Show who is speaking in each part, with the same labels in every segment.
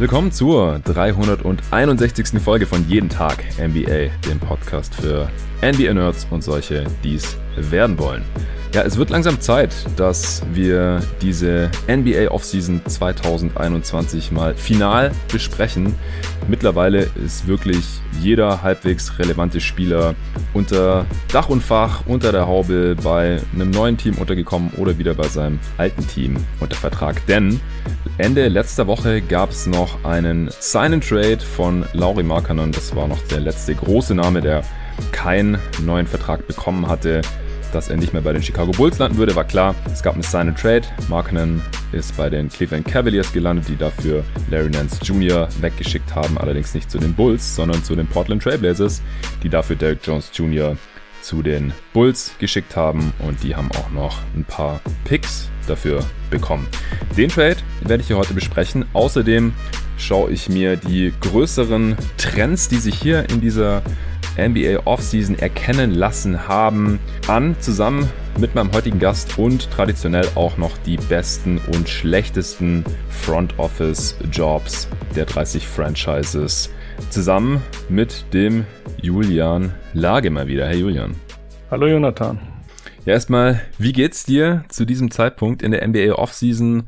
Speaker 1: Willkommen zur 361. Folge von Jeden Tag NBA, dem Podcast für NBA-Nerds und solche, die es werden wollen. Ja, es wird langsam Zeit, dass wir diese NBA Offseason 2021 mal final besprechen. Mittlerweile ist wirklich jeder halbwegs relevante Spieler unter Dach und Fach, unter der Haube bei einem neuen Team untergekommen oder wieder bei seinem alten Team unter Vertrag. Denn Ende letzter Woche gab es noch einen Sign-and-Trade von Lauri Markkanen. Das war noch der letzte große Name, der keinen neuen Vertrag bekommen hatte dass er nicht mehr bei den Chicago Bulls landen würde, war klar. Es gab eine Sign and Trade. Markkanen ist bei den Cleveland Cavaliers gelandet, die dafür Larry Nance Jr. weggeschickt haben, allerdings nicht zu den Bulls, sondern zu den Portland Trailblazers, die dafür Derek Jones Jr. zu den Bulls geschickt haben und die haben auch noch ein paar Picks dafür bekommen. Den Trade werde ich hier heute besprechen. Außerdem schaue ich mir die größeren Trends, die sich hier in dieser NBA Offseason erkennen lassen haben, an, zusammen mit meinem heutigen Gast und traditionell auch noch die besten und schlechtesten Front Office Jobs der 30 Franchises. Zusammen mit dem Julian Lage mal wieder. Hey Julian.
Speaker 2: Hallo Jonathan.
Speaker 1: Ja, erstmal, wie geht's dir zu diesem Zeitpunkt in der NBA Offseason?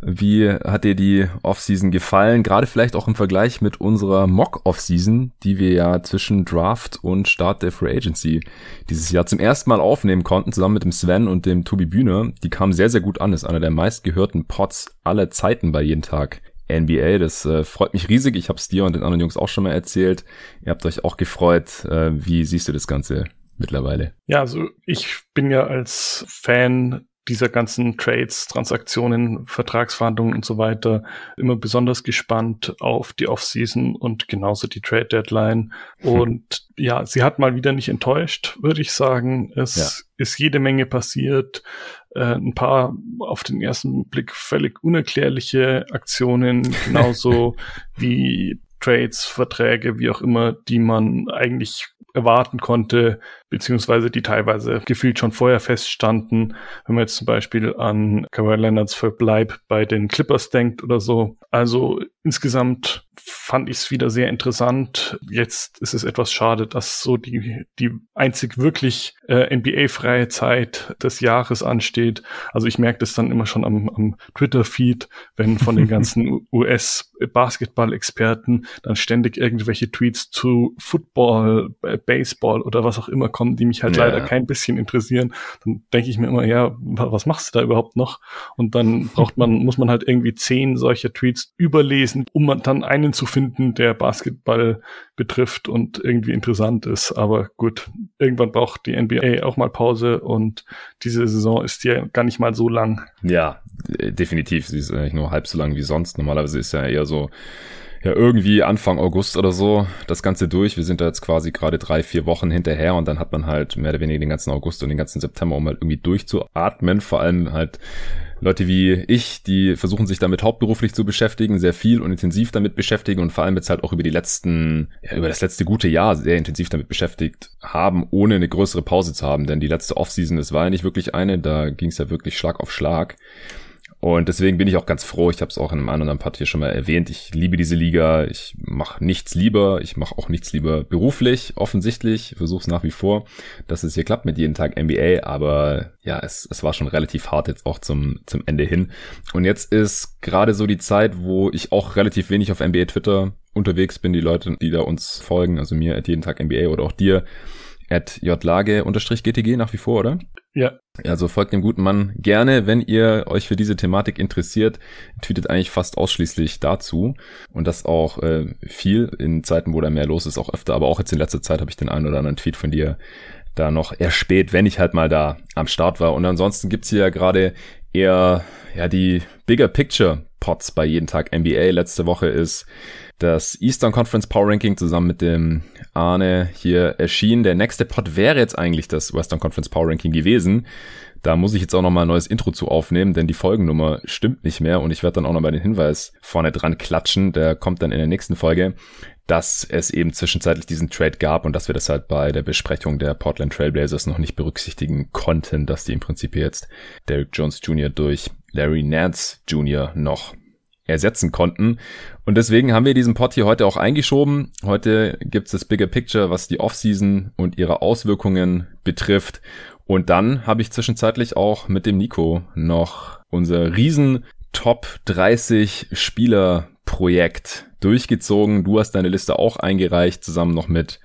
Speaker 1: Wie hat dir die Offseason gefallen? Gerade vielleicht auch im Vergleich mit unserer Mock-Offseason, die wir ja zwischen Draft und Start der Free Agency dieses Jahr zum ersten Mal aufnehmen konnten, zusammen mit dem Sven und dem Tobi Bühner. Die kam sehr, sehr gut an. Ist einer der meistgehörten Pots aller Zeiten bei jeden Tag. NBA. Das äh, freut mich riesig. Ich habe es dir und den anderen Jungs auch schon mal erzählt. Ihr habt euch auch gefreut. Äh, wie siehst du das Ganze mittlerweile?
Speaker 2: Ja, also ich bin ja als Fan dieser ganzen Trades, Transaktionen, Vertragsverhandlungen und so weiter immer besonders gespannt auf die Offseason und genauso die Trade Deadline. Und ja, sie hat mal wieder nicht enttäuscht, würde ich sagen. Es ja. ist jede Menge passiert. Äh, ein paar auf den ersten Blick völlig unerklärliche Aktionen, genauso wie Trades, Verträge, wie auch immer, die man eigentlich erwarten konnte, beziehungsweise die teilweise gefühlt schon vorher feststanden. Wenn man jetzt zum Beispiel an Kawhi Leonards Verbleib bei den Clippers denkt oder so. Also insgesamt fand ich es wieder sehr interessant. Jetzt ist es etwas schade, dass so die, die einzig wirklich äh, NBA-freie Zeit des Jahres ansteht. Also ich merke das dann immer schon am, am Twitter-Feed, wenn von den ganzen US-Basketball-Experten dann ständig irgendwelche Tweets zu Football, Baseball oder was auch immer kommen, die mich halt ja. leider kein bisschen interessieren. Dann denke ich mir immer, ja, was machst du da überhaupt noch? Und dann braucht man, muss man halt irgendwie zehn solcher Tweets überlesen, um dann einen zu finden, der Basketball betrifft und irgendwie interessant ist. Aber gut, irgendwann braucht die NBA auch mal Pause und diese Saison ist ja gar nicht mal so lang.
Speaker 1: Ja, definitiv. Sie ist eigentlich nur halb so lang wie sonst. Normalerweise ist ja eher so ja irgendwie Anfang August oder so das Ganze durch. Wir sind da jetzt quasi gerade drei, vier Wochen hinterher und dann hat man halt mehr oder weniger den ganzen August und den ganzen September, um halt irgendwie durchzuatmen. Vor allem halt Leute wie ich, die versuchen sich damit hauptberuflich zu beschäftigen, sehr viel und intensiv damit beschäftigen und vor allem jetzt halt auch über die letzten, ja, über das letzte gute Jahr sehr intensiv damit beschäftigt haben, ohne eine größere Pause zu haben. Denn die letzte Offseason, das war ja nicht wirklich eine, da ging es ja wirklich Schlag auf Schlag. Und deswegen bin ich auch ganz froh. Ich habe es auch in einem anderen Part hier schon mal erwähnt. Ich liebe diese Liga. Ich mache nichts lieber. Ich mache auch nichts lieber beruflich, offensichtlich. Versuche es nach wie vor, dass es hier klappt mit jeden Tag NBA. Aber ja, es, es war schon relativ hart jetzt auch zum, zum Ende hin. Und jetzt ist gerade so die Zeit, wo ich auch relativ wenig auf NBA Twitter unterwegs bin. Die Leute, die da uns folgen, also mir jeden Tag NBA oder auch dir at jlage-gtg nach wie vor, oder?
Speaker 2: Ja.
Speaker 1: Also folgt dem guten Mann gerne, wenn ihr euch für diese Thematik interessiert. Tweetet eigentlich fast ausschließlich dazu. Und das auch äh, viel in Zeiten, wo da mehr los ist, auch öfter. Aber auch jetzt in letzter Zeit habe ich den einen oder anderen Tweet von dir da noch erspät, wenn ich halt mal da am Start war. Und ansonsten gibt's hier ja gerade eher ja die Bigger Picture Pots bei jeden Tag NBA. Letzte Woche ist das Eastern Conference Power Ranking zusammen mit dem Arne hier erschienen. Der nächste Pod wäre jetzt eigentlich das Western Conference Power Ranking gewesen. Da muss ich jetzt auch nochmal ein neues Intro zu aufnehmen, denn die Folgennummer stimmt nicht mehr und ich werde dann auch nochmal den Hinweis vorne dran klatschen. Der kommt dann in der nächsten Folge, dass es eben zwischenzeitlich diesen Trade gab und dass wir das halt bei der Besprechung der Portland Trailblazers noch nicht berücksichtigen konnten, dass die im Prinzip jetzt Derrick Jones Jr. durch Larry Nance Jr. noch ersetzen konnten. Und deswegen haben wir diesen Pod hier heute auch eingeschoben. Heute gibt's das Bigger Picture, was die Offseason und ihre Auswirkungen betrifft. Und dann habe ich zwischenzeitlich auch mit dem Nico noch unser riesen Top 30 Spieler Projekt durchgezogen. Du hast deine Liste auch eingereicht, zusammen noch mit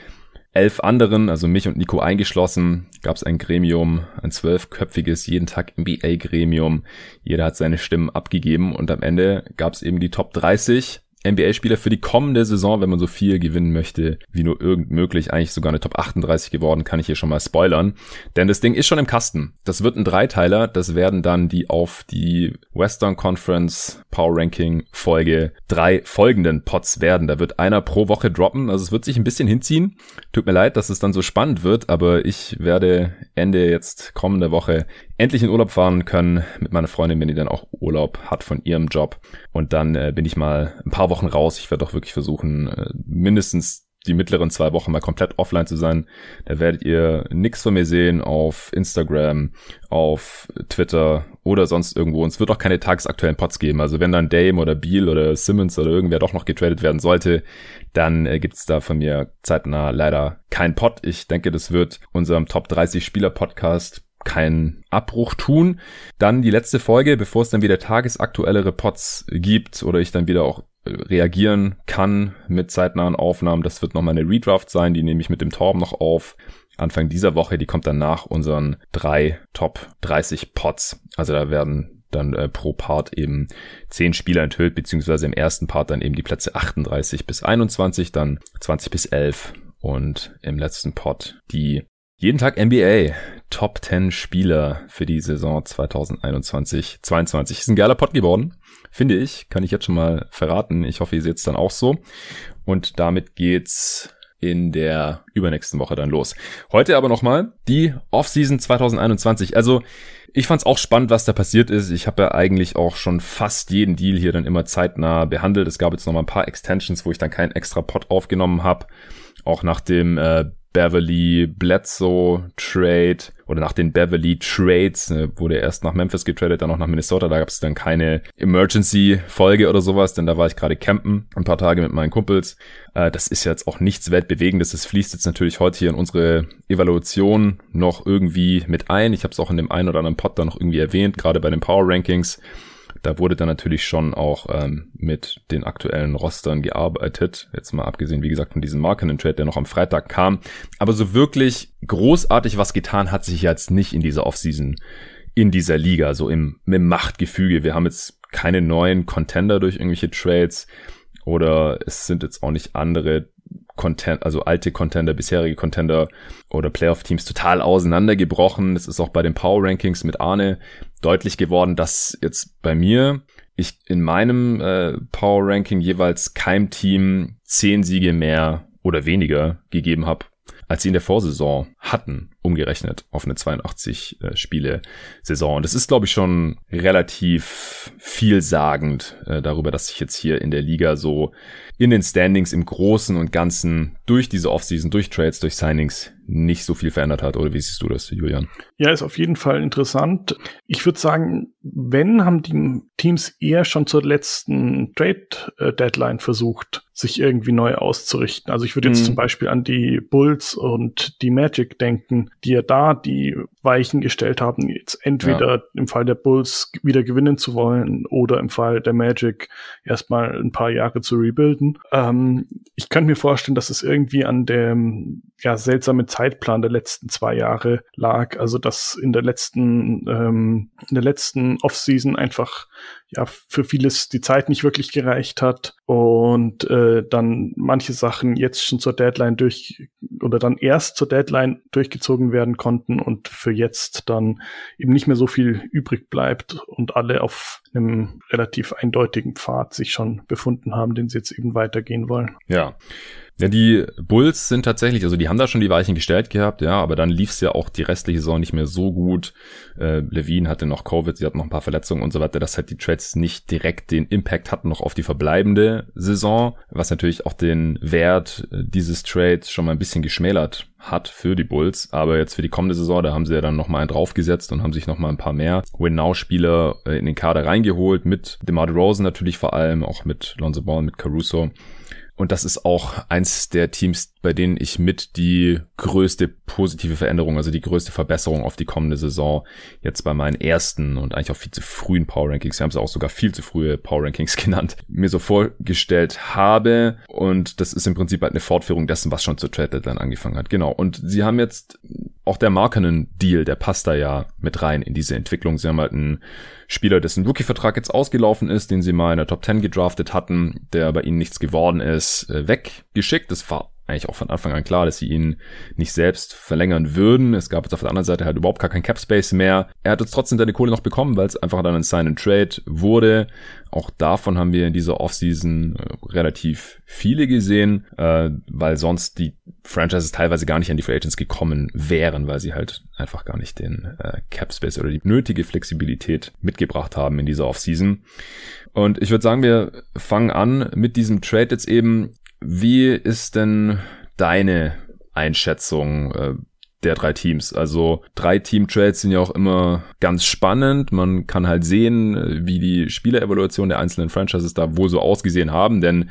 Speaker 1: elf anderen, also mich und Nico eingeschlossen, gab es ein Gremium, ein zwölfköpfiges, jeden Tag NBA-Gremium. Jeder hat seine Stimmen abgegeben und am Ende gab es eben die Top 30 NBA-Spieler für die kommende Saison, wenn man so viel gewinnen möchte, wie nur irgend möglich, eigentlich sogar eine Top 38 geworden, kann ich hier schon mal spoilern. Denn das Ding ist schon im Kasten. Das wird ein Dreiteiler, das werden dann die auf die Western Conference Power Ranking Folge drei folgenden Pots werden. Da wird einer pro Woche droppen, also es wird sich ein bisschen hinziehen. Tut mir leid, dass es dann so spannend wird, aber ich werde Ende jetzt kommende Woche endlich in Urlaub fahren können mit meiner Freundin, wenn die dann auch Urlaub hat von ihrem Job. Und dann äh, bin ich mal ein paar Wochen raus. Ich werde auch wirklich versuchen, äh, mindestens die mittleren zwei Wochen mal komplett offline zu sein. Da werdet ihr nichts von mir sehen auf Instagram, auf Twitter oder sonst irgendwo. Und es wird auch keine tagesaktuellen Pots geben. Also wenn dann Dame oder Beal oder Simmons oder irgendwer doch noch getradet werden sollte, dann äh, gibt es da von mir zeitnah leider kein Pot. Ich denke, das wird unserem Top 30 Spieler Podcast keinen Abbruch tun. Dann die letzte Folge, bevor es dann wieder tagesaktuelle Reports gibt oder ich dann wieder auch äh, reagieren kann mit zeitnahen Aufnahmen. Das wird nochmal eine Redraft sein, die nehme ich mit dem Torben noch auf. Anfang dieser Woche, die kommt dann nach unseren drei Top 30 Pots. Also da werden dann äh, pro Part eben zehn Spieler enthüllt, beziehungsweise im ersten Part dann eben die Plätze 38 bis 21, dann 20 bis 11 und im letzten Pot die jeden Tag NBA. Top 10 Spieler für die Saison 2021-22. Ist ein geiler Pot geworden, finde ich. Kann ich jetzt schon mal verraten. Ich hoffe, ihr seht es dann auch so. Und damit geht's in der übernächsten Woche dann los. Heute aber nochmal die Offseason 2021. Also ich fand's auch spannend, was da passiert ist. Ich habe ja eigentlich auch schon fast jeden Deal hier dann immer zeitnah behandelt. Es gab jetzt noch mal ein paar Extensions, wo ich dann keinen extra Pot aufgenommen habe. Auch nach dem äh, Beverly Bledsoe Trade oder nach den Beverly Trades ne, wurde erst nach Memphis getradet, dann auch nach Minnesota. Da gab es dann keine Emergency-Folge oder sowas, denn da war ich gerade campen, ein paar Tage mit meinen Kumpels. Äh, das ist jetzt auch nichts Weltbewegendes. Es fließt jetzt natürlich heute hier in unsere Evaluation noch irgendwie mit ein. Ich habe es auch in dem einen oder anderen Pod da noch irgendwie erwähnt, gerade bei den Power Rankings. Da wurde dann natürlich schon auch ähm, mit den aktuellen Rostern gearbeitet. Jetzt mal abgesehen, wie gesagt, von diesem Marketing-Trade, der noch am Freitag kam. Aber so wirklich großartig was getan hat sich jetzt nicht in dieser Offseason in dieser Liga, so im, im Machtgefüge. Wir haben jetzt keine neuen Contender durch irgendwelche Trades oder es sind jetzt auch nicht andere Content, also alte Contender, bisherige Contender oder Playoff-Teams total auseinandergebrochen. Das ist auch bei den Power Rankings mit Arne deutlich geworden, dass jetzt bei mir ich in meinem äh, Power Ranking jeweils keinem Team zehn Siege mehr oder weniger gegeben habe, als sie in der Vorsaison hatten, umgerechnet auf eine 82 äh, Spiele Saison. Und das ist, glaube ich, schon relativ vielsagend äh, darüber, dass sich jetzt hier in der Liga so in den Standings im Großen und Ganzen durch diese Offseason, durch Trades, durch Signings nicht so viel verändert hat. Oder wie siehst du das, Julian?
Speaker 2: Ja, ist auf jeden Fall interessant. Ich würde sagen, wenn haben die Teams eher schon zur letzten Trade-Deadline versucht, sich irgendwie neu auszurichten. Also ich würde jetzt mhm. zum Beispiel an die Bulls und die Magic denken, die ja da die Weichen gestellt haben, jetzt entweder ja. im Fall der Bulls wieder gewinnen zu wollen oder im Fall der Magic erstmal ein paar Jahre zu rebuilden. Ähm, ich könnte mir vorstellen, dass es irgendwie an dem ja, seltsamen Zeitplan der letzten zwei Jahre lag. Also dass in der letzten, ähm, in der letzten Offseason einfach ja für vieles die Zeit nicht wirklich gereicht hat und äh, dann manche Sachen jetzt schon zur Deadline durch oder dann erst zur Deadline durchgezogen werden konnten und für jetzt dann eben nicht mehr so viel übrig bleibt und alle auf einem relativ eindeutigen Pfad sich schon befunden haben, den sie jetzt eben weitergehen wollen.
Speaker 1: Ja. Ja, die Bulls sind tatsächlich, also die haben da schon die Weichen gestellt gehabt, ja, aber dann lief es ja auch die restliche Saison nicht mehr so gut. Äh, Levine hatte noch Covid, sie hatten noch ein paar Verletzungen und so weiter, dass halt die Trades nicht direkt den Impact hatten noch auf die verbleibende Saison, was natürlich auch den Wert äh, dieses Trades schon mal ein bisschen geschmälert hat für die Bulls. Aber jetzt für die kommende Saison, da haben sie ja dann nochmal einen draufgesetzt und haben sich nochmal ein paar mehr Win-Now-Spieler äh, in den Kader reingeholt. Mit DeMar DeRozan natürlich vor allem, auch mit Lonzo Ball, mit Caruso. Und das ist auch eins der Teams, bei denen ich mit die größte positive Veränderung, also die größte Verbesserung auf die kommende Saison jetzt bei meinen ersten und eigentlich auch viel zu frühen Power Rankings, wir haben es auch sogar viel zu frühe Power Rankings genannt, mir so vorgestellt habe. Und das ist im Prinzip halt eine Fortführung dessen, was schon zur Trade Deadline angefangen hat. Genau. Und sie haben jetzt auch der Markenen Deal, der passt da ja mit rein in diese Entwicklung. Sie haben halt einen Spieler, dessen Rookie-Vertrag jetzt ausgelaufen ist, den sie mal in der Top 10 gedraftet hatten, der bei ihnen nichts geworden ist, äh, weggeschickt. Das war eigentlich auch von Anfang an klar, dass sie ihn nicht selbst verlängern würden. Es gab jetzt auf der anderen Seite halt überhaupt gar kein Cap Space mehr. Er hat jetzt trotzdem seine Kohle noch bekommen, weil es einfach dann ein Sign and Trade wurde. Auch davon haben wir in dieser Offseason äh, relativ viele gesehen, äh, weil sonst die Franchises teilweise gar nicht an die Free Agents gekommen wären, weil sie halt einfach gar nicht den äh, Cap Space oder die nötige Flexibilität mitgebracht haben in dieser Offseason. Und ich würde sagen, wir fangen an mit diesem Trade jetzt eben. Wie ist denn deine Einschätzung äh, der drei Teams. Also drei Team-Trades sind ja auch immer ganz spannend. Man kann halt sehen, äh, wie die Spielerevaluation der einzelnen Franchises da wohl so ausgesehen haben, denn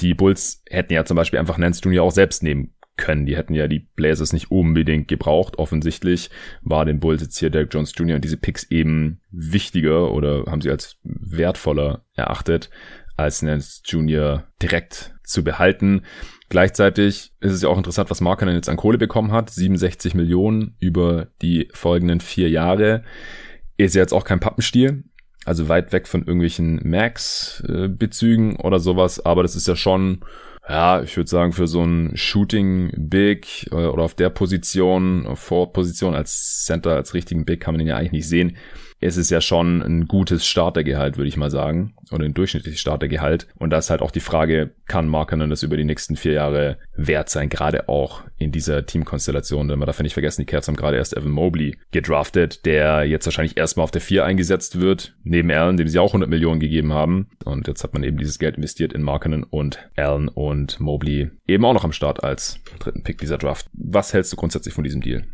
Speaker 1: die Bulls hätten ja zum Beispiel einfach Nance Jr. auch selbst nehmen können. Die hätten ja die Blazers nicht unbedingt gebraucht. Offensichtlich war den Bulls jetzt hier Derek Jones Jr. und diese Picks eben wichtiger oder haben sie als wertvoller erachtet, als Nance Jr. direkt zu behalten. Gleichzeitig ist es ja auch interessant, was Markkanen jetzt an Kohle bekommen hat. 67 Millionen über die folgenden vier Jahre. Ist ja jetzt auch kein Pappenstiel. Also weit weg von irgendwelchen Max-Bezügen oder sowas. Aber das ist ja schon, ja, ich würde sagen, für so ein Shooting Big äh, oder auf der Position, Vorposition als Center, als richtigen Big kann man den ja eigentlich nicht sehen ist es ja schon ein gutes Startergehalt, würde ich mal sagen. Oder ein durchschnittliches Startergehalt. Und da ist halt auch die Frage, kann Markkanen das über die nächsten vier Jahre wert sein? Gerade auch in dieser Teamkonstellation. Denn man darf ja nicht vergessen, die Cavs haben gerade erst Evan Mobley gedraftet, der jetzt wahrscheinlich erstmal auf der vier eingesetzt wird. Neben Allen, dem sie auch 100 Millionen gegeben haben. Und jetzt hat man eben dieses Geld investiert in Markkanen und Allen und Mobley eben auch noch am Start als dritten Pick dieser Draft. Was hältst du grundsätzlich von diesem Deal?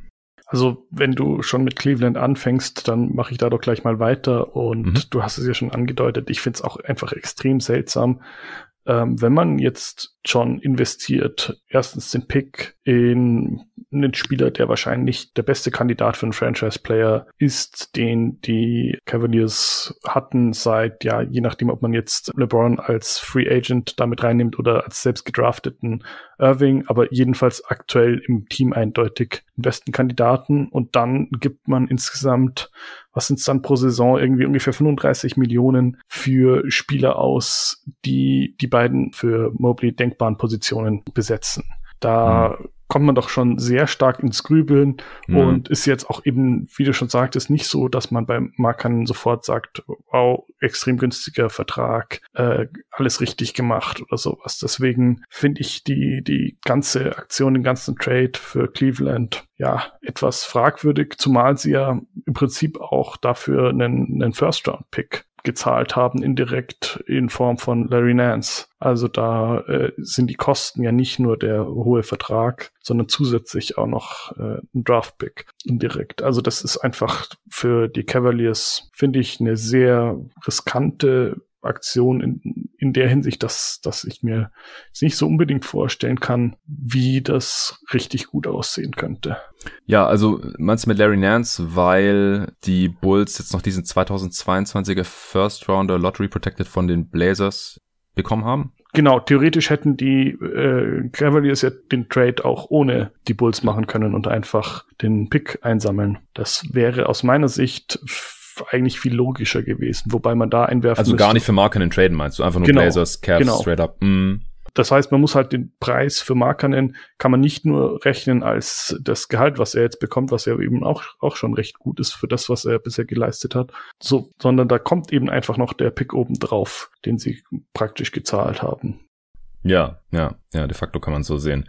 Speaker 2: Also wenn du schon mit Cleveland anfängst, dann mache ich da doch gleich mal weiter. Und mhm. du hast es ja schon angedeutet, ich finde es auch einfach extrem seltsam, ähm, wenn man jetzt schon investiert, erstens den Pick in einen Spieler, der wahrscheinlich der beste Kandidat für einen Franchise-Player ist, den die Cavaliers hatten seit, ja, je nachdem, ob man jetzt LeBron als Free Agent damit reinnimmt oder als selbst gedrafteten Irving, aber jedenfalls aktuell im Team eindeutig den besten Kandidaten. Und dann gibt man insgesamt, was sind es dann pro Saison, irgendwie ungefähr 35 Millionen für Spieler aus, die die beiden für Mobley denkbaren Positionen besetzen. Da mhm kommt man doch schon sehr stark ins Grübeln mhm. und ist jetzt auch eben, wie du schon sagtest, nicht so, dass man beim Markern sofort sagt, wow, extrem günstiger Vertrag, äh, alles richtig gemacht oder sowas. Deswegen finde ich die, die ganze Aktion, den ganzen Trade für Cleveland ja etwas fragwürdig, zumal sie ja im Prinzip auch dafür einen, einen First-Round-Pick gezahlt haben, indirekt in Form von Larry Nance. Also da äh, sind die Kosten ja nicht nur der hohe Vertrag, sondern zusätzlich auch noch äh, ein Draftpick indirekt. Also das ist einfach für die Cavaliers, finde ich, eine sehr riskante Aktion in, in der Hinsicht, dass, dass ich mir jetzt nicht so unbedingt vorstellen kann, wie das richtig gut aussehen könnte.
Speaker 1: Ja, also meinst du mit Larry Nance, weil die Bulls jetzt noch diesen 2022er First Rounder Lottery Protected von den Blazers bekommen haben?
Speaker 2: Genau, theoretisch hätten die äh, Cavaliers ja den Trade auch ohne die Bulls machen können und einfach den Pick einsammeln. Das wäre aus meiner Sicht eigentlich viel logischer gewesen, wobei man da einwerfen
Speaker 1: Also müsste. gar nicht für Marken Traden meinst du, einfach nur genau, Blazers, Cavs, genau. straight up. Mm.
Speaker 2: Das heißt, man muss halt den Preis für Markanen kann man nicht nur rechnen als das Gehalt, was er jetzt bekommt, was ja eben auch, auch schon recht gut ist für das, was er bisher geleistet hat, so, sondern da kommt eben einfach noch der Pick oben drauf, den sie praktisch gezahlt haben.
Speaker 1: Ja, ja, ja, de facto kann man so sehen.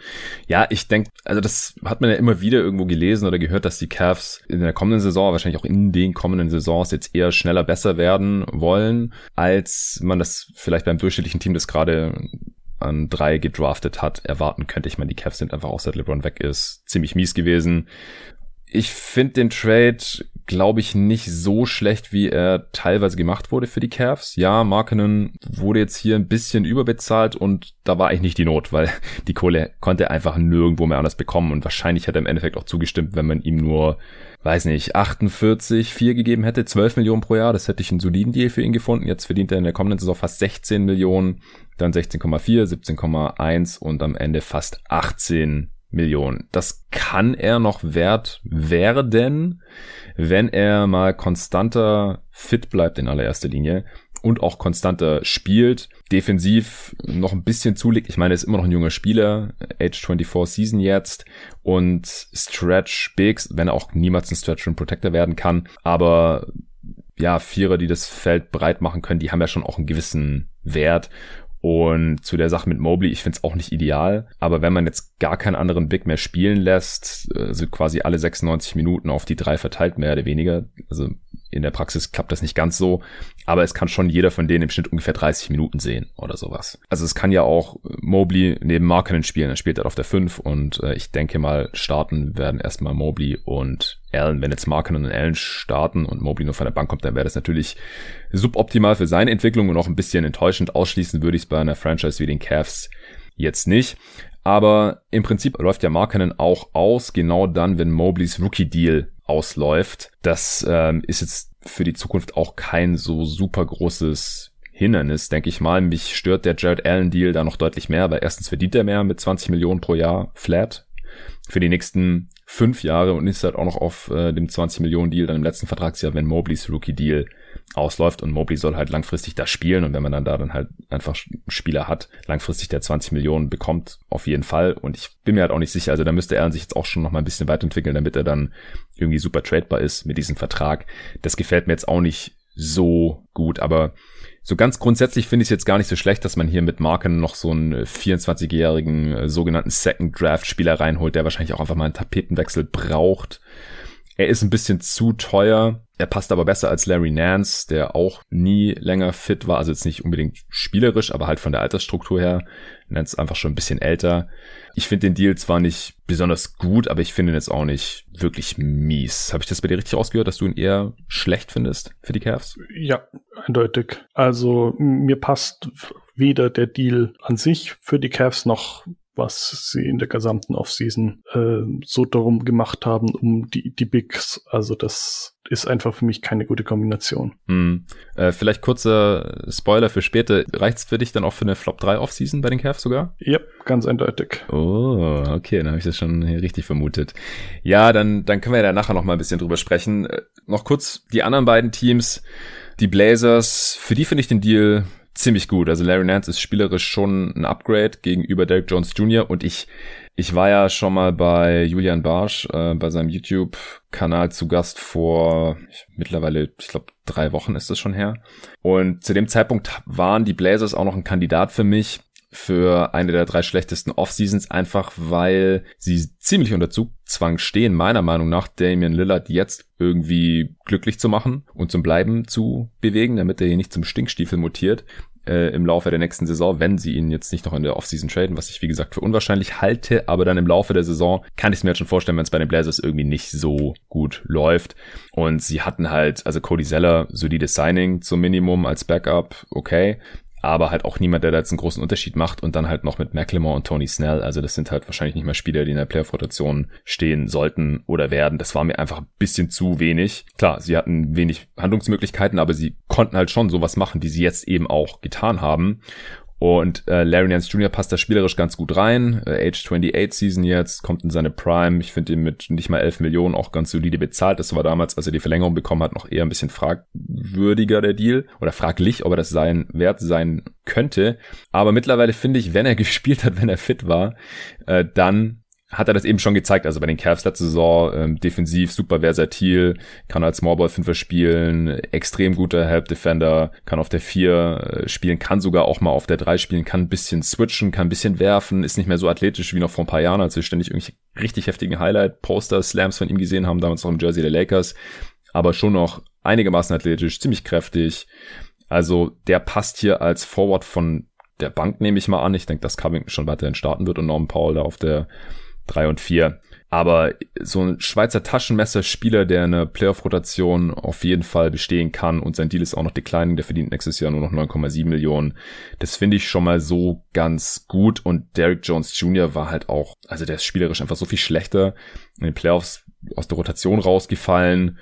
Speaker 1: Ja, ich denke, also das hat man ja immer wieder irgendwo gelesen oder gehört, dass die Cavs in der kommenden Saison, wahrscheinlich auch in den kommenden Saisons jetzt eher schneller besser werden wollen, als man das vielleicht beim durchschnittlichen Team, das gerade an drei gedraftet hat, erwarten könnte. Ich meine, die Cavs sind einfach auch seit LeBron weg ist, ziemlich mies gewesen. Ich finde den Trade, glaube ich, nicht so schlecht, wie er teilweise gemacht wurde für die Cavs. Ja, Markenen wurde jetzt hier ein bisschen überbezahlt und da war eigentlich nicht die Not, weil die Kohle konnte er einfach nirgendwo mehr anders bekommen und wahrscheinlich hat er im Endeffekt auch zugestimmt, wenn man ihm nur weiß nicht, 48, 4 gegeben hätte, 12 Millionen pro Jahr, das hätte ich einen soliden Deal für ihn gefunden. Jetzt verdient er in der kommenden Saison fast 16 Millionen, dann 16,4, 17,1 und am Ende fast 18 Millionen. Das kann er noch wert werden, wenn er mal konstanter fit bleibt in allererster Linie und auch konstanter spielt. Defensiv noch ein bisschen zulegt. Ich meine, er ist immer noch ein junger Spieler, Age 24 Season jetzt und Stretch Bigs, wenn er auch niemals ein Stretch und Protector werden kann. Aber ja, Vierer, die das Feld breit machen können, die haben ja schon auch einen gewissen Wert. Und zu der Sache mit Mobley, ich finde es auch nicht ideal. Aber wenn man jetzt gar keinen anderen Big mehr spielen lässt, also quasi alle 96 Minuten auf die drei verteilt, mehr oder weniger, also in der Praxis klappt das nicht ganz so, aber es kann schon jeder von denen im Schnitt ungefähr 30 Minuten sehen oder sowas. Also es kann ja auch Mobley neben Markenen spielen, er spielt halt auf der 5 und äh, ich denke mal starten werden erstmal Mobley und Allen. Wenn jetzt Markenen und Allen starten und Mobley nur von der Bank kommt, dann wäre das natürlich suboptimal für seine Entwicklung und auch ein bisschen enttäuschend. Ausschließen würde ich es bei einer Franchise wie den Cavs jetzt nicht. Aber im Prinzip läuft ja Markenen auch aus, genau dann, wenn Mobleys Rookie-Deal ausläuft. Das ähm, ist jetzt für die Zukunft auch kein so super großes Hindernis, denke ich mal. Mich stört der Jared Allen Deal da noch deutlich mehr, weil erstens verdient er mehr mit 20 Millionen pro Jahr flat für die nächsten fünf Jahre und ist halt auch noch auf äh, dem 20 Millionen Deal dann im letzten Vertragsjahr, wenn Mobleys Rookie Deal ausläuft. Und Mobley soll halt langfristig da spielen. Und wenn man dann da dann halt einfach Spieler hat, langfristig der 20 Millionen bekommt, auf jeden Fall. Und ich bin mir halt auch nicht sicher, also da müsste er sich jetzt auch schon noch mal ein bisschen weiterentwickeln, damit er dann irgendwie super tradebar ist mit diesem Vertrag. Das gefällt mir jetzt auch nicht so gut, aber so ganz grundsätzlich finde ich es jetzt gar nicht so schlecht, dass man hier mit Marken noch so einen 24-jährigen äh, sogenannten Second Draft Spieler reinholt, der wahrscheinlich auch einfach mal einen Tapetenwechsel braucht. Er ist ein bisschen zu teuer. Er passt aber besser als Larry Nance, der auch nie länger fit war. Also jetzt nicht unbedingt spielerisch, aber halt von der Altersstruktur her. Nance einfach schon ein bisschen älter. Ich finde den Deal zwar nicht besonders gut, aber ich finde ihn jetzt auch nicht wirklich mies. Habe ich das bei dir richtig ausgehört, dass du ihn eher schlecht findest für die Cavs?
Speaker 2: Ja, eindeutig. Also mir passt weder der Deal an sich für die Cavs noch was sie in der gesamten Offseason äh, so darum gemacht haben, um die, die Bigs. Also das ist einfach für mich keine gute Kombination.
Speaker 1: Hm. Äh, vielleicht kurzer Spoiler für später. Reicht's für dich dann auch für eine Flop 3 Offseason bei den Cavs sogar?
Speaker 2: Ja, ganz eindeutig.
Speaker 1: Oh, okay, dann habe ich das schon richtig vermutet. Ja, dann, dann können wir ja nachher noch mal ein bisschen drüber sprechen. Äh, noch kurz die anderen beiden Teams. Die Blazers, für die finde ich den Deal ziemlich gut. Also Larry Nance ist spielerisch schon ein Upgrade gegenüber Derek Jones Jr. Und ich, ich war ja schon mal bei Julian Barsch äh, bei seinem YouTube-Kanal zu Gast vor ich, mittlerweile, ich glaube, drei Wochen ist das schon her. Und zu dem Zeitpunkt waren die Blazers auch noch ein Kandidat für mich für eine der drei schlechtesten Off-Seasons, einfach weil sie ziemlich unter Zugzwang stehen, meiner Meinung nach, Damian Lillard jetzt irgendwie glücklich zu machen und zum Bleiben zu bewegen, damit er hier nicht zum Stinkstiefel mutiert äh, im Laufe der nächsten Saison, wenn sie ihn jetzt nicht noch in der Offseason traden, was ich wie gesagt für unwahrscheinlich halte, aber dann im Laufe der Saison kann ich es mir jetzt schon vorstellen, wenn es bei den Blazers irgendwie nicht so gut läuft. Und sie hatten halt, also Cody Zeller, solides Signing zum Minimum als Backup, okay aber halt auch niemand, der da jetzt einen großen Unterschied macht und dann halt noch mit McLemore und Tony Snell. Also das sind halt wahrscheinlich nicht mehr Spieler, die in der Playoff-Rotation stehen sollten oder werden. Das war mir einfach ein bisschen zu wenig. Klar, sie hatten wenig Handlungsmöglichkeiten, aber sie konnten halt schon sowas machen, wie sie jetzt eben auch getan haben. Und äh, Larry Nance Jr. passt da spielerisch ganz gut rein. Äh, Age 28 Season jetzt, kommt in seine Prime. Ich finde ihn mit nicht mal 11 Millionen auch ganz solide bezahlt. Das war damals, als er die Verlängerung bekommen hat, noch eher ein bisschen fragwürdiger der Deal. Oder fraglich, ob er das sein wert sein könnte. Aber mittlerweile finde ich, wenn er gespielt hat, wenn er fit war, äh, dann hat er das eben schon gezeigt. Also bei den Cavs letzte Saison ähm, defensiv super versatil, kann als Smallball Fünfer spielen, extrem guter Help Defender, kann auf der vier äh, spielen, kann sogar auch mal auf der drei spielen, kann ein bisschen switchen, kann ein bisschen werfen, ist nicht mehr so athletisch wie noch vor ein paar Jahren, als wir ständig irgendwelche richtig heftigen Highlight-Poster, Slams von ihm gesehen haben, damals noch im Jersey der Lakers, aber schon noch einigermaßen athletisch, ziemlich kräftig. Also der passt hier als Forward von der Bank, nehme ich mal an. Ich denke, dass Covington schon weiterhin starten wird und Norman Paul da auf der 3 und 4. Aber so ein Schweizer Taschenmesser-Spieler, der eine Playoff-Rotation auf jeden Fall bestehen kann und sein Deal ist auch noch declining, der verdient nächstes Jahr nur noch 9,7 Millionen. Das finde ich schon mal so ganz gut und Derek Jones Jr. war halt auch, also der ist spielerisch einfach so viel schlechter. In den Playoffs aus der Rotation rausgefallen.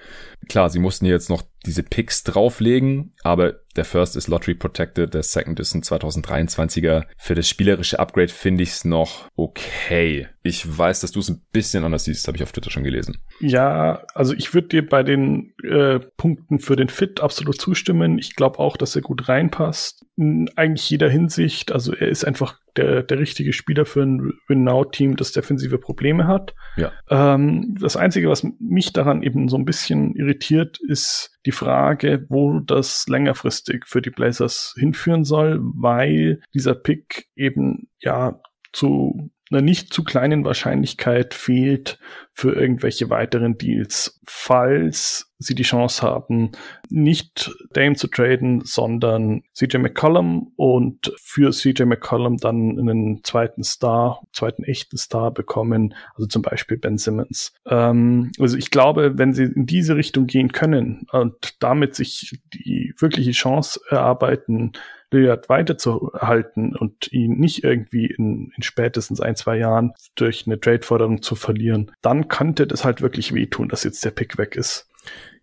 Speaker 1: Klar, sie mussten jetzt noch diese Picks drauflegen, aber der First ist Lottery Protected, der Second ist ein 2023er. Für das spielerische Upgrade finde ich es noch okay. Ich weiß, dass du es ein bisschen anders siehst, habe ich auf Twitter schon gelesen.
Speaker 2: Ja, also ich würde dir bei den äh, Punkten für den Fit absolut zustimmen. Ich glaube auch, dass er gut reinpasst. In eigentlich jeder Hinsicht. Also er ist einfach der, der richtige Spieler für ein Win-Now-Team, das defensive Probleme hat.
Speaker 1: Ja.
Speaker 2: Ähm, das Einzige, was mich daran eben so ein bisschen irritiert, ist die Frage, wo das längerfristig für die Blazers hinführen soll, weil dieser Pick eben ja zu einer nicht zu kleinen Wahrscheinlichkeit fehlt für irgendwelche weiteren Deals, falls sie die Chance haben, nicht Dame zu traden, sondern CJ McCollum und für CJ McCollum dann einen zweiten Star, zweiten echten Star bekommen, also zum Beispiel Ben Simmons. Ähm, also ich glaube, wenn sie in diese Richtung gehen können und damit sich die wirkliche Chance erarbeiten, Lillard weiterzuhalten und ihn nicht irgendwie in, in spätestens ein, zwei Jahren durch eine Trade-Forderung zu verlieren, dann könnte das halt wirklich wehtun, dass jetzt der Pick weg ist.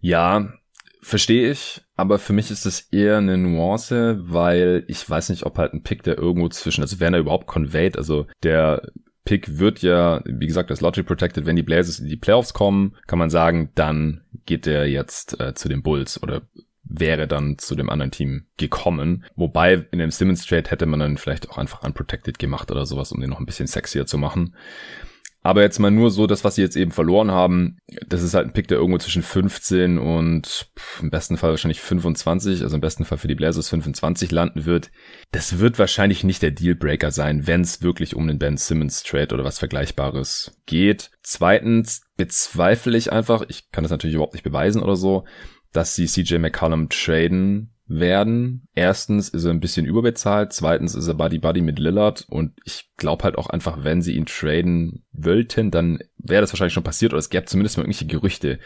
Speaker 1: Ja, verstehe ich, aber für mich ist es eher eine Nuance, weil ich weiß nicht, ob halt ein Pick, der irgendwo zwischen, also wenn er überhaupt conveyed, also der Pick wird ja, wie gesagt, das Lottery Protected, wenn die Blazers in die Playoffs kommen, kann man sagen, dann geht der jetzt äh, zu den Bulls oder wäre dann zu dem anderen Team gekommen. Wobei in dem Simmons Trade hätte man dann vielleicht auch einfach unprotected gemacht oder sowas, um den noch ein bisschen sexier zu machen. Aber jetzt mal nur so, das, was sie jetzt eben verloren haben, das ist halt ein Pick, der irgendwo zwischen 15 und im besten Fall wahrscheinlich 25, also im besten Fall für die Blazers 25 landen wird. Das wird wahrscheinlich nicht der Dealbreaker sein, wenn es wirklich um den Ben Simmons Trade oder was Vergleichbares geht. Zweitens bezweifle ich einfach, ich kann das natürlich überhaupt nicht beweisen oder so, dass sie CJ McCollum traden werden. Erstens ist er ein bisschen überbezahlt, zweitens ist er Buddy Buddy mit Lillard und ich glaube halt auch einfach, wenn sie ihn traden wollten, dann wäre das wahrscheinlich schon passiert oder es gäbe zumindest mal irgendwelche Gerüchte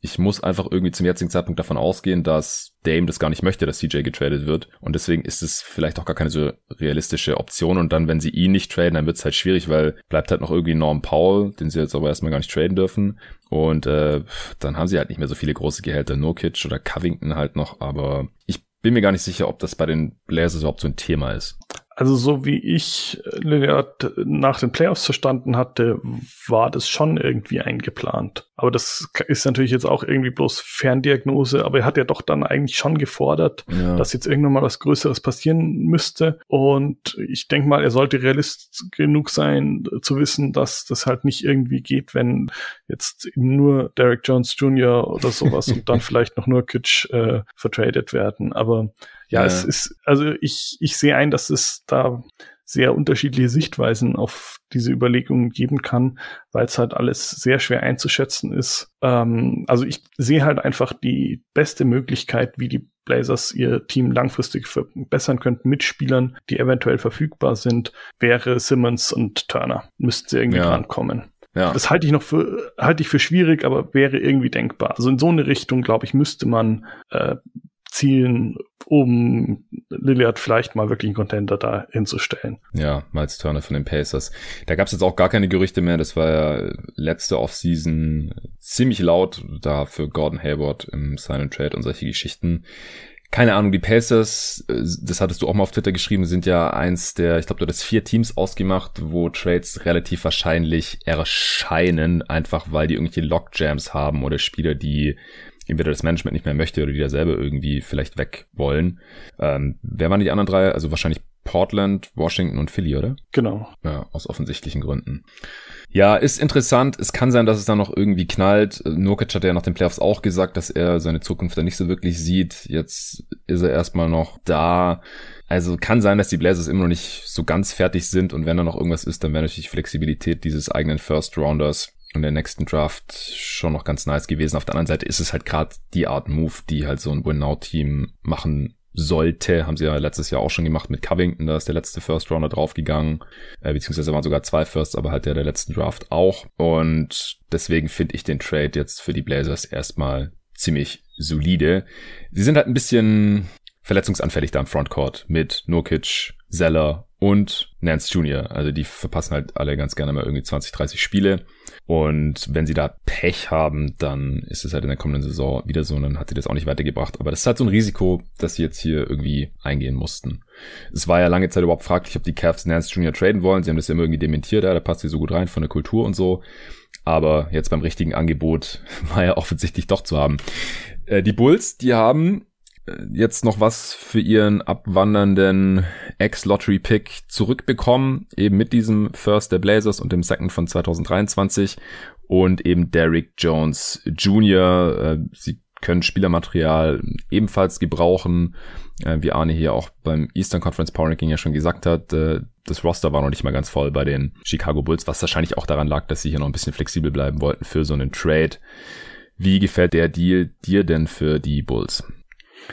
Speaker 1: ich muss einfach irgendwie zum jetzigen Zeitpunkt davon ausgehen, dass Dame das gar nicht möchte, dass CJ getradet wird. Und deswegen ist es vielleicht auch gar keine so realistische Option. Und dann, wenn sie ihn nicht traden, dann wird es halt schwierig, weil bleibt halt noch irgendwie Norm Paul, den sie jetzt aber erstmal gar nicht traden dürfen. Und äh, dann haben sie halt nicht mehr so viele große Gehälter. Nurkic oder Covington halt noch. Aber ich bin mir gar nicht sicher, ob das bei den Blazers überhaupt so ein Thema ist.
Speaker 2: Also so wie ich Lillard nach den Playoffs verstanden hatte, war das schon irgendwie eingeplant. Aber das ist natürlich jetzt auch irgendwie bloß Ferndiagnose, aber er hat ja doch dann eigentlich schon gefordert, ja. dass jetzt irgendwann mal was Größeres passieren müsste. Und ich denke mal, er sollte realist genug sein, zu wissen, dass das halt nicht irgendwie geht, wenn jetzt nur Derek Jones Jr. oder sowas und dann vielleicht noch nur Kitsch äh, vertradet werden. Aber ja, ja, es ist, also ich, ich sehe ein, dass es da sehr unterschiedliche Sichtweisen auf diese Überlegungen geben kann, weil es halt alles sehr schwer einzuschätzen ist. Ähm, also ich sehe halt einfach die beste Möglichkeit, wie die Blazers ihr Team langfristig verbessern könnten mit Spielern, die eventuell verfügbar sind, wäre Simmons und Turner. Müssten sie irgendwie ja. drankommen. Ja. Das halte ich noch für, halte ich für schwierig, aber wäre irgendwie denkbar. Also in so eine Richtung, glaube ich, müsste man äh, zielen, um Lillard vielleicht mal wirklich einen Contender da hinzustellen.
Speaker 1: Ja, Miles Turner von den Pacers. Da gab es jetzt auch gar keine Gerüchte mehr. Das war ja letzte Offseason ziemlich laut da für Gordon Hayward im Sign Trade und solche Geschichten. Keine Ahnung, die Pacers, äh, das hattest du auch mal auf Twitter geschrieben, sind ja eins der, ich glaube, du hattest vier Teams ausgemacht, wo Trades relativ wahrscheinlich erscheinen, einfach weil die irgendwelche Lockjams haben oder Spieler, die entweder das Management nicht mehr möchte oder die da selber irgendwie vielleicht weg wollen. Ähm, wer waren die anderen drei? Also wahrscheinlich Portland, Washington und Philly, oder?
Speaker 2: Genau.
Speaker 1: Ja, aus offensichtlichen Gründen. Ja, ist interessant. Es kann sein, dass es da noch irgendwie knallt. Nurkic hat ja nach den Playoffs auch gesagt, dass er seine Zukunft da nicht so wirklich sieht. Jetzt ist er erstmal noch da. Also kann sein, dass die Blazers immer noch nicht so ganz fertig sind und wenn da noch irgendwas ist, dann wäre natürlich Flexibilität dieses eigenen First Rounders in der nächsten Draft schon noch ganz nice gewesen. Auf der anderen Seite ist es halt gerade die Art Move, die halt so ein Win-Now-Team machen sollte. Haben sie ja letztes Jahr auch schon gemacht mit Covington, da ist der letzte First Rounder draufgegangen, äh, beziehungsweise waren sogar zwei Firsts, aber halt der der letzten Draft auch. Und deswegen finde ich den Trade jetzt für die Blazers erstmal ziemlich solide. Sie sind halt ein bisschen verletzungsanfällig da im Frontcourt mit Nurkic, Zeller und Nance Jr. Also die verpassen halt alle ganz gerne mal irgendwie 20, 30 Spiele. Und wenn sie da Pech haben, dann ist es halt in der kommenden Saison wieder so und dann hat sie das auch nicht weitergebracht. Aber das ist halt so ein Risiko, das sie jetzt hier irgendwie eingehen mussten. Es war ja lange Zeit überhaupt fraglich, ob die Cavs Nance Jr. traden wollen. Sie haben das ja immer irgendwie dementiert, ja, da passt sie so gut rein von der Kultur und so. Aber jetzt beim richtigen Angebot war er offensichtlich doch zu haben. Äh, die Bulls, die haben jetzt noch was für ihren abwandernden Ex-Lottery-Pick zurückbekommen, eben mit diesem First der Blazers und dem Second von 2023 und eben Derrick Jones Jr. Äh, sie können Spielermaterial ebenfalls gebrauchen, äh, wie Arne hier auch beim Eastern Conference Power Ranking ja schon gesagt hat. Äh, das Roster war noch nicht mal ganz voll bei den Chicago Bulls, was wahrscheinlich auch daran lag, dass sie hier noch ein bisschen flexibel bleiben wollten für so einen Trade. Wie gefällt der Deal dir denn für die Bulls?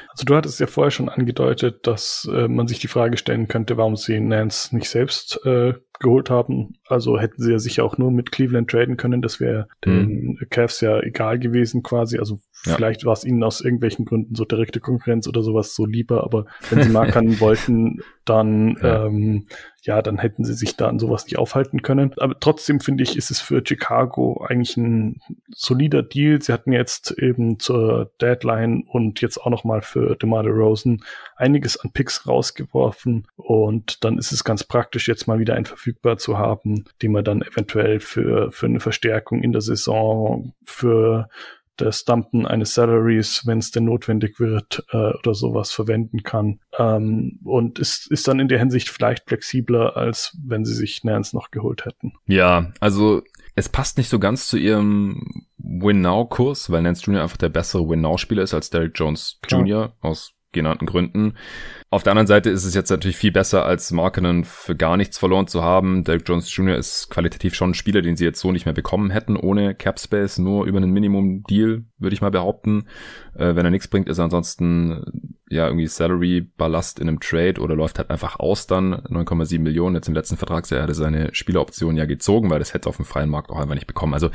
Speaker 2: Also du hattest ja vorher schon angedeutet, dass äh, man sich die Frage stellen könnte, warum sie Nance nicht selbst äh, geholt haben. Also hätten sie ja sicher auch nur mit Cleveland traden können. Das wäre mhm. den Cavs ja egal gewesen quasi. Also ja. vielleicht war es ihnen aus irgendwelchen Gründen so direkte Konkurrenz oder sowas so lieber. Aber wenn sie markern wollten, dann ja. Ähm, ja, dann hätten sie sich da an sowas nicht aufhalten können. Aber trotzdem finde ich, ist es für Chicago eigentlich ein solider Deal. Sie hatten jetzt eben zur Deadline und jetzt auch nochmal für DeMar Rosen einiges an Picks rausgeworfen und dann ist es ganz praktisch, jetzt mal wieder ein verfügbar zu haben, den man dann eventuell für, für eine Verstärkung in der Saison, für das Dumpen eines Salaries, wenn es denn notwendig wird, äh, oder sowas verwenden kann. Ähm, und ist, ist dann in der Hinsicht vielleicht flexibler, als wenn sie sich Nance noch geholt hätten.
Speaker 1: Ja, also es passt nicht so ganz zu ihrem Win-Now-Kurs, weil Nance Jr. einfach der bessere Win-Now-Spieler ist als Derek Jones Jr. Klar. aus genannten Gründen. Auf der anderen Seite ist es jetzt natürlich viel besser, als Markenen für gar nichts verloren zu haben. Derek Jones Jr. ist qualitativ schon ein Spieler, den sie jetzt so nicht mehr bekommen hätten, ohne Cap Space, nur über einen Minimum-Deal, würde ich mal behaupten. Äh, wenn er nichts bringt, ist er ansonsten ja irgendwie Salary-Ballast in einem Trade oder läuft halt einfach aus dann. 9,7 Millionen jetzt im letzten Vertragsjahr. Er hatte seine Spieleroption ja gezogen, weil das hätte auf dem freien Markt auch einfach nicht bekommen. Also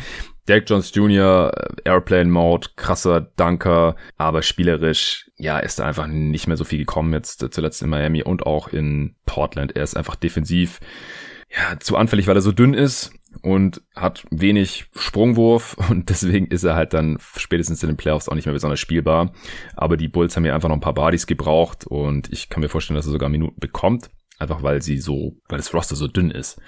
Speaker 1: Derek Jones Jr., Airplane Mode, krasser Dunker, aber spielerisch, ja, ist da einfach nicht mehr so viel gekommen jetzt zuletzt in Miami und auch in Portland. Er ist einfach defensiv ja, zu anfällig, weil er so dünn ist und hat wenig Sprungwurf und deswegen ist er halt dann spätestens in den Playoffs auch nicht mehr besonders spielbar. Aber die Bulls haben ja einfach noch ein paar Bodies gebraucht und ich kann mir vorstellen, dass er sogar Minuten bekommt. Einfach weil sie so, weil das Roster so dünn ist.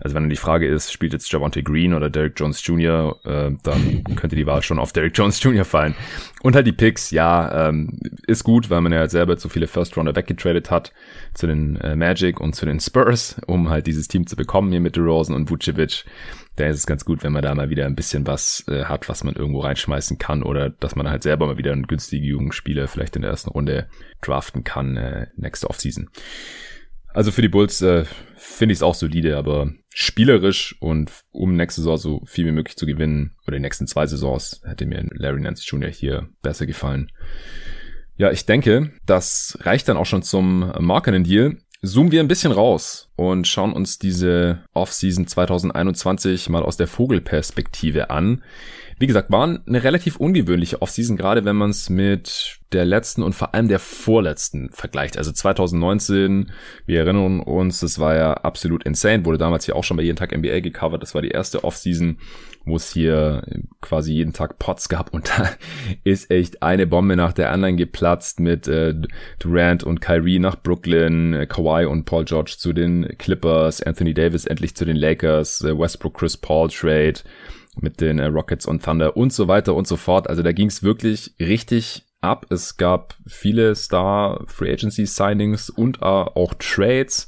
Speaker 1: Also wenn dann die Frage ist, spielt jetzt Javante Green oder Derek Jones Jr., äh, dann könnte die Wahl schon auf Derek Jones Jr. fallen. Und halt die Picks, ja, ähm, ist gut, weil man ja selber zu viele First Rounder weggetradet hat zu den äh, Magic und zu den Spurs, um halt dieses Team zu bekommen hier mit DeRozan und Vucevic. Da ist es ganz gut, wenn man da mal wieder ein bisschen was äh, hat, was man irgendwo reinschmeißen kann oder dass man halt selber mal wieder einen günstigen Jugendspieler vielleicht in der ersten Runde draften kann, äh, nächste Offseason. Also für die Bulls äh, finde ich es auch solide, aber spielerisch und um nächste Saison so viel wie möglich zu gewinnen oder die nächsten zwei Saisons hätte mir Larry Nance Jr. hier besser gefallen. Ja, ich denke, das reicht dann auch schon zum markenden Deal. Zoomen wir ein bisschen raus und schauen uns diese Offseason 2021 mal aus der Vogelperspektive an. Wie gesagt, war eine relativ ungewöhnliche Offseason, gerade wenn man es mit der letzten und vor allem der vorletzten vergleicht. Also 2019, wir erinnern uns, das war ja absolut insane, wurde damals hier auch schon bei jeden Tag NBA gecovert. Das war die erste Offseason, wo es hier quasi jeden Tag Pots gab und da ist echt eine Bombe nach der anderen geplatzt mit äh, Durant und Kyrie nach Brooklyn, äh, Kawhi und Paul George zu den Clippers, Anthony Davis endlich zu den Lakers, äh, Westbrook Chris Paul Trade mit den äh, Rockets und Thunder und so weiter und so fort. Also da ging es wirklich richtig ab. Es gab viele Star Free Agency Signings und äh, auch Trades.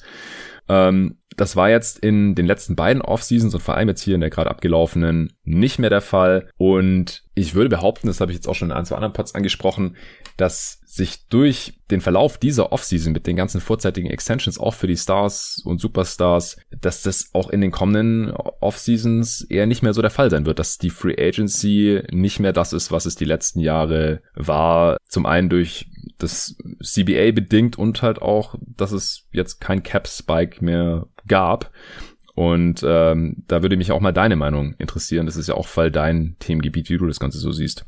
Speaker 1: Ähm, das war jetzt in den letzten beiden Off-Seasons und vor allem jetzt hier in der gerade abgelaufenen nicht mehr der Fall. Und ich würde behaupten, das habe ich jetzt auch schon in ein, zwei anderen Pods angesprochen, dass sich durch den Verlauf dieser Offseason mit den ganzen vorzeitigen Extensions auch für die Stars und Superstars, dass das auch in den kommenden Off-Seasons eher nicht mehr so der Fall sein wird, dass die Free Agency nicht mehr das ist, was es die letzten Jahre war. Zum einen durch das CBA bedingt und halt auch, dass es jetzt kein Cap-Spike mehr gab. Und ähm, da würde mich auch mal deine Meinung interessieren. Das ist ja auch voll dein Themengebiet, wie du das Ganze so siehst.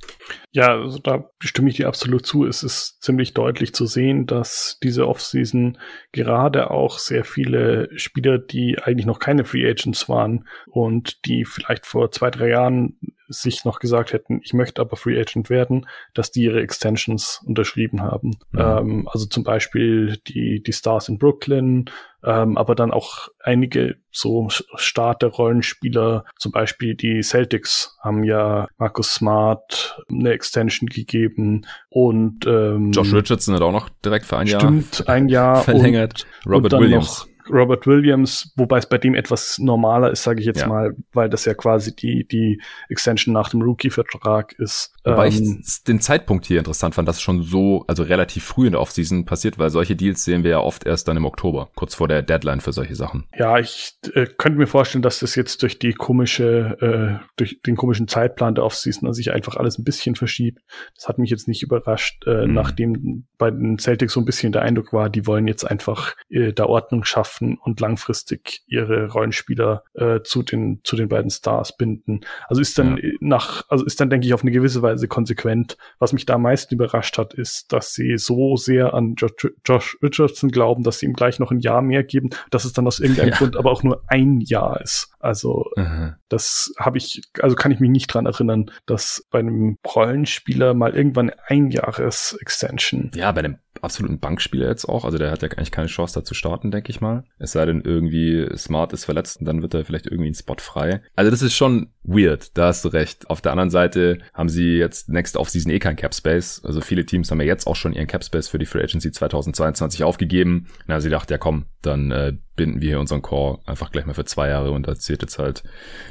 Speaker 2: Ja, also da stimme ich dir absolut zu. Es ist ziemlich deutlich zu sehen, dass diese Offseason gerade auch sehr viele Spieler, die eigentlich noch keine Free Agents waren und die vielleicht vor zwei, drei Jahren sich noch gesagt hätten, ich möchte aber Free Agent werden, dass die ihre Extensions unterschrieben haben. Mhm. Ähm, also zum Beispiel die, die Stars in Brooklyn, ähm, aber dann auch einige so Starter-Rollenspieler, zum Beispiel die Celtics haben ja Markus Smart eine Extension gegeben und ähm,
Speaker 1: Josh Richardson hat auch noch direkt für ein
Speaker 2: Jahr stimmt, ein Jahr
Speaker 1: verlängert.
Speaker 2: Und, Robert und Williams. Robert Williams, wobei es bei dem etwas normaler ist, sage ich jetzt ja. mal, weil das ja quasi die, die Extension nach dem Rookie-Vertrag ist.
Speaker 1: Wobei ähm, ich den Zeitpunkt hier interessant fand, dass schon so, also relativ früh in der Offseason passiert, weil solche Deals sehen wir ja oft erst dann im Oktober, kurz vor der Deadline für solche Sachen.
Speaker 2: Ja, ich äh, könnte mir vorstellen, dass das jetzt durch die komische, äh, durch den komischen Zeitplan der Offseason sich einfach alles ein bisschen verschiebt. Das hat mich jetzt nicht überrascht, äh, mhm. nachdem bei den Celtics so ein bisschen der Eindruck war, die wollen jetzt einfach äh, da Ordnung schaffen und langfristig ihre Rollenspieler äh, zu den zu den beiden Stars binden. Also ist dann ja. nach, also ist dann denke ich auf eine gewisse Weise konsequent. Was mich da am meisten überrascht hat, ist, dass sie so sehr an Josh, Josh Richardson glauben, dass sie ihm gleich noch ein Jahr mehr geben, dass es dann aus irgendeinem ja. Grund aber auch nur ein Jahr ist. Also mhm. das habe ich, also kann ich mich nicht dran erinnern, dass bei einem Rollenspieler mal irgendwann ein Jahres Extension.
Speaker 1: Ja, bei einem absoluten Bankspieler jetzt auch. Also der hat ja eigentlich keine Chance da zu starten, denke ich mal. Es sei denn irgendwie Smart ist verletzt und dann wird er vielleicht irgendwie ein Spot frei. Also das ist schon weird, da hast du recht. Auf der anderen Seite haben sie jetzt next off season eh kein Cap Space. Also viele Teams haben ja jetzt auch schon ihren Cap Space für die Free Agency 2022 aufgegeben. Na, sie dachte, ja komm, dann äh, binden wir hier unseren Core einfach gleich mal für zwei Jahre und da zählt jetzt halt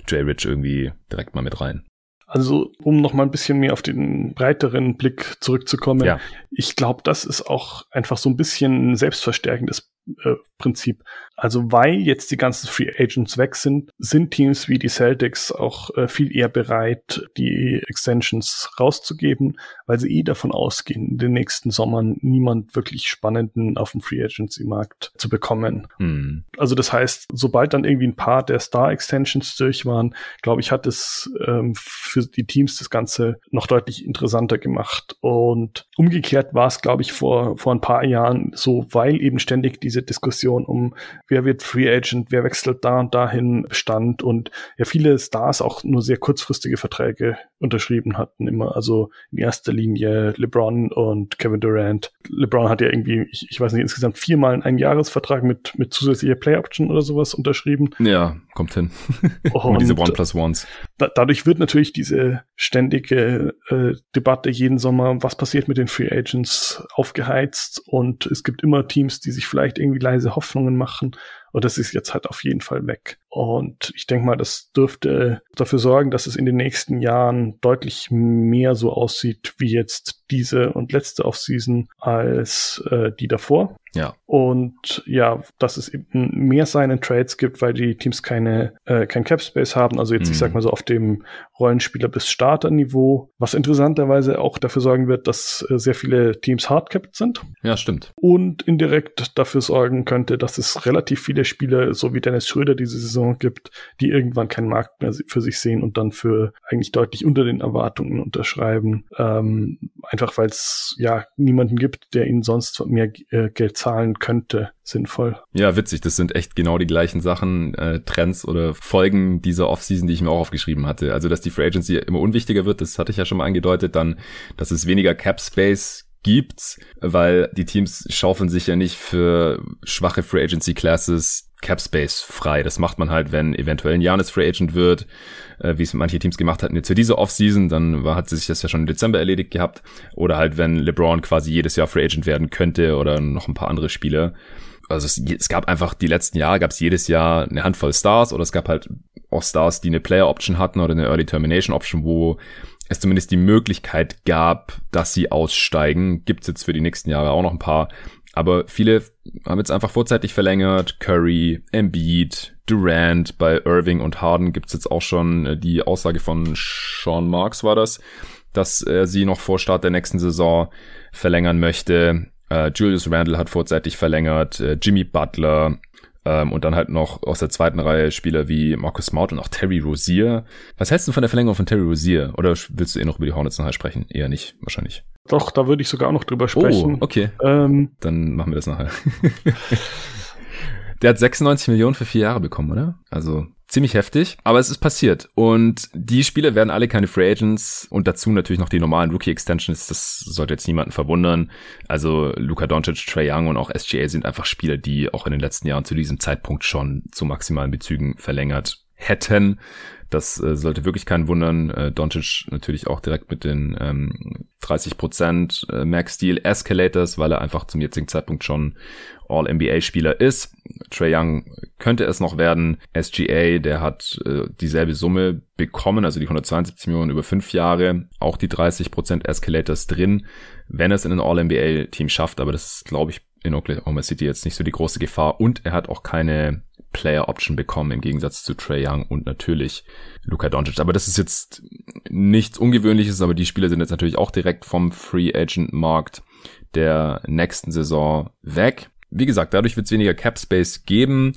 Speaker 1: Jay Rich irgendwie direkt mal mit rein.
Speaker 2: Also, um noch mal ein bisschen mehr auf den breiteren Blick zurückzukommen, ja. ich glaube, das ist auch einfach so ein bisschen ein selbstverstärkendes äh, Prinzip. Also weil jetzt die ganzen Free Agents weg sind, sind Teams wie die Celtics auch äh, viel eher bereit, die Extensions rauszugeben, weil sie eh davon ausgehen, in den nächsten Sommern niemand wirklich Spannenden auf dem Free Agency Markt zu bekommen. Hm. Also das heißt, sobald dann irgendwie ein paar der Star Extensions durch waren, glaube ich, hat es ähm, für die Teams das Ganze noch deutlich interessanter gemacht. Und umgekehrt war es, glaube ich, vor, vor ein paar Jahren so, weil eben ständig diese Diskussion um, wer wird Free Agent, wer wechselt da und dahin bestand und ja viele Stars auch nur sehr kurzfristige Verträge unterschrieben hatten immer. Also in erster Linie LeBron und Kevin Durant. LeBron hat ja irgendwie, ich, ich weiß nicht, insgesamt viermal einen Einjahresvertrag mit, mit zusätzlicher Play Option oder sowas unterschrieben.
Speaker 1: Ja, kommt hin. und diese One plus Ones.
Speaker 2: Da, dadurch wird natürlich diese ständige äh, Debatte jeden Sommer, was passiert mit den Free Agents, aufgeheizt und es gibt immer Teams, die sich vielleicht irgendwie leise Hoffnungen machen und das ist jetzt halt auf jeden Fall weg. Und ich denke mal, das dürfte dafür sorgen, dass es in den nächsten Jahren deutlich mehr so aussieht wie jetzt diese und letzte Offseason als äh, die davor.
Speaker 1: Ja.
Speaker 2: Und ja, dass es eben mehr seinen Trades gibt, weil die Teams keine äh, kein Cap Space haben. Also jetzt, mhm. ich sag mhm. mal so auf dem Rollenspieler bis Starter-Niveau, was interessanterweise auch dafür sorgen wird, dass äh, sehr viele Teams hardcapped sind.
Speaker 1: Ja, stimmt.
Speaker 2: Und indirekt dafür sorgen könnte, dass es relativ viele Spieler, so wie Dennis Schröder diese Saison gibt, die irgendwann keinen Markt mehr für sich sehen und dann für eigentlich deutlich unter den Erwartungen unterschreiben. Ähm, einfach weil es ja niemanden gibt, der ihnen sonst mehr äh, Geld zahlen könnte, sinnvoll.
Speaker 1: Ja, witzig. Das sind echt genau die gleichen Sachen, äh, Trends oder Folgen dieser Offseason, die ich mir auch aufgeschrieben hatte. Also, dass die Free Agency immer unwichtiger wird, das hatte ich ja schon mal angedeutet. Dann, dass es weniger Cap Space gibt, weil die Teams schaufeln sich ja nicht für schwache Free Agency Classes Cap Space frei. Das macht man halt, wenn eventuell ein Janis Free Agent wird, äh, wie es manche Teams gemacht hatten jetzt für diese Offseason, dann war, hat sich das ja schon im Dezember erledigt gehabt. Oder halt, wenn LeBron quasi jedes Jahr Free Agent werden könnte oder noch ein paar andere Spieler. Also es, es gab einfach die letzten Jahre gab es jedes Jahr eine Handvoll Stars oder es gab halt auch Stars, die eine Player Option hatten oder eine Early Termination Option, wo es zumindest die Möglichkeit gab, dass sie aussteigen. Gibt's jetzt für die nächsten Jahre auch noch ein paar. Aber viele haben jetzt einfach vorzeitig verlängert. Curry, Embiid, Durant, bei Irving und Harden gibt's jetzt auch schon äh, die Aussage von Sean Marks war das, dass er sie noch vor Start der nächsten Saison verlängern möchte. Uh, Julius Randle hat vorzeitig verlängert, uh, Jimmy Butler, ähm, und dann halt noch aus der zweiten Reihe Spieler wie Marcus Smart und auch Terry Rozier. Was hältst du von der Verlängerung von Terry Rozier? Oder willst du eh noch über die Hornets nachher sprechen? Eher nicht, wahrscheinlich.
Speaker 2: Doch, da würde ich sogar auch noch drüber sprechen.
Speaker 1: Oh, okay. Ähm, dann machen wir das nachher. der hat 96 Millionen für vier Jahre bekommen, oder? Also ziemlich heftig, aber es ist passiert. Und die Spieler werden alle keine Free Agents und dazu natürlich noch die normalen Rookie-Extensions. Das sollte jetzt niemanden verwundern. Also Luka Doncic, Trey Young und auch SGA sind einfach Spieler, die auch in den letzten Jahren zu diesem Zeitpunkt schon zu maximalen Bezügen verlängert hätten. Das äh, sollte wirklich keinen wundern. Äh, Doncic natürlich auch direkt mit den ähm, 30% äh, Max Steel Escalators, weil er einfach zum jetzigen Zeitpunkt schon All-NBA-Spieler ist. Trey Young könnte es noch werden. SGA, der hat äh, dieselbe Summe bekommen, also die 172 Millionen über fünf Jahre, auch die 30% Escalators drin, wenn er es in ein All-NBA-Team schafft. Aber das ist, glaube ich, in Oklahoma City jetzt nicht so die große Gefahr. Und er hat auch keine Player Option bekommen im Gegensatz zu Trey Young und natürlich Luka Doncic. Aber das ist jetzt nichts Ungewöhnliches, aber die Spieler sind jetzt natürlich auch direkt vom Free Agent Markt der nächsten Saison weg. Wie gesagt, dadurch wird es weniger Cap Space geben.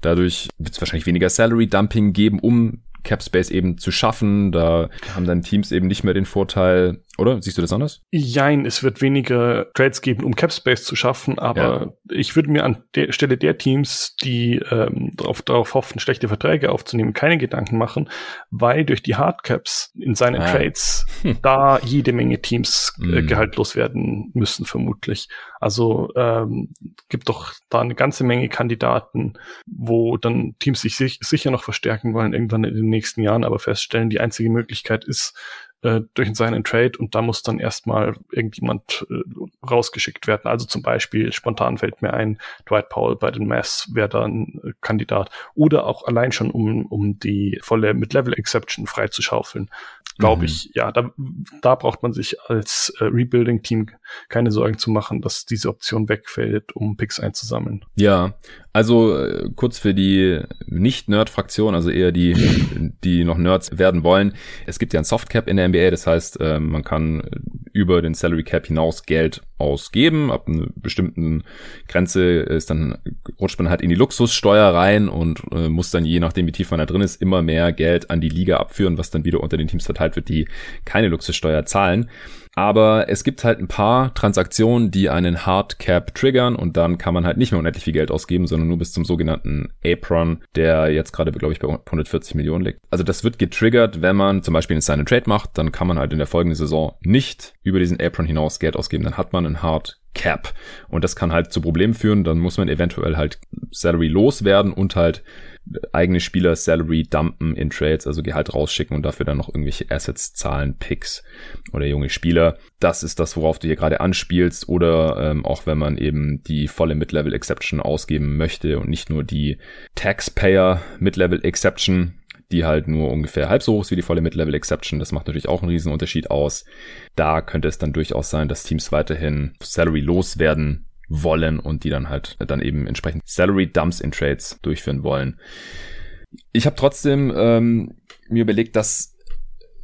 Speaker 1: Dadurch wird es wahrscheinlich weniger Salary Dumping geben, um Cap Space eben zu schaffen. Da haben dann Teams eben nicht mehr den Vorteil, oder? Siehst du das anders?
Speaker 2: Jein, es wird weniger Trades geben, um Cap Space zu schaffen, aber ja. ich würde mir an der Stelle der Teams, die ähm, darauf, darauf hoffen, schlechte Verträge aufzunehmen, keine Gedanken machen, weil durch die Hardcaps in seinen ah. Trades hm. da jede Menge Teams äh, hm. gehaltlos werden müssen, vermutlich. Also ähm, gibt doch da eine ganze Menge Kandidaten, wo dann Teams sich, sich sicher noch verstärken wollen, irgendwann in den nächsten Jahren, aber feststellen, die einzige Möglichkeit ist, äh, durch seinen Trade und da muss dann erstmal irgendjemand äh, rausgeschickt werden. Also zum Beispiel, spontan fällt mir ein, Dwight Powell bei den Mass wäre da ein äh, Kandidat. Oder auch allein schon, um, um die volle Mid-Level-Exception freizuschaufeln. Glaube mhm. ich, ja, da, da braucht man sich als äh, Rebuilding-Team keine Sorgen zu machen, dass diese Option wegfällt, um Picks einzusammeln.
Speaker 1: Ja, also äh, kurz für die Nicht-Nerd-Fraktion, also eher die, die noch Nerds werden wollen. Es gibt ja ein Softcap in der NBA, das heißt, äh, man kann über den Salary Cap hinaus Geld ausgeben. Ab einer bestimmten Grenze ist dann, rutscht man halt in die Luxussteuer rein und äh, muss dann, je nachdem wie tief man da drin ist, immer mehr Geld an die Liga abführen, was dann wieder unter den Teams verteilt wird, die keine Luxussteuer zahlen. Aber es gibt halt ein paar Transaktionen, die einen Hard Cap triggern und dann kann man halt nicht mehr unendlich viel Geld ausgeben, sondern nur bis zum sogenannten Apron, der jetzt gerade, glaube ich, bei 140 Millionen liegt. Also das wird getriggert, wenn man zum Beispiel einen Trade macht, dann kann man halt in der folgenden Saison nicht über diesen Apron hinaus Geld ausgeben. Dann hat man einen Hard Cap. Und das kann halt zu Problemen führen. Dann muss man eventuell halt Salary loswerden und halt eigene Spieler Salary dumpen in Trades, also Gehalt rausschicken und dafür dann noch irgendwelche Assets zahlen, Picks oder junge Spieler. Das ist das, worauf du hier gerade anspielst. Oder ähm, auch wenn man eben die volle Mid-Level Exception ausgeben möchte und nicht nur die Taxpayer Mid-Level Exception, die halt nur ungefähr halb so hoch ist wie die volle Mid-Level Exception. Das macht natürlich auch einen riesen Unterschied aus. Da könnte es dann durchaus sein, dass Teams weiterhin Salary loswerden wollen und die dann halt dann eben entsprechend Salary Dumps in Trades durchführen wollen. Ich habe trotzdem ähm, mir überlegt, dass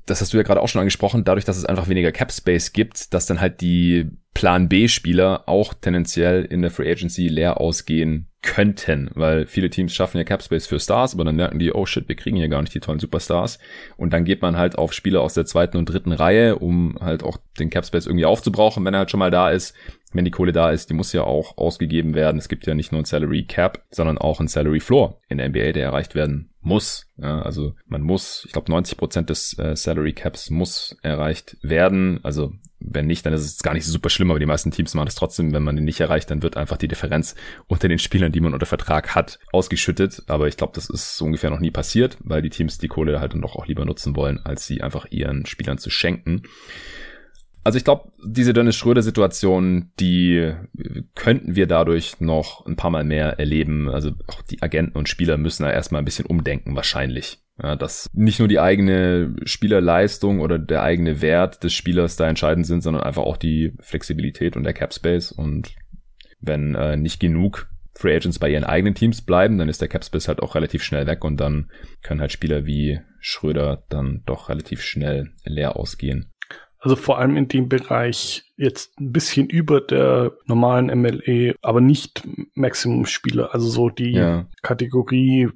Speaker 1: das hast du ja gerade auch schon angesprochen, dadurch, dass es einfach weniger Cap Space gibt, dass dann halt die Plan B Spieler auch tendenziell in der Free Agency leer ausgehen könnten, weil viele Teams schaffen ja Cap Space für Stars, aber dann merken die, oh shit, wir kriegen hier gar nicht die tollen Superstars. Und dann geht man halt auf Spieler aus der zweiten und dritten Reihe, um halt auch den Cap Space irgendwie aufzubrauchen, wenn er halt schon mal da ist, wenn die Kohle da ist, die muss ja auch ausgegeben werden. Es gibt ja nicht nur ein Salary Cap, sondern auch ein Salary Floor in der NBA, der erreicht werden muss. Ja, also man muss, ich glaube 90 Prozent des äh, Salary Caps muss erreicht werden. Also wenn nicht, dann ist es gar nicht so super schlimm, aber die meisten Teams machen das trotzdem. Wenn man den nicht erreicht, dann wird einfach die Differenz unter den Spielern, die man unter Vertrag hat, ausgeschüttet. Aber ich glaube, das ist so ungefähr noch nie passiert, weil die Teams die Kohle halt dann doch auch lieber nutzen wollen, als sie einfach ihren Spielern zu schenken. Also ich glaube, diese Dennis Schröder-Situation, die könnten wir dadurch noch ein paar Mal mehr erleben. Also auch die Agenten und Spieler müssen da erstmal ein bisschen umdenken, wahrscheinlich. Ja, dass nicht nur die eigene Spielerleistung oder der eigene Wert des Spielers da entscheidend sind, sondern einfach auch die Flexibilität und der Cap Space. Und wenn äh, nicht genug Free Agents bei ihren eigenen Teams bleiben, dann ist der Capspace halt auch relativ schnell weg und dann können halt Spieler wie Schröder dann doch relativ schnell leer ausgehen.
Speaker 2: Also vor allem in dem Bereich jetzt ein bisschen über der normalen MLE, aber nicht Maximum-Spieler. Also so die ja. Kategorie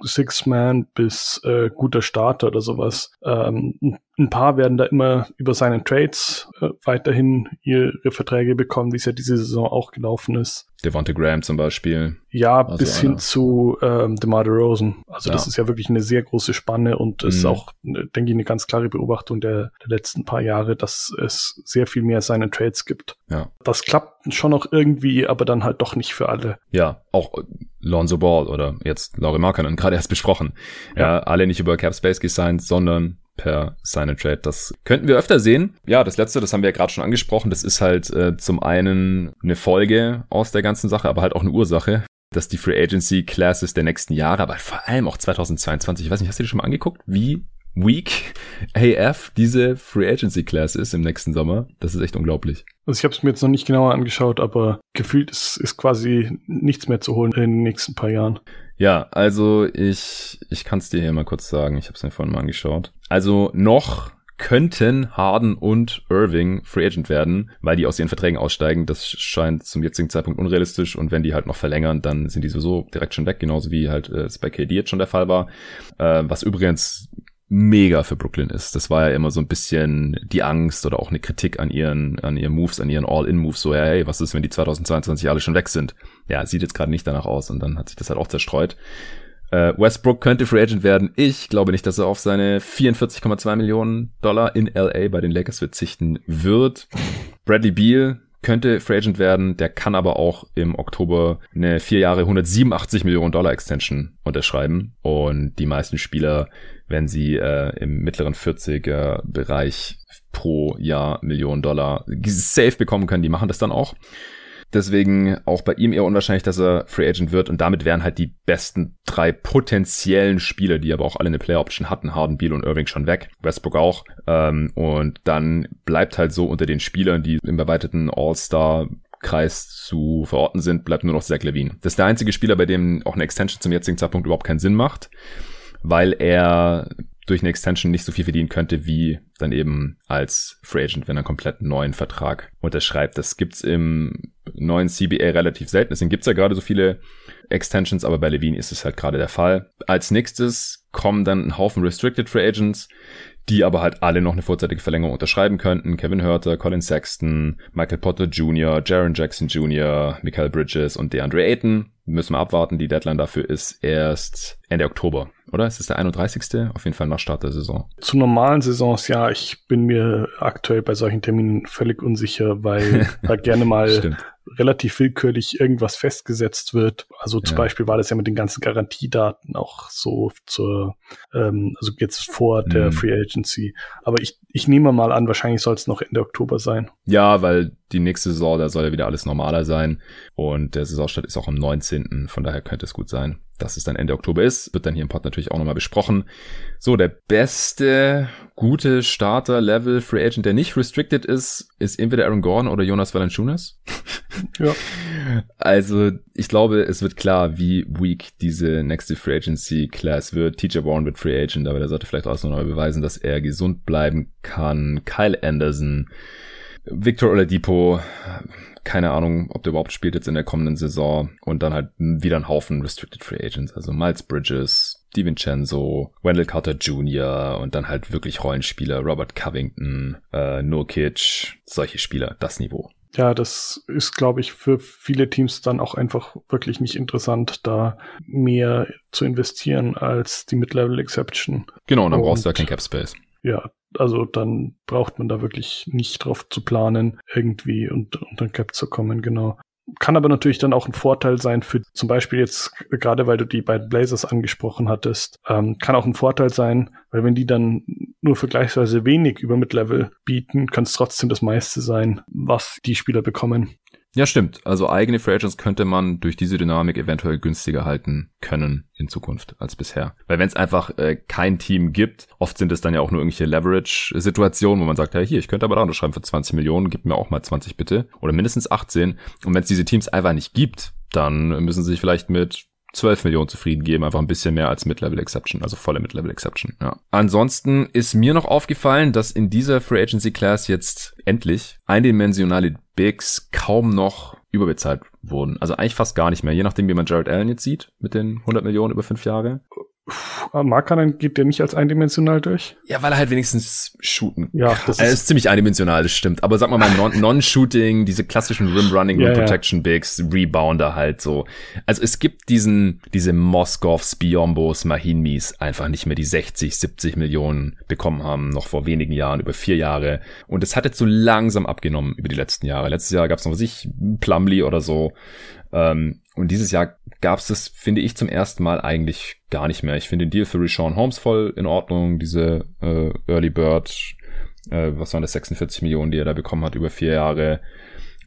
Speaker 2: Six-Man bis äh, guter Starter oder sowas. Ähm, ein paar werden da immer über seine Trades äh, weiterhin ihre Verträge bekommen, wie es ja diese Saison auch gelaufen ist.
Speaker 1: Devonta Graham zum Beispiel.
Speaker 2: Ja, also bis einer. hin zu ähm, DeMar DeRozan. Also ja. das ist ja wirklich eine sehr große Spanne und ist mhm. auch, ne, denke ich, eine ganz klare Beobachtung der, der letzten paar Jahre, dass es sehr viel mehr seine Trades gibt.
Speaker 1: Ja.
Speaker 2: Das klappt schon noch irgendwie, aber dann halt doch nicht für alle.
Speaker 1: Ja, auch Lonzo Ball oder jetzt Laurie Markkanen gerade erst besprochen. Ja. ja, alle nicht über Cap Space gesigned, sondern per Sign and Trade. Das könnten wir öfter sehen. Ja, das letzte, das haben wir ja gerade schon angesprochen, das ist halt äh, zum einen eine Folge aus der ganzen Sache, aber halt auch eine Ursache, dass die Free Agency Classes der nächsten Jahre, aber vor allem auch 2022, ich weiß nicht, hast du dir schon mal angeguckt, wie weak AF diese Free Agency Class ist im nächsten Sommer? Das ist echt unglaublich.
Speaker 2: Also ich habe es mir jetzt noch nicht genauer angeschaut, aber gefühlt ist, ist quasi nichts mehr zu holen in den nächsten paar Jahren.
Speaker 1: Ja, also ich, ich kann es dir hier mal kurz sagen. Ich habe es mir vorhin mal angeschaut. Also noch könnten Harden und Irving Free Agent werden, weil die aus ihren Verträgen aussteigen. Das scheint zum jetzigen Zeitpunkt unrealistisch und wenn die halt noch verlängern, dann sind die sowieso direkt schon weg, genauso wie halt äh, es bei KD jetzt schon der Fall war. Äh, was übrigens mega für Brooklyn ist. Das war ja immer so ein bisschen die Angst oder auch eine Kritik an ihren, an ihren Moves, an ihren All-In-Moves. So, ja, hey, was ist, wenn die 2022 alle schon weg sind? Ja, sieht jetzt gerade nicht danach aus und dann hat sich das halt auch zerstreut. Äh, Westbrook könnte Free Agent werden. Ich glaube nicht, dass er auf seine 44,2 Millionen Dollar in LA bei den Lakers verzichten wird. Bradley Beal könnte Free Agent werden, der kann aber auch im Oktober eine vier Jahre 187 Millionen Dollar Extension unterschreiben und die meisten Spieler wenn sie äh, im mittleren 40er Bereich pro Jahr Millionen Dollar safe bekommen können, die machen das dann auch. Deswegen auch bei ihm eher unwahrscheinlich, dass er Free Agent wird. Und damit wären halt die besten drei potenziellen Spieler, die aber auch alle eine Player Option hatten, Harden, Beal und Irving schon weg. Westbrook auch. Ähm, und dann bleibt halt so unter den Spielern, die im erweiterten All-Star Kreis zu verorten sind, bleibt nur noch Zach Levine. Das ist der einzige Spieler, bei dem auch eine Extension zum jetzigen Zeitpunkt überhaupt keinen Sinn macht weil er durch eine Extension nicht so viel verdienen könnte wie dann eben als Free Agent, wenn er einen komplett neuen Vertrag unterschreibt. Das gibt's im neuen CBA relativ selten. Deswegen gibt's ja gerade so viele Extensions, aber bei Levine ist es halt gerade der Fall. Als nächstes kommen dann ein Haufen Restricted Free Agents, die aber halt alle noch eine vorzeitige Verlängerung unterschreiben könnten. Kevin Hurter, Colin Sexton, Michael Potter Jr., Jaron Jackson Jr., Michael Bridges und DeAndre Ayton. Müssen wir abwarten. Die Deadline dafür ist erst Ende Oktober, oder? Ist es der 31. Auf jeden Fall nach Start der Saison.
Speaker 2: Zu normalen Saisons, ja. Ich bin mir aktuell bei solchen Terminen völlig unsicher, weil da gerne mal relativ willkürlich irgendwas festgesetzt wird. Also zum ja. Beispiel war das ja mit den ganzen Garantiedaten auch so zur, ähm, also jetzt vor der mhm. Free Agency. Aber ich, ich nehme mal an, wahrscheinlich soll es noch Ende Oktober sein.
Speaker 1: Ja, weil die nächste Saison, da soll ja wieder alles normaler sein. Und der Saisonstart ist auch am 19. Von daher könnte es gut sein, dass es dann Ende Oktober ist. Wird dann hier im Pod natürlich auch nochmal besprochen. So, der beste gute Starter-Level Free Agent, der nicht restricted ist, ist entweder Aaron Gordon oder Jonas Valanciunas.
Speaker 2: ja.
Speaker 1: Also, ich glaube, es wird klar, wie weak diese nächste Free Agency Class wird. TJ Warren wird Free Agent, aber der sollte vielleicht auch noch mal beweisen, dass er gesund bleiben kann. Kyle Anderson, Victor Oladipo, keine Ahnung, ob der überhaupt spielt jetzt in der kommenden Saison und dann halt wieder ein Haufen Restricted Free Agents, also Miles Bridges, DiVincenzo, Wendell Carter Jr. und dann halt wirklich Rollenspieler, Robert Covington, äh, Nurkic, solche Spieler, das Niveau.
Speaker 2: Ja, das ist, glaube ich, für viele Teams dann auch einfach wirklich nicht interessant, da mehr zu investieren als die Mid-Level Exception.
Speaker 1: Genau, und dann und, brauchst du ja kein Cap Space.
Speaker 2: Ja, also dann braucht man da wirklich nicht drauf zu planen, irgendwie und unter Cap zu kommen, genau. Kann aber natürlich dann auch ein Vorteil sein für zum Beispiel jetzt, gerade weil du die beiden Blazers angesprochen hattest, ähm, kann auch ein Vorteil sein, weil wenn die dann nur vergleichsweise wenig über Mid-Level bieten, kann es trotzdem das meiste sein, was die Spieler bekommen.
Speaker 1: Ja, stimmt. Also eigene Free Agents könnte man durch diese Dynamik eventuell günstiger halten können in Zukunft als bisher. Weil wenn es einfach äh, kein Team gibt, oft sind es dann ja auch nur irgendwelche Leverage-Situationen, wo man sagt, hey, hier, ich könnte aber da unterschreiben für 20 Millionen, gib mir auch mal 20 bitte. Oder mindestens 18. Und wenn es diese Teams einfach nicht gibt, dann müssen sie sich vielleicht mit 12 Millionen zufrieden geben, einfach ein bisschen mehr als Mid-Level Exception, also volle Mid-Level Exception. Ja. Ansonsten ist mir noch aufgefallen, dass in dieser Free Agency Class jetzt endlich eindimensionale Bigs kaum noch überbezahlt wurden. Also eigentlich fast gar nicht mehr, je nachdem, wie man Jared Allen jetzt sieht mit den 100 Millionen über fünf Jahre.
Speaker 2: Markanen geht der nicht als eindimensional durch?
Speaker 1: Ja, weil er halt wenigstens shooten
Speaker 2: Ja,
Speaker 1: das ist, er ist ziemlich eindimensional, das stimmt. Aber sag mal mal Non-Shooting, non diese klassischen Rim-Running,
Speaker 2: ja,
Speaker 1: Rim-Protection Bigs, Rebounder halt so. Also es gibt diesen, diese Moskovs, Biombos, Mahinmis einfach nicht mehr, die 60, 70 Millionen bekommen haben, noch vor wenigen Jahren, über vier Jahre. Und es hat jetzt so langsam abgenommen über die letzten Jahre. Letztes Jahr gab es noch, was ich, Plumlee oder so. Ähm, und dieses Jahr gab es das, finde ich, zum ersten Mal eigentlich gar nicht mehr. Ich finde den Deal für Rashawn Holmes voll in Ordnung, diese äh, Early Bird, äh, was waren das, 46 Millionen, die er da bekommen hat über vier Jahre.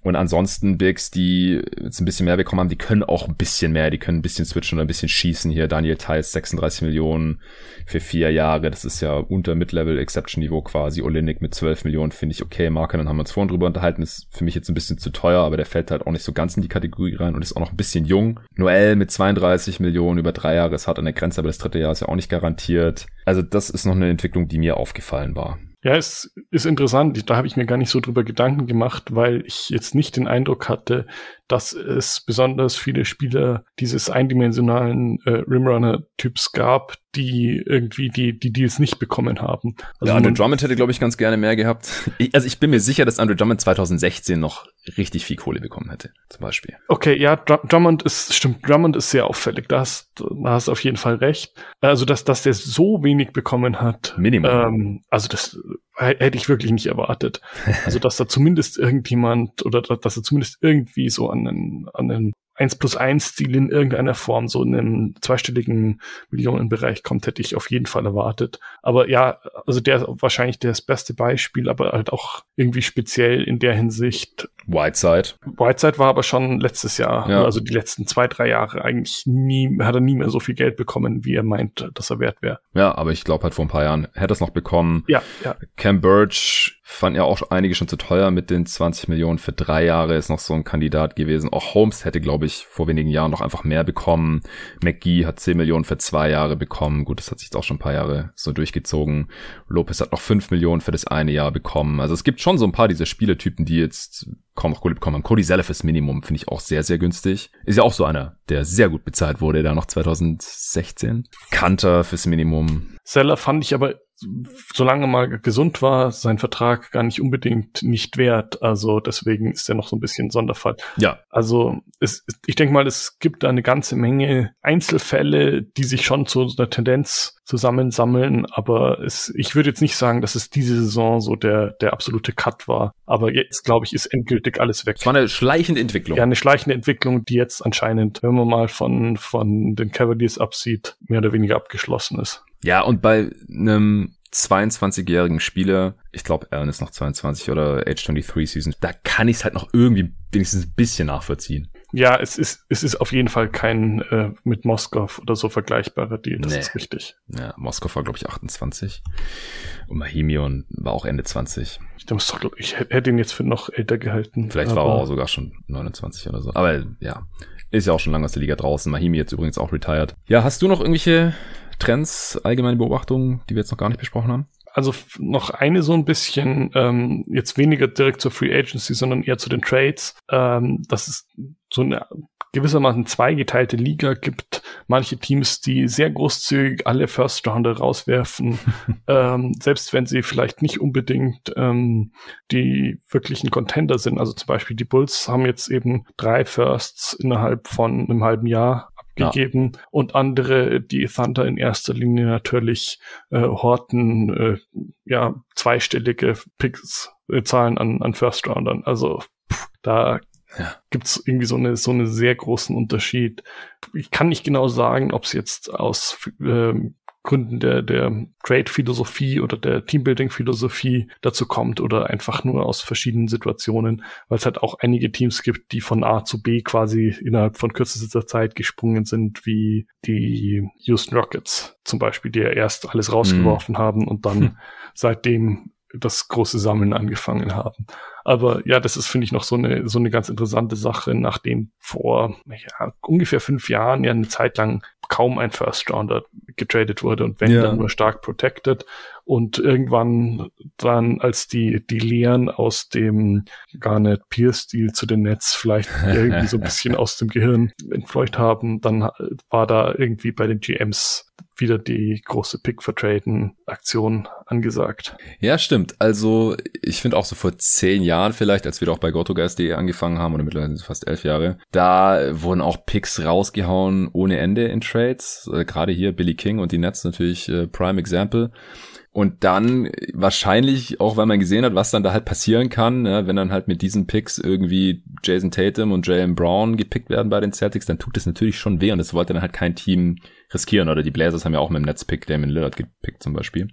Speaker 1: Und ansonsten Bigs, die jetzt ein bisschen mehr bekommen haben, die können auch ein bisschen mehr, die können ein bisschen switchen oder ein bisschen schießen. Hier Daniel Theiss 36 Millionen für vier Jahre, das ist ja unter Mid-Level Exception Niveau quasi. Olinik mit 12 Millionen finde ich okay. Marker, dann haben wir uns vorhin drüber unterhalten, ist für mich jetzt ein bisschen zu teuer, aber der fällt halt auch nicht so ganz in die Kategorie rein und ist auch noch ein bisschen jung. Noel mit 32 Millionen über drei Jahre ist hart an der Grenze, aber das dritte Jahr ist ja auch nicht garantiert. Also das ist noch eine Entwicklung, die mir aufgefallen war.
Speaker 2: Ja, es ist interessant. Da habe ich mir gar nicht so drüber Gedanken gemacht, weil ich jetzt nicht den Eindruck hatte, dass es besonders viele Spieler dieses eindimensionalen äh, Rimrunner-Typs gab, die irgendwie die, die Deals nicht bekommen haben.
Speaker 1: Also ja, Andrew Drummond hätte, glaube ich, ganz gerne mehr gehabt. Ich, also ich bin mir sicher, dass Andrew Drummond 2016 noch richtig viel Kohle bekommen hätte, zum Beispiel.
Speaker 2: Okay, ja, Drummond ist, stimmt, Drummond ist sehr auffällig. Da hast, da hast du auf jeden Fall recht. Also, dass, dass der so wenig bekommen hat.
Speaker 1: Minimum.
Speaker 2: Ähm, also, das hätte ich wirklich nicht erwartet. Also, dass da zumindest irgendjemand oder dass er zumindest irgendwie so an einen, an einen 1 plus 1 Ziel in irgendeiner Form so in einem zweistelligen Millionenbereich kommt, hätte ich auf jeden Fall erwartet. Aber ja, also der ist wahrscheinlich das beste Beispiel, aber halt auch irgendwie speziell in der Hinsicht.
Speaker 1: Whiteside.
Speaker 2: Whiteside war aber schon letztes Jahr,
Speaker 1: Ja.
Speaker 2: also die letzten zwei, drei Jahre eigentlich nie, hat er nie mehr so viel Geld bekommen, wie er meint, dass er wert wäre.
Speaker 1: Ja, aber ich glaube halt vor ein paar Jahren hätte er es noch bekommen.
Speaker 2: Ja, ja.
Speaker 1: Cam Birch fand ja auch einige schon zu teuer mit den 20 Millionen für drei Jahre, ist noch so ein Kandidat gewesen. Auch Holmes hätte, glaube ich, vor wenigen Jahren noch einfach mehr bekommen. McGee hat 10 Millionen für zwei Jahre bekommen. Gut, das hat sich jetzt auch schon ein paar Jahre so durchgezogen. Lopez hat noch 5 Millionen für das eine Jahr bekommen. Also es gibt schon so ein paar dieser Spieletypen, die jetzt kaum noch Kohle bekommen haben. Cody Zeller fürs Minimum finde ich auch sehr, sehr günstig. Ist ja auch so einer, der sehr gut bezahlt wurde, da noch 2016. Kanter fürs Minimum.
Speaker 2: Seller fand ich aber, solange er mal gesund war, sein Vertrag gar nicht unbedingt nicht wert. Also deswegen ist er noch so ein bisschen Sonderfall.
Speaker 1: Ja,
Speaker 2: Also es, ich denke mal, es gibt da eine ganze Menge Einzelfälle, die sich schon zu einer Tendenz zusammensammeln, aber es, ich würde jetzt nicht sagen, dass es diese Saison so der, der absolute Cut war. Aber jetzt, glaube ich, ist endgültig alles weg.
Speaker 1: es war eine schleichende Entwicklung.
Speaker 2: Ja, eine schleichende Entwicklung, die jetzt anscheinend, wenn man mal von, von den Cavaliers absieht, mehr oder weniger abgeschlossen ist.
Speaker 1: Ja, und bei einem 22-jährigen Spieler, ich glaube, Allen ist noch 22 oder Age 23 Season, da kann ich es halt noch irgendwie wenigstens ein bisschen nachvollziehen.
Speaker 2: Ja, es ist, es ist auf jeden Fall kein äh, mit Moskau oder so vergleichbarer Deal, das
Speaker 1: Nee.
Speaker 2: ist richtig.
Speaker 1: Ja, Moskau war, glaube ich, 28. Und Mahimion war auch Ende 20.
Speaker 2: Ich, doch, glaub, ich hätte ihn jetzt für noch älter gehalten.
Speaker 1: Vielleicht war er auch sogar schon 29 oder so. Aber ja, ist ja auch schon lange aus der Liga draußen. Mahimi jetzt übrigens auch retired. Ja, hast du noch irgendwelche Trends, allgemeine Beobachtungen, die wir jetzt noch gar nicht besprochen haben?
Speaker 2: Also noch eine so ein bisschen, ähm, jetzt weniger direkt zur Free Agency, sondern eher zu den Trades, ähm, dass es so eine gewissermaßen zweigeteilte Liga gibt. Manche Teams, die sehr großzügig alle First Rounder rauswerfen, ähm, selbst wenn sie vielleicht nicht unbedingt ähm, die wirklichen Contender sind. Also zum Beispiel die Bulls haben jetzt eben drei Firsts innerhalb von einem halben Jahr
Speaker 1: Ja.
Speaker 2: abgegeben und andere, die Thunder in erster Linie natürlich äh, horten, äh, ja, zweistellige Picks, äh, Zahlen an, an First Roundern. Also pff, da
Speaker 1: Ja.
Speaker 2: gibt's irgendwie so eine so eine sehr großen Unterschied. Ich kann nicht genau sagen, ob es jetzt aus ähm, Gründen der, der Trade-Philosophie oder der Teambuilding-Philosophie dazu kommt oder einfach nur aus verschiedenen Situationen, weil es halt auch einige Teams gibt, die von A zu B quasi innerhalb von kürzester Zeit gesprungen sind, wie die Houston Rockets zum Beispiel, die ja erst alles rausgeworfen mhm. haben und dann seitdem das große Sammeln angefangen haben. Aber ja, das ist, finde ich, noch so eine, so eine ganz interessante Sache, nachdem vor ja, ungefähr fünf Jahren ja eine Zeit lang kaum ein First Rounder getradet wurde und wenn ja. dann nur stark protected. Und irgendwann dann, als die, die Lehren aus dem Garnet Pierce Deal zu den Nets vielleicht irgendwie so ein bisschen aus dem Gehirn entfleucht haben, dann war da irgendwie bei den GMs wieder die große Pick vertraden Aktion angesagt.
Speaker 1: Ja, stimmt. Also ich finde auch so vor zehn Jahren vielleicht, als wir doch bei GoToGuys.de angefangen haben, oder mittlerweile fast elf Jahre, da wurden auch Picks rausgehauen ohne Ende in Trades. Äh, Gerade hier Billy King und die Nets natürlich äh, Prime Example. Und dann wahrscheinlich, auch weil man gesehen hat, was dann da halt passieren kann, ja, wenn dann halt mit diesen Picks irgendwie Jason Tatum und Jalen Brown gepickt werden bei den Celtics, dann tut das natürlich schon weh und das wollte dann halt kein Team riskieren. Oder die Blazers haben ja auch mit dem Netzpick Damon Lillard gepickt zum Beispiel.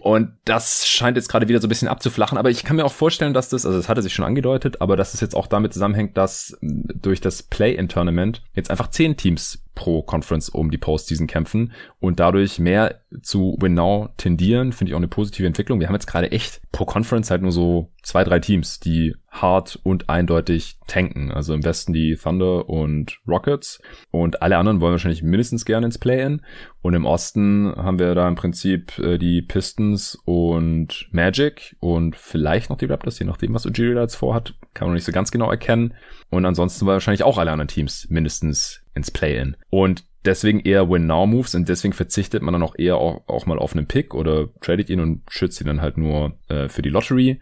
Speaker 1: Und das scheint jetzt gerade wieder so ein bisschen abzuflachen. Aber ich kann mir auch vorstellen, dass das, also das hatte sich schon angedeutet, aber dass es das jetzt auch damit zusammenhängt, dass durch das Play-in-Tournament jetzt einfach zehn Teams pro Conference um die Postseason kämpfen und dadurch mehr zu Win tendieren, finde ich auch eine positive Entwicklung. Wir haben jetzt gerade echt pro Conference halt nur so zwei, drei Teams, die hart und eindeutig tanken. Also im Westen die Thunder und Rockets und alle anderen wollen wahrscheinlich mindestens gerne ins Play-In. Und im Osten haben wir da im Prinzip äh, die Pistons und Magic und vielleicht noch die Raptors, je nachdem, was Ujiri da jetzt vorhat, kann man nicht so ganz genau erkennen. Und ansonsten wahrscheinlich auch alle anderen Teams mindestens ins Play-In. Und deswegen eher Win-Now-Moves und deswegen verzichtet man dann auch eher auch, auch mal auf einen Pick oder tradet ihn und schützt ihn dann halt nur äh, für die Lottery.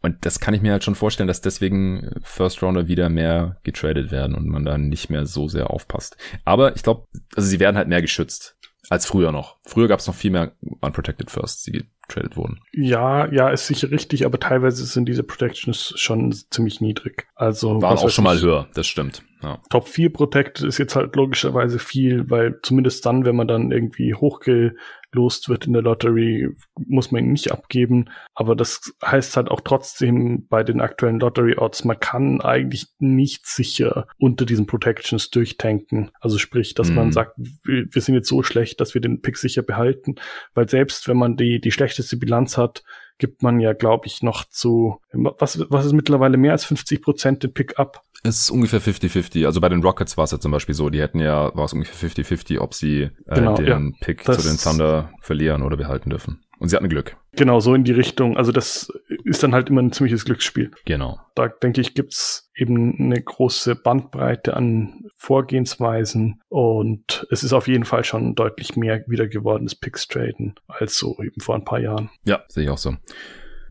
Speaker 1: Und das kann ich mir halt schon vorstellen, dass deswegen First Rounder wieder mehr getradet werden und man da nicht mehr so sehr aufpasst. Aber ich glaube, also sie werden halt mehr geschützt als früher noch. Früher gab es noch viel mehr Unprotected Firsts, die getradet wurden.
Speaker 2: Ja, ja, ist sicher richtig, aber teilweise sind diese Protections schon ziemlich niedrig. Also
Speaker 1: waren auch schon mal höher, das stimmt.
Speaker 2: Ja. Top 4 Protected ist jetzt halt logischerweise viel, weil zumindest dann, wenn man dann irgendwie hochge lost wird in der Lottery, muss man ihn nicht abgeben. Aber das heißt halt auch trotzdem bei den aktuellen Lottery-Odds, man kann eigentlich nicht sicher unter diesen Protections durchtanken. Also sprich, dass mm. man mhm. sagt, wir sind jetzt so schlecht, dass wir den Pick sicher behalten. Weil selbst wenn man die, die schlechteste Bilanz hat, gibt man ja, glaube ich, noch zu, was, was ist mittlerweile mehr als 50 Prozent den Pick ab?
Speaker 1: Es ist ungefähr 50-50. Also bei den Rockets war es ja zum Beispiel so, die hätten ja, war es ungefähr 50-50, ob sie äh, genau, den ja, Pick zu den Thunder verlieren oder behalten dürfen. Und sie hatten Glück.
Speaker 2: Genau, so in die Richtung. Also das ist dann halt immer ein ziemliches Glücksspiel.
Speaker 1: Genau.
Speaker 2: Da denke ich, gibt's eben eine große Bandbreite an Vorgehensweisen und es ist auf jeden Fall schon deutlich mehr wieder gewordenes Picks traden als so eben vor ein paar Jahren.
Speaker 1: Ja, sehe ich auch so.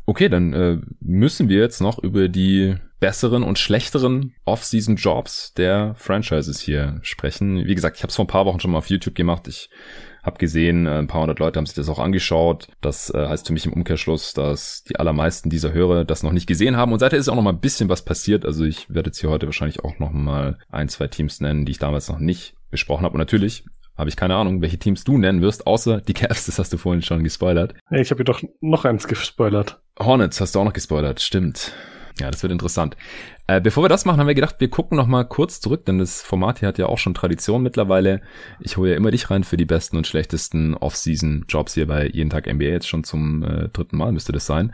Speaker 1: Okay, dann äh, müssen wir jetzt noch über die besseren und schlechteren Off-Season-Jobs der Franchises hier sprechen. Wie gesagt, ich habe es vor ein paar Wochen schon mal auf YouTube gemacht. Ich habe gesehen, äh, ein paar hundert Leute haben sich das auch angeschaut. Das äh, heißt für mich im Umkehrschluss, dass die allermeisten dieser Hörer das noch nicht gesehen haben. Und seither ist auch noch mal ein bisschen was passiert. Also ich werde jetzt hier heute wahrscheinlich auch noch mal ein, zwei Teams nennen, die ich damals noch nicht besprochen habe. Und natürlich habe ich keine Ahnung, welche Teams du nennen wirst, außer die Cavs, das hast du vorhin schon gespoilert.
Speaker 2: Ich habe dir doch noch eins gespoilert.
Speaker 1: Hornets hast du auch noch gespoilert, stimmt. Ja, das wird interessant. Äh, bevor wir das machen, haben wir gedacht, wir gucken noch mal kurz zurück, denn das Format hier hat ja auch schon Tradition mittlerweile. Ich hole ja immer dich rein für die besten und schlechtesten Off-Season-Jobs hier bei Jeden Tag NBA, jetzt schon zum äh, dritten Mal müsste das sein.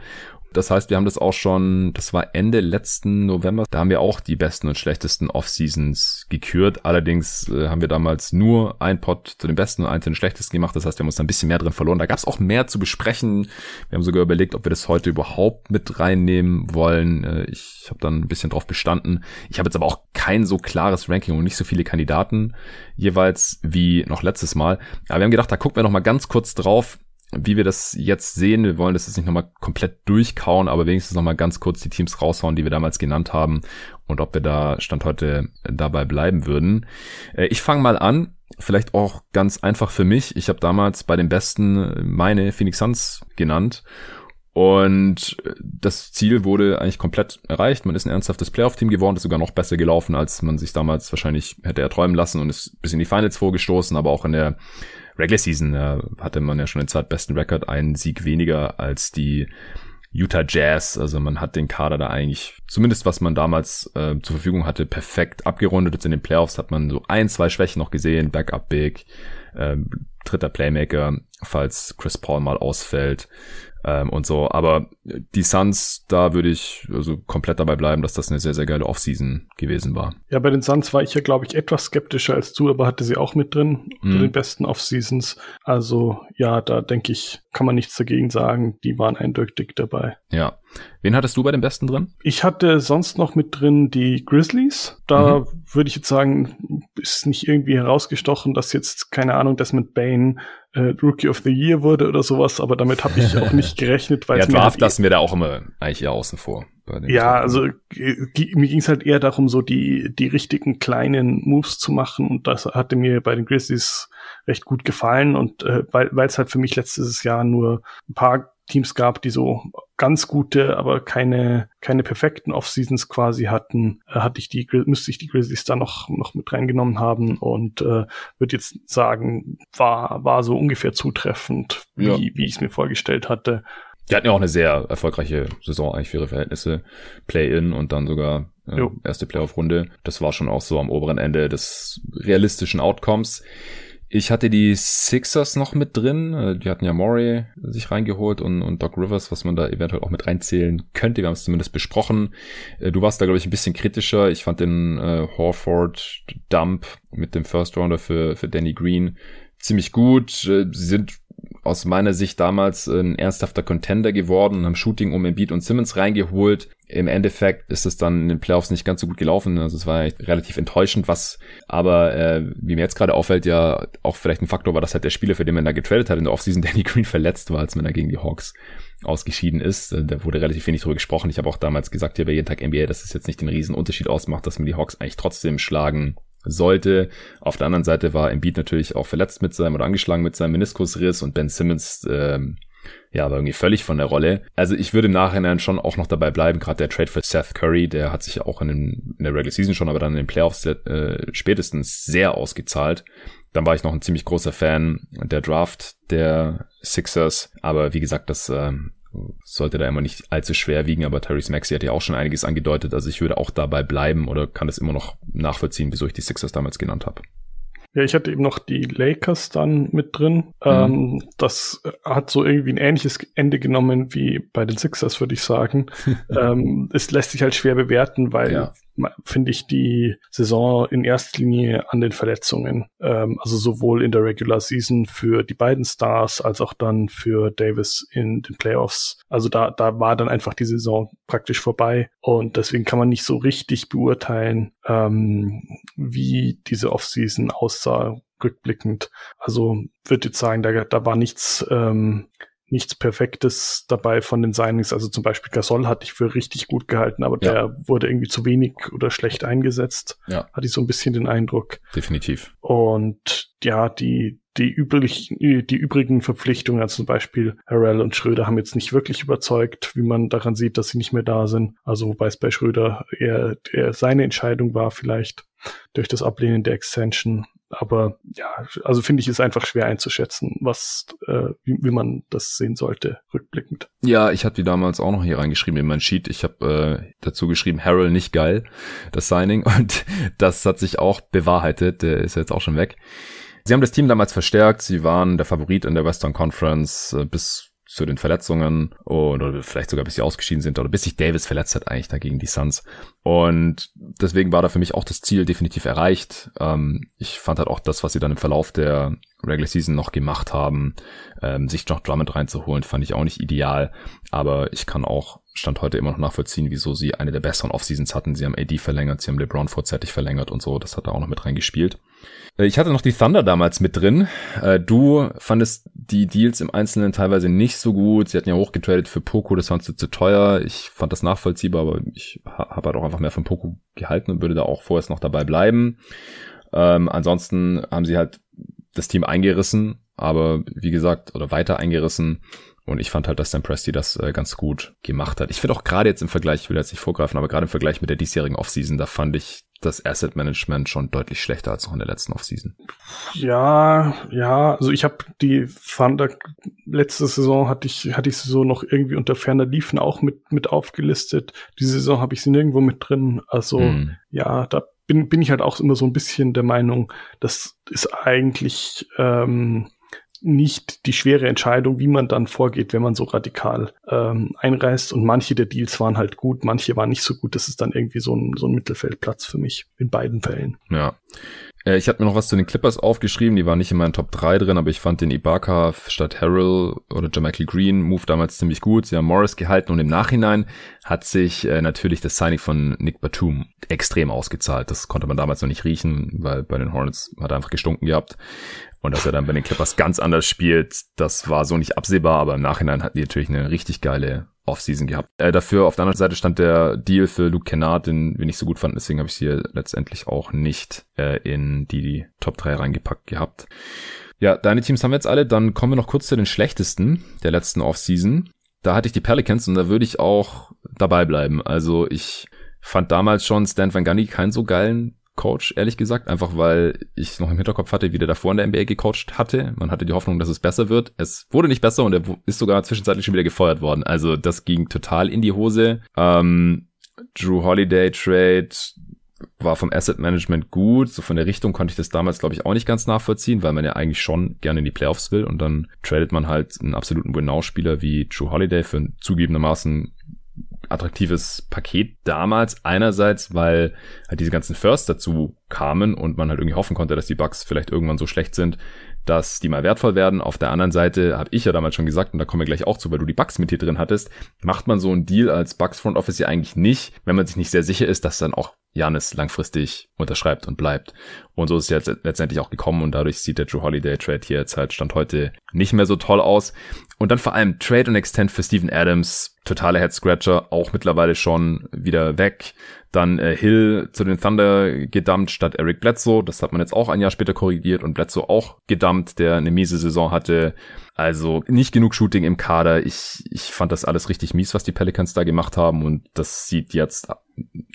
Speaker 1: Das heißt, wir haben das auch schon, das war Ende letzten November, da haben wir auch die besten und schlechtesten Off-Seasons gekürt. Allerdings äh, haben wir damals nur ein Pod zu den besten und einen zu den schlechtesten gemacht. Das heißt, wir haben uns da ein bisschen mehr drin verloren. Da gab es auch mehr zu besprechen. Wir haben sogar überlegt, ob wir das heute überhaupt mit reinnehmen wollen. Äh, ich habe dann ein bisschen drauf bestanden. Ich habe jetzt aber auch kein so klares Ranking und nicht so viele Kandidaten jeweils wie noch letztes Mal. Aber wir haben gedacht, da gucken wir noch mal ganz kurz drauf wie wir das jetzt sehen, wir wollen das jetzt nicht nochmal komplett durchkauen, aber wenigstens nochmal ganz kurz die Teams raushauen, die wir damals genannt haben und ob wir da Stand heute dabei bleiben würden. Äh, ich fange mal an, vielleicht auch ganz einfach für mich. Ich habe damals bei den Besten meine Phoenix Suns genannt und das Ziel wurde eigentlich komplett erreicht. Man ist ein ernsthaftes Playoff-Team geworden, ist sogar noch besser gelaufen, als man sich damals wahrscheinlich hätte erträumen lassen und ist bis in die Finals vorgestoßen, aber auch in der Regular Season äh, hatte man ja schon den zweitbesten Rekord, einen Sieg weniger als die Utah Jazz. Also man hat den Kader da eigentlich, zumindest was man damals äh, zur Verfügung hatte, perfekt abgerundet. Jetzt in den Playoffs hat man so ein, zwei Schwächen noch gesehen. Backup Big, äh, dritter Playmaker, falls Chris Paul mal ausfällt ähm, und so. Aber die Suns, da würde ich also komplett dabei bleiben, dass das eine sehr, sehr geile Offseason gewesen war.
Speaker 2: Ja, bei den Suns war ich ja, glaube ich, etwas skeptischer als du, aber hatte sie auch mit drin unter mhm. den besten Offseasons. Also ja, da denke ich, kann man nichts dagegen sagen. Die waren eindeutig dabei.
Speaker 1: Ja. Wen hattest du bei den besten drin?
Speaker 2: Ich hatte sonst noch mit drin die Grizzlies. Da mhm. würde ich jetzt sagen, ist nicht irgendwie herausgestochen, dass jetzt, keine Ahnung, das mit Bane äh, Rookie of the Year wurde oder sowas, aber damit habe ich auch nicht gerechnet,
Speaker 1: weil ja, Draft halt lassen wir da auch immer eigentlich eher außen vor.
Speaker 2: Ja, also äh, mir ging es halt eher darum, so die, die richtigen kleinen Moves zu machen und das hatte mir bei den Grizzlies recht gut gefallen und äh, weil es halt für mich letztes Jahr nur ein paar Teams gab, die so ganz gute, aber keine, keine perfekten Off-Seasons quasi hatten, äh, hatte ich die, müsste ich die Grizzlies da noch, noch mit reingenommen haben und äh, würde jetzt sagen, war, war so ungefähr zutreffend, wie, ja. wie ich es mir vorgestellt hatte.
Speaker 1: Die hatten ja auch eine sehr erfolgreiche Saison eigentlich für ihre Verhältnisse. Play-in und dann sogar äh, erste Playoff-Runde. Das war schon auch so am oberen Ende des realistischen Outcomes. Ich hatte die Sixers noch mit drin. Äh, die hatten ja Murray sich reingeholt und, und Doc Rivers, was man da eventuell auch mit reinzählen könnte. Wir haben es zumindest besprochen. Äh, du warst da, glaube ich, ein bisschen kritischer. Ich fand den äh, Horford Dump mit dem First Rounder für, für Danny Green ziemlich gut. Äh, sie sind aus meiner Sicht damals ein ernsthafter Contender geworden, haben Shooting um Embiid und Simmons reingeholt. Im Endeffekt ist es dann in den Playoffs nicht ganz so gut gelaufen. Also es war relativ enttäuschend, was aber, äh, wie mir jetzt gerade auffällt, ja auch vielleicht ein Faktor war, dass halt der Spieler, für den man da getradet hat in der Offseason, Danny Green, verletzt war, als man da gegen die Hawks ausgeschieden ist. Äh, da wurde relativ wenig drüber gesprochen. Ich habe auch damals gesagt hier bei jeden Tag NBA, dass es jetzt nicht den riesen Unterschied ausmacht, dass man die Hawks eigentlich trotzdem schlagen sollte. Auf der anderen Seite war Embiid natürlich auch verletzt mit seinem oder angeschlagen mit seinem Meniskusriss und Ben Simmons ähm, ja, war irgendwie völlig von der Rolle. Also ich würde im Nachhinein schon auch noch dabei bleiben, gerade der Trade für Seth Curry, der hat sich ja auch in, den, in der Regular Season schon, aber dann in den Playoffs äh, spätestens sehr ausgezahlt. Dann war ich noch ein ziemlich großer Fan der Draft der Sixers, aber wie gesagt, das ähm, sollte da immer nicht allzu schwer wiegen, aber Tyrese Maxey hat ja auch schon einiges angedeutet, also ich würde auch dabei bleiben oder kann es immer noch nachvollziehen, wieso ich die Sixers damals genannt habe.
Speaker 2: Ja, ich hatte eben noch die Lakers dann mit drin. Mhm. Ähm, das hat so irgendwie ein ähnliches Ende genommen wie bei den Sixers, würde ich sagen. ähm, es lässt sich halt schwer bewerten, weil ja finde ich die Saison in erster Linie an den Verletzungen. Ähm, also sowohl in der Regular Season für die beiden Stars als auch dann für Davis in den Playoffs. Also da, da war dann einfach die Saison praktisch vorbei und deswegen kann man nicht so richtig beurteilen, ähm, wie diese Offseason aussah rückblickend. Also würde jetzt sagen, da, da war nichts ähm, nichts Perfektes dabei von den Signings. Also zum Beispiel Gasol hatte ich für richtig gut gehalten, aber ja. der wurde irgendwie zu wenig oder schlecht eingesetzt. Ja. Hatte ich so ein bisschen den Eindruck.
Speaker 1: Definitiv.
Speaker 2: Und ja, die, die, übrig, die übrigen Verpflichtungen, also zum Beispiel Harrell und Schröder, haben jetzt nicht wirklich überzeugt, wie man daran sieht, dass sie nicht mehr da sind. Also wobei es bei Schröder eher, eher seine Entscheidung war vielleicht durch das Ablehnen der Extension. Aber ja, also finde ich es einfach schwer einzuschätzen, was, äh, wie, wie man das sehen sollte, rückblickend.
Speaker 1: Ja, ich habe die damals auch noch hier reingeschrieben in mein Sheet. Ich habe äh, dazu geschrieben, Harold nicht geil, das Signing. Und das hat sich auch bewahrheitet. Der ist jetzt auch schon weg. Sie haben das Team damals verstärkt. Sie waren der Favorit in der Western Conference äh, bis zu den Verletzungen oder vielleicht sogar bis sie ausgeschieden sind oder bis sich Davis verletzt hat eigentlich dagegen die Suns. Und deswegen war da für mich auch das Ziel definitiv erreicht. Ähm, ich fand halt auch das, was sie dann im Verlauf der Regular Season noch gemacht haben, ähm, sich noch Drummond reinzuholen, fand ich auch nicht ideal. Aber ich kann auch Stand heute immer noch nachvollziehen, wieso sie eine der besseren Off-Seasons hatten. Sie haben AD verlängert, sie haben LeBron vorzeitig verlängert und so. Das hat da auch noch mit reingespielt. Äh, ich hatte noch die Thunder damals mit drin. Äh, du fandest die Deals im Einzelnen teilweise nicht so gut. Sie hatten ja hochgetradet für Poco, das fandst du zu teuer. Ich fand das nachvollziehbar, aber ich habe halt auch einfach mehr von Poco gehalten und würde da auch vorerst noch dabei bleiben. Ähm, ansonsten haben sie halt das Team eingerissen, aber wie gesagt, oder weiter eingerissen. Und ich fand halt, dass Dan Presti das äh, ganz gut gemacht hat. Ich finde auch gerade jetzt im Vergleich, ich will jetzt nicht vorgreifen, aber gerade im Vergleich mit der diesjährigen Offseason, da fand ich das Asset Management schon deutlich schlechter als noch in der letzten Offseason.
Speaker 2: Ja, ja, also ich habe die Thunder letzte Saison hatte ich hatte ich sie so noch irgendwie unter ferner Liefen auch mit mit aufgelistet. Diese Saison habe ich sie nirgendwo mit drin. Also hm. ja, da bin bin ich halt auch immer so ein bisschen der Meinung, das ist eigentlich ähm, nicht die schwere Entscheidung, wie man dann vorgeht, wenn man so radikal ähm, einreist. Und manche der Deals waren halt gut, manche waren nicht so gut. Das ist dann irgendwie so ein, so ein Mittelfeldplatz für mich in beiden Fällen.
Speaker 1: Ja. Äh, ich hatte mir noch was zu den Clippers aufgeschrieben, die waren nicht in meinen Top 3 drin, aber ich fand den Ibaka statt Harrell oder Jermichael Green Move damals ziemlich gut. Sie haben Morris gehalten und im Nachhinein hat sich äh, natürlich das Signing von Nick Batum extrem ausgezahlt. Das konnte man damals noch nicht riechen, weil bei den Hornets hat er einfach gestunken gehabt. Und dass er dann bei den Clippers ganz anders spielt, das war so nicht absehbar, aber im Nachhinein hatten die natürlich eine richtig geile Offseason gehabt. Äh, dafür auf der anderen Seite stand der Deal für Luke Kennard, den wir nicht so gut fanden, deswegen habe ich sie letztendlich auch nicht äh, in die Top 3 reingepackt gehabt. Ja, deine Teams haben wir jetzt alle. Dann kommen wir noch kurz zu den schlechtesten der letzten Offseason. Da hatte ich die Pelicans und da würde ich auch dabei bleiben. Also ich fand damals schon Stan Van Gundy keinen so geilen Coach, ehrlich gesagt, einfach weil ich noch im Hinterkopf hatte, wie der davor in der NBA gecoacht hatte. Man hatte die Hoffnung, dass es besser wird. Es wurde nicht besser und er ist sogar zwischenzeitlich schon wieder gefeuert worden. Also das ging total in die Hose. Ähm, Drew Holiday Trade war vom Asset Management gut. So von der Richtung konnte ich das damals, glaube ich, auch nicht ganz nachvollziehen, weil man ja eigentlich schon gerne in die Playoffs will und dann tradet man halt einen absoluten Win-Now-Spieler wie Drew Holiday für ein zugegebenermaßen attraktives Paket damals. Einerseits, weil halt diese ganzen Firsts dazu kamen und man halt irgendwie hoffen konnte, dass die Bugs vielleicht irgendwann so schlecht sind, dass die mal wertvoll werden. Auf der anderen Seite habe ich ja damals schon gesagt, und da kommen wir gleich auch zu, weil du die Bugs mit hier drin hattest, macht man so einen Deal als Bugs Front Office ja eigentlich nicht, wenn man sich nicht sehr sicher ist, dass dann auch Janis langfristig unterschreibt und bleibt. Und so ist es jetzt letztendlich auch gekommen und dadurch sieht der Drew Holiday Trade hier jetzt halt Stand heute nicht mehr so toll aus. Und dann vor allem Trade und Extend für Steven Adams, totale Head Scratcher, auch mittlerweile schon wieder weg. Dann äh, Hill zu den Thunder gedumpt statt Eric Bledsoe. Das hat man jetzt auch ein Jahr später korrigiert und Bledsoe auch gedumpt, der eine miese Saison hatte. Also nicht genug Shooting im Kader. Ich, ich fand das alles richtig mies, was die Pelicans da gemacht haben und das sieht jetzt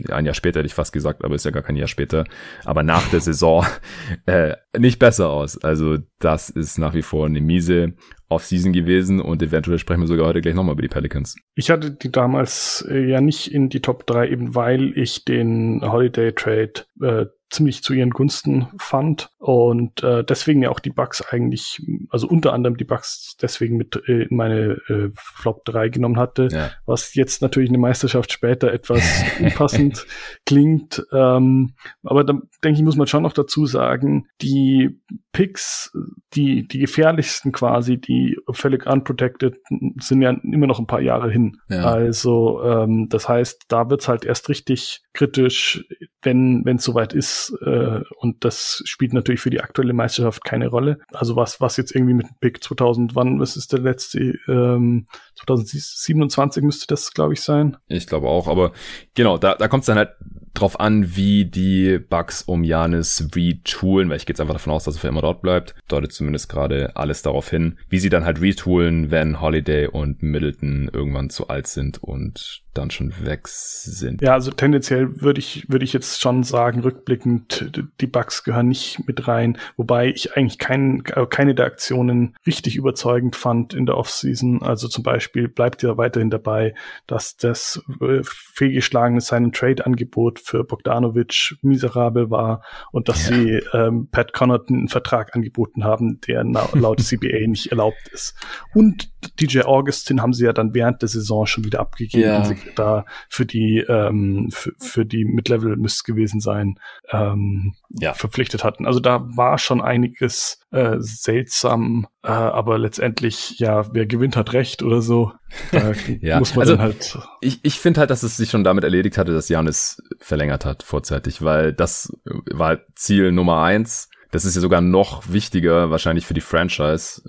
Speaker 1: ein Jahr später hätte ich fast gesagt, aber ist ja gar kein Jahr später, aber nach der Saison äh, nicht besser aus. Also das ist nach wie vor eine miese Offseason gewesen und eventuell sprechen wir sogar heute gleich nochmal über die Pelicans.
Speaker 2: Ich hatte die damals äh, ja nicht in die Top 3, eben weil ich den Holiday Trade äh, ziemlich zu ihren Gunsten fand und äh, deswegen ja auch die Bugs eigentlich, also unter anderem die Bugs deswegen mit äh, in meine äh, Flop 3 genommen hatte, ja. was jetzt natürlich eine Meisterschaft später etwas unpassend klingt. Ähm, aber da denke ich, muss man schon noch dazu sagen, die Picks, die, die gefährlichsten quasi, die völlig unprotected sind ja immer noch ein paar Jahre hin. Ja. Also ähm, das heißt, da wird's halt erst richtig kritisch, wenn wenn es soweit ist. Äh, und das spielt natürlich für die aktuelle Meisterschaft keine Rolle. Also was was jetzt irgendwie mit dem Pick 2000, wann was ist der letzte? Ähm, 2027 müsste das, glaube ich, sein.
Speaker 1: Ich glaube auch, aber genau, da, da kommt es dann halt drauf an, wie die Bugs um Janis retoolen, weil ich gehe jetzt einfach davon aus, dass er für immer dort bleibt. Deutet zumindest gerade alles darauf hin, wie sie dann halt retoolen, wenn Holiday und Middleton irgendwann zu alt sind und dann schon weg sind.
Speaker 2: Ja, also tendenziell würde ich, würde ich jetzt schon sagen, rückblickend, die Bugs gehören nicht mit rein, wobei ich eigentlich kein, keine der Aktionen richtig überzeugend fand in der Offseason. Also zum Beispiel bleibt ja weiterhin dabei, dass das äh, fehlgeschlagene seinen Trade-Angebot für Bogdanovic miserabel war und dass ja. sie ähm, Pat Connaughton einen Vertrag angeboten haben, der laut CBA nicht erlaubt ist. Und DJ Augustin haben sie ja dann während der Saison schon wieder abgegeben, ja. da für die ähm, für, für die Mid-Level müsste gewesen sein, ähm, ja. verpflichtet hatten. Also da war schon einiges äh, seltsam, äh, aber letztendlich, ja, wer gewinnt, hat recht oder so. Da
Speaker 1: ja. muss man also, dann halt. Ich, ich finde halt, dass es sich schon damit erledigt hatte, dass Janis verlängert hat vorzeitig, weil das war Ziel Nummer eins. Das ist ja sogar noch wichtiger wahrscheinlich für die Franchise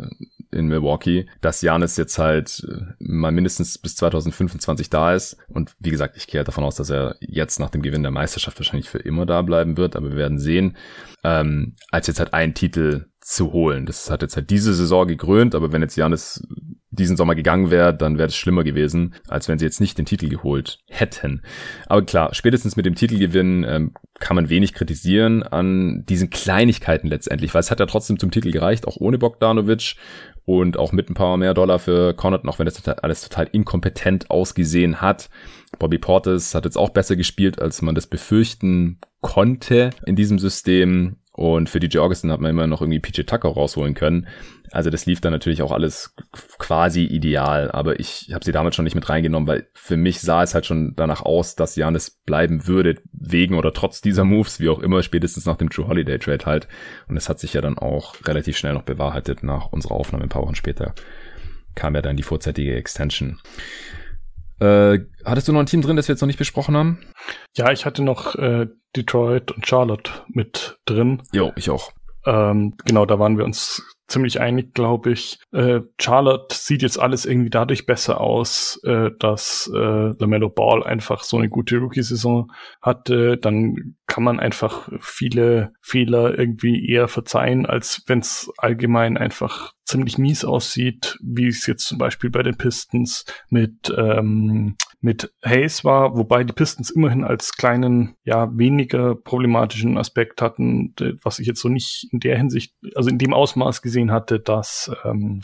Speaker 1: in Milwaukee, dass Janis jetzt halt äh, mal mindestens bis 2025 da ist. Und wie gesagt, ich gehe halt davon aus, dass er jetzt nach dem Gewinn der Meisterschaft wahrscheinlich für immer da bleiben wird, aber wir werden sehen. Ähm, als jetzt halt ein Titel zu holen. Das hat jetzt halt diese Saison gekrönt, aber wenn jetzt Janis diesen Sommer gegangen wäre, dann wäre es schlimmer gewesen, als wenn sie jetzt nicht den Titel geholt hätten. Aber klar, spätestens mit dem Titelgewinn ähm, kann man wenig kritisieren an diesen Kleinigkeiten letztendlich, weil es hat ja trotzdem zum Titel gereicht, auch ohne Bogdanovic und auch mit ein paar mehr Dollar für Connaughton, auch wenn das alles total inkompetent ausgesehen hat. Bobby Portis hat jetzt auch besser gespielt, als man das befürchten konnte in diesem System. Und für DJ Augustin hat man immer noch irgendwie PJ Tucker rausholen können. Also das lief dann natürlich auch alles quasi ideal, aber ich habe sie damals schon nicht mit reingenommen, weil für mich sah es halt schon danach aus, dass Janis bleiben würde, wegen oder trotz dieser Moves, wie auch immer, spätestens nach dem True Holiday Trade halt. Und es hat sich ja dann auch relativ schnell noch bewahrheitet nach unserer Aufnahme ein paar Wochen später. Kam ja dann die vorzeitige Extension. Äh, hattest du noch ein Team drin, das wir jetzt noch nicht besprochen haben?
Speaker 2: Ja, ich hatte noch äh, Detroit und Charlotte mit drin.
Speaker 1: Jo, ich auch.
Speaker 2: Ähm, genau, da waren wir uns ziemlich einig, glaube ich. Äh, Charlotte sieht jetzt alles irgendwie dadurch besser aus, äh, dass äh, LaMelo Ball einfach so eine gute Rookie-Saison hatte. Dann kann man einfach viele Fehler irgendwie eher verzeihen, als wenn es allgemein einfach ziemlich mies aussieht, wie es jetzt zum Beispiel bei den Pistons mit ähm, mit Hayes war, wobei die Pistons immerhin als kleinen, ja, weniger problematischen Aspekt hatten, was ich jetzt so nicht in der Hinsicht, also in dem Ausmaß gesehen hatte, dass ähm,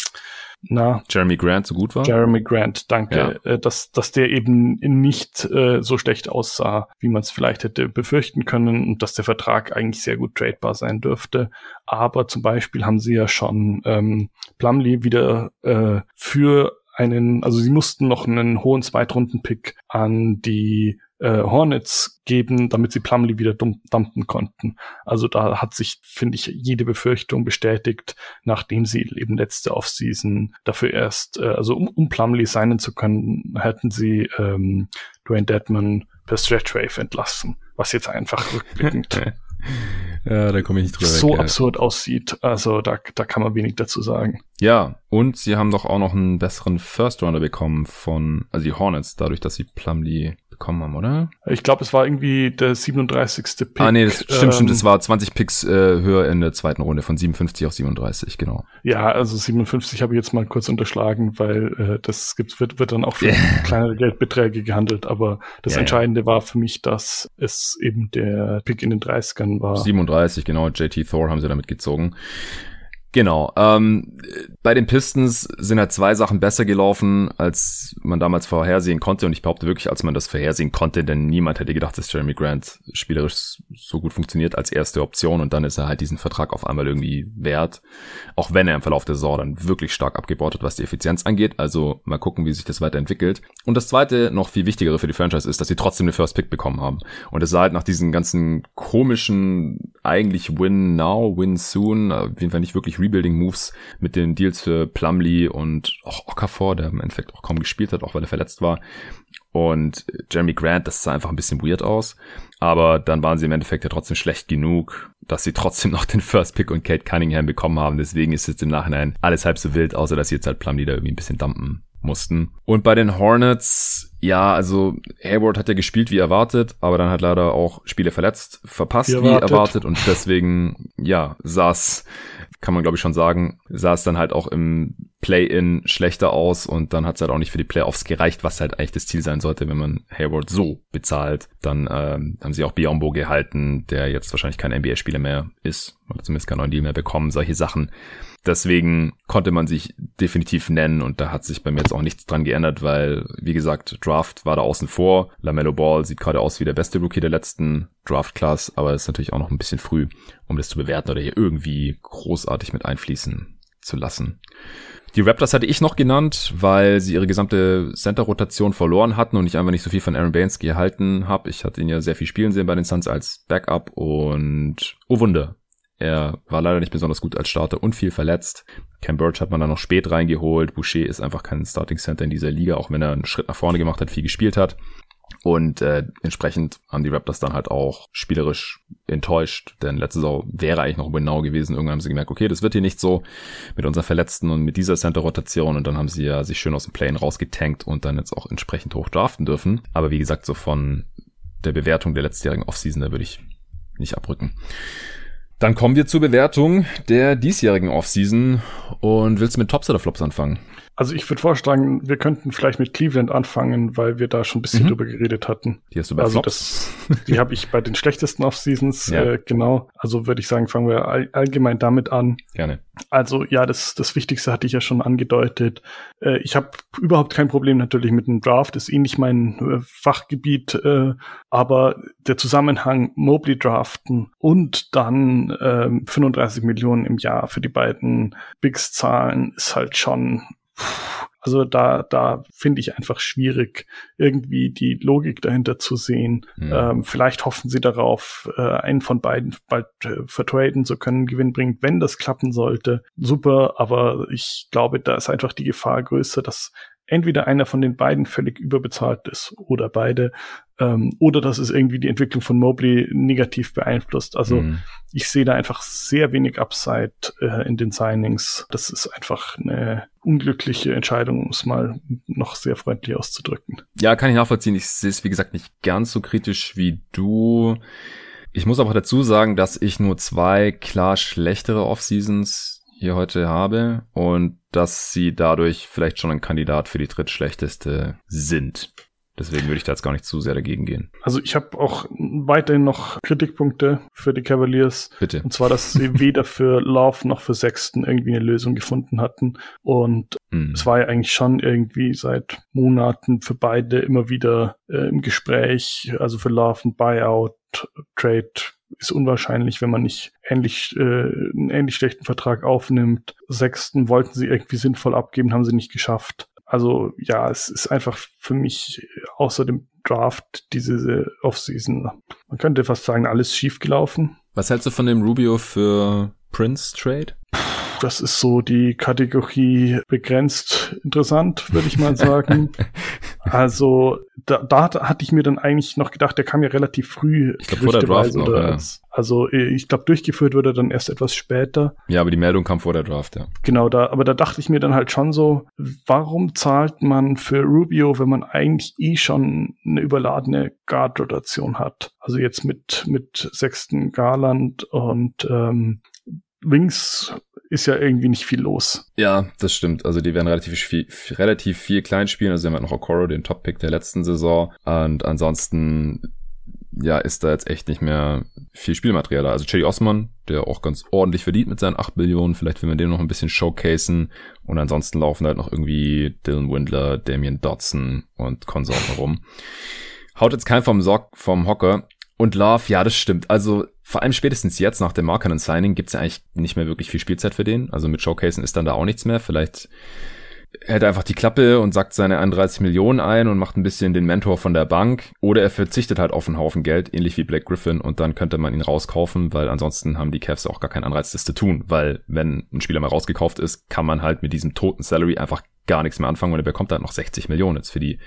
Speaker 2: na,
Speaker 1: Jeremy Grant so gut war?
Speaker 2: Jeremy Grant, danke, ja. äh, dass, dass der eben nicht äh, so schlecht aussah, wie man es vielleicht hätte befürchten können und dass der Vertrag eigentlich sehr gut tradebar sein dürfte. Aber zum Beispiel haben sie ja schon ähm, Plumlee wieder äh, für einen, also sie mussten noch einen hohen Zweitrunden-Pick an die äh, Hornets geben, damit sie Plumlee wieder dumpen konnten. Also da hat sich, finde ich, jede Befürchtung bestätigt, nachdem sie eben letzte Offseason dafür erst, äh, also um, um Plumlee signen zu können, hätten sie ähm, Dwayne Dedman per Stretch Wave entlassen, was jetzt einfach rückblickend
Speaker 1: ja, da komme ich nicht drüber
Speaker 2: so weg, absurd ja. aussieht. Also da, da kann man wenig dazu sagen.
Speaker 1: Ja, und sie haben doch auch noch einen besseren First Rounder bekommen von, also die Hornets, dadurch, dass sie Plumlee bekommen haben, oder?
Speaker 2: Ich glaube, es war irgendwie der 37.
Speaker 1: Pick. Ah, nee, das stimmt, ähm, stimmt. Es war 20 Picks äh, höher in der zweiten Runde, von 57 auf 37, genau.
Speaker 2: Ja, also 57 habe ich jetzt mal kurz unterschlagen, weil äh, das gibt, wird, wird dann auch für kleinere Geldbeträge gehandelt. Aber das ja, Entscheidende ja. war für mich, dass es eben der Pick in den 30ern war.
Speaker 1: 37, genau. JT Thor haben sie damit gezogen. Genau. Ähm, bei den Pistons sind halt zwei Sachen besser gelaufen, als man damals vorhersehen konnte. Und ich behaupte wirklich, als man das vorhersehen konnte, denn niemand hätte gedacht, dass Jeremy Grant spielerisch so gut funktioniert als erste Option. Und dann ist er halt diesen Vertrag auf einmal irgendwie wert. Auch wenn er im Verlauf der Saison dann wirklich stark abgebaut hat, was die Effizienz angeht. Also mal gucken, wie sich das weiterentwickelt. Und das zweite, noch viel wichtigere für die Franchise ist, dass sie trotzdem eine First Pick bekommen haben. Und es sah halt nach diesen ganzen komischen, eigentlich Win Now, Win Soon, auf jeden Fall nicht wirklich Rebuilding-Moves mit den Deals für Plumlee und auch Okafor, der im Endeffekt auch kaum gespielt hat, auch weil er verletzt war. Und Jeremy Grant, das sah einfach ein bisschen weird aus. Aber dann waren sie im Endeffekt ja trotzdem schlecht genug, dass sie trotzdem noch den First Pick und Kate Cunningham bekommen haben. Deswegen ist jetzt im Nachhinein alles halb so wild, außer dass sie jetzt halt Plumlee da irgendwie ein bisschen dumpen mussten. Und bei den Hornets, ja, also Hayward hat ja gespielt wie erwartet, aber dann hat leider auch Spiele verletzt, verpasst wie erwartet, wie erwartet und deswegen, ja, saß kann man glaube ich schon sagen, sah es dann halt auch im Play-in schlechter aus und dann hat es halt auch nicht für die Playoffs gereicht, was halt eigentlich das Ziel sein sollte, wenn man Hayward so bezahlt. Dann ähm, haben sie auch Biombo gehalten, der jetzt wahrscheinlich kein NBA-Spieler mehr ist oder zumindest keinen neuen Deal mehr bekommen, solche Sachen. Deswegen konnte man sich definitiv nennen und da hat sich bei mir jetzt auch nichts dran geändert, weil, wie gesagt, Draft war da außen vor. LaMelo Ball sieht gerade aus wie der beste Rookie der letzten Draft-Class, aber ist natürlich auch noch ein bisschen früh, um das zu bewerten oder hier irgendwie großartig mit einfließen zu lassen. Die Raptors hatte ich noch genannt, weil sie ihre gesamte Center-Rotation verloren hatten und ich einfach nicht so viel von Aaron Baines gehalten habe. Ich hatte ihn ja sehr viel spielen sehen bei den Suns als Backup und oh Wunder, er war leider nicht besonders gut als Starter und viel verletzt. Cam Birch hat man dann noch spät reingeholt. Boucher ist einfach kein Starting Center in dieser Liga, auch wenn er einen Schritt nach vorne gemacht hat, viel gespielt hat. Und äh, entsprechend haben die Raptors dann halt auch spielerisch enttäuscht, denn letzte Saison wäre eigentlich noch genau gewesen. Irgendwann haben sie gemerkt, okay, das wird hier nicht so mit unseren Verletzten und mit dieser Center-Rotation. Und dann haben sie ja sich schön aus dem Plane rausgetankt und dann jetzt auch entsprechend hoch draften dürfen. Aber wie gesagt, so von der Bewertung der letztjährigen Offseason, da würde ich nicht abrücken. Dann kommen wir zur Bewertung der diesjährigen Offseason und willst du mit Tops oder Flops anfangen?
Speaker 2: Also ich würde vorschlagen, wir könnten vielleicht mit Cleveland anfangen, weil wir da schon ein bisschen mhm. drüber geredet hatten.
Speaker 1: Die hast du bei
Speaker 2: also Flops? Das, die habe ich bei den schlechtesten Off-Seasons, ja. äh, genau. Also würde ich sagen, fangen wir all, allgemein damit an.
Speaker 1: Gerne.
Speaker 2: Also ja, das, das Wichtigste hatte ich ja schon angedeutet. Äh, ich habe überhaupt kein Problem natürlich mit dem Draft, ist eh nicht mein äh, Fachgebiet, äh, aber der Zusammenhang Mobley draften und dann äh, 35 Millionen im Jahr für die beiden Bigs zahlen, ist halt schon also da, da finde ich einfach schwierig, irgendwie die Logik dahinter zu sehen. Mhm. Ähm, vielleicht hoffen sie darauf, äh, einen von beiden bald äh, vertraden zu können, Gewinn bringt, wenn das klappen sollte. Super, aber ich glaube, da ist einfach die Gefahr größer, dass entweder einer von den beiden völlig überbezahlt ist oder beide, ähm, oder dass es irgendwie die Entwicklung von Mobley negativ beeinflusst. Also mhm. ich sehe da einfach sehr wenig Upside äh, in den Signings. Das ist einfach eine unglückliche Entscheidung, um es mal noch sehr freundlich auszudrücken.
Speaker 1: Ja, kann ich nachvollziehen. Ich sehe es, wie gesagt, nicht ganz so kritisch wie du. Ich muss aber dazu sagen, dass ich nur zwei klar schlechtere Off-Seasons hier heute habe und dass sie dadurch vielleicht schon ein Kandidat für die drittschlechteste sind. Deswegen würde ich da jetzt gar nicht zu sehr dagegen gehen.
Speaker 2: Also ich habe auch weiterhin noch Kritikpunkte für die Cavaliers.
Speaker 1: Bitte.
Speaker 2: Und zwar, dass sie weder für Love noch für Sexton irgendwie eine Lösung gefunden hatten. Und mm. es war ja eigentlich schon irgendwie seit Monaten für beide immer wieder äh, im Gespräch. Also für Love ein Buyout, Trade ist unwahrscheinlich, wenn man nicht ähnlich, äh, einen ähnlich schlechten Vertrag aufnimmt. Sechsten wollten sie irgendwie sinnvoll abgeben, haben sie nicht geschafft. Also ja, es ist einfach für mich außer dem Draft diese Offseason, man könnte fast sagen, alles schiefgelaufen.
Speaker 1: Was hältst du von dem Rubio für Prince Trade?
Speaker 2: Das ist so die Kategorie begrenzt interessant, würde ich mal sagen. also da, da hatte ich mir dann eigentlich noch gedacht, der kam ja relativ früh.
Speaker 1: Ich glaube vor der Draft noch, ja.
Speaker 2: Also äh, ich glaube, durchgeführt wurde dann erst etwas später.
Speaker 1: Ja, aber die Meldung kam vor der Draft, ja.
Speaker 2: Genau, da, aber da dachte ich mir dann halt schon so, warum zahlt man für Rubio, wenn man eigentlich eh schon eine überladene Guard-Rotation hat? Also jetzt mit, mit Sexton Garland und ähm, Wings ist ja irgendwie nicht viel los.
Speaker 1: Ja, das stimmt. Also die werden relativ viel, relativ viel klein spielen. Also sie haben halt noch Okoro, den Top-Pick der letzten Saison. Und ansonsten ja, ist da jetzt echt nicht mehr viel Spielmaterial da. Also Cherry Osman, der auch ganz ordentlich verdient mit seinen 8 Millionen, vielleicht will man den noch ein bisschen showcasen. Und ansonsten laufen halt noch irgendwie Dylan Windler, Damian Dodson und Konsorten rum. Haut jetzt kein vom Sock, vom Hocker. Und Love, ja, das stimmt. Also vor allem spätestens jetzt nach dem Marken Signing gibt's ja eigentlich nicht mehr wirklich viel Spielzeit für den. Also mit Showcasen ist dann da auch nichts mehr. Vielleicht hält er einfach die Klappe und sagt seine 31 Millionen ein und macht ein bisschen den Mentor von der Bank. Oder er verzichtet halt auf einen Haufen Geld, ähnlich wie Black Griffin, und dann könnte man ihn rauskaufen, weil ansonsten haben die Cavs auch gar keinen Anreiz, das zu tun. Weil wenn ein Spieler mal rausgekauft ist, kann man halt mit diesem toten Salary einfach gar nichts mehr anfangen und er bekommt halt noch 60 Millionen jetzt für die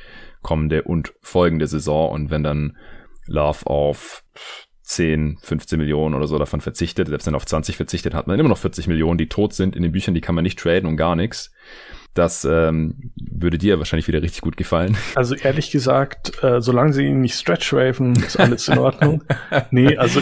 Speaker 1: kommende und folgende Saison. Und wenn dann Love auf 10, 15 Millionen oder so davon verzichtet, selbst wenn er auf 20 verzichtet, hat man immer noch 40 Millionen, die tot sind in den Büchern, die kann man nicht traden und gar nichts. Das ähm, würde dir wahrscheinlich wieder richtig gut gefallen.
Speaker 2: Also ehrlich gesagt, äh, solange sie ihn nicht stretch raven, ist alles in Ordnung. nee, also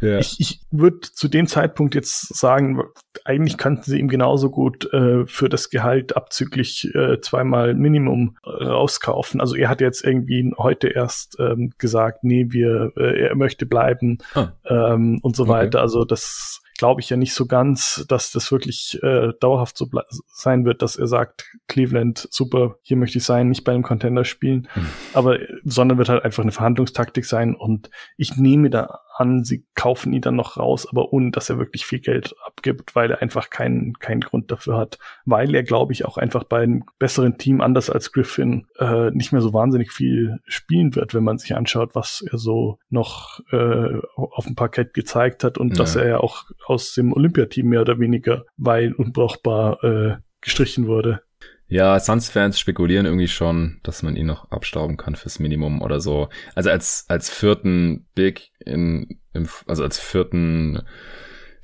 Speaker 2: ja. ich, ich würde zu dem Zeitpunkt jetzt sagen, eigentlich könnten sie ihm genauso gut äh, für das Gehalt abzüglich äh, zweimal Minimum rauskaufen. Also er hat jetzt irgendwie heute erst ähm, gesagt, nee, wir, äh, er möchte bleiben ah. ähm, und so okay. weiter. Also das glaube ich ja nicht so ganz, dass das wirklich äh, dauerhaft so sein wird, dass er sagt, Cleveland, super, hier möchte ich sein, nicht bei einem Contender spielen, mhm. aber sondern wird halt einfach eine Verhandlungstaktik sein und ich nehme da an, sie kaufen ihn dann noch raus, aber ohne, dass er wirklich viel Geld abgibt, weil er einfach keinen, keinen Grund dafür hat, weil er, glaube ich, auch einfach bei einem besseren Team, anders als Griffin, äh, nicht mehr so wahnsinnig viel spielen wird, wenn man sich anschaut, was er so noch äh, auf dem Parkett gezeigt hat und ja. dass er ja auch aus dem Olympiateam mehr oder weniger weil unbrauchbar äh, gestrichen wurde.
Speaker 1: Ja, Suns-Fans spekulieren irgendwie schon, dass man ihn noch abstauben kann fürs Minimum oder so. Also als, als vierten Big in, im, also als vierten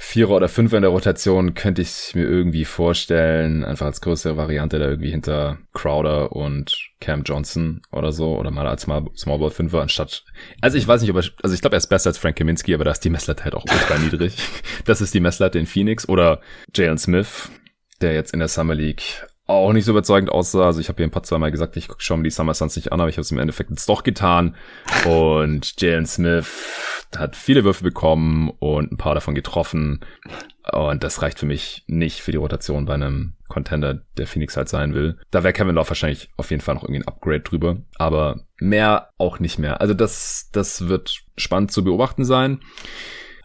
Speaker 1: Vierer oder Fünfer in der Rotation könnte ich mir irgendwie vorstellen, einfach als größere Variante da irgendwie hinter Crowder und Cam Johnson oder so oder mal als Small, Small Ball Fünfer anstatt. Also ich weiß nicht, ob er, also ich glaube, er ist besser als Frank Kaminski, aber da ist die Messlatte halt auch ultra niedrig. Das ist die Messlatte in Phoenix oder Jalen Smith, der jetzt in der Summer League auch nicht so überzeugend aussah. Also ich habe hier ein paar zweimal gesagt, ich schaue mir die Summer Suns nicht an, aber ich habe es im Endeffekt jetzt doch getan. Und Jalen Smith hat viele Würfe bekommen und ein paar davon getroffen. Und das reicht für mich nicht für die Rotation bei einem Contender, der Phoenix halt sein will. Da wäre Kevin Love wahrscheinlich auf jeden Fall noch irgendwie ein Upgrade drüber. Aber mehr auch nicht mehr. Also das, das wird spannend zu beobachten sein.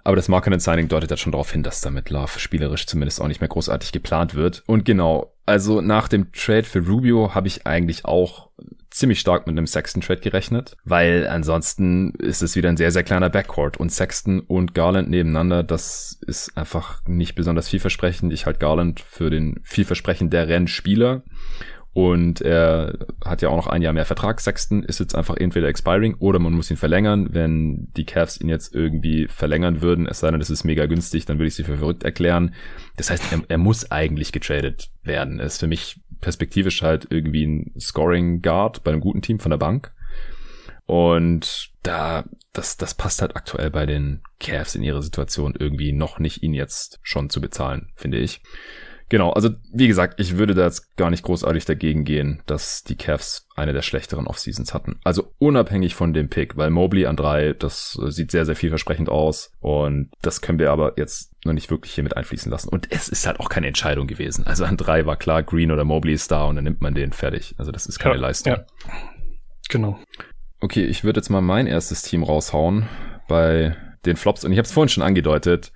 Speaker 1: Aber das Marketing Signing deutet ja schon darauf hin, dass damit Love spielerisch zumindest auch nicht mehr großartig geplant wird. Und genau, also nach dem Trade für Rubio habe ich eigentlich auch ziemlich stark mit einem Sexton-Trade gerechnet, weil ansonsten ist es wieder ein sehr, sehr kleiner Backcourt und Sexton und Garland nebeneinander, das ist einfach nicht besonders vielversprechend. Ich halte Garland für den vielversprechenderen Spieler und er hat ja auch noch ein Jahr mehr Vertrag. Sexton ist jetzt einfach entweder expiring oder man muss ihn verlängern. Wenn die Cavs ihn jetzt irgendwie verlängern würden, es sei denn, das ist mega günstig, dann würde ich sie für verrückt erklären. Das heißt, er, er muss eigentlich getradet werden. Er ist für mich perspektivisch halt irgendwie ein Scoring Guard bei einem guten Team von der Bank. Und da, das, das passt halt aktuell bei den Cavs in ihrer Situation irgendwie noch nicht, ihn jetzt schon zu bezahlen, finde ich. Genau, also wie gesagt, ich würde da jetzt gar nicht großartig dagegen gehen, dass die Cavs eine der schlechteren Offseasons hatten. Also unabhängig von dem Pick, weil Mobley an drei, das sieht sehr, sehr vielversprechend aus und das können wir aber jetzt noch nicht wirklich hier mit einfließen lassen. Und es ist halt auch keine Entscheidung gewesen. Also an drei war klar, Green oder Mobley ist da und dann nimmt man den fertig. Also das ist keine ja, Leistung. Ja.
Speaker 2: Genau.
Speaker 1: Okay, ich würde jetzt mal mein erstes Team raushauen bei den Flops und ich habe es vorhin schon angedeutet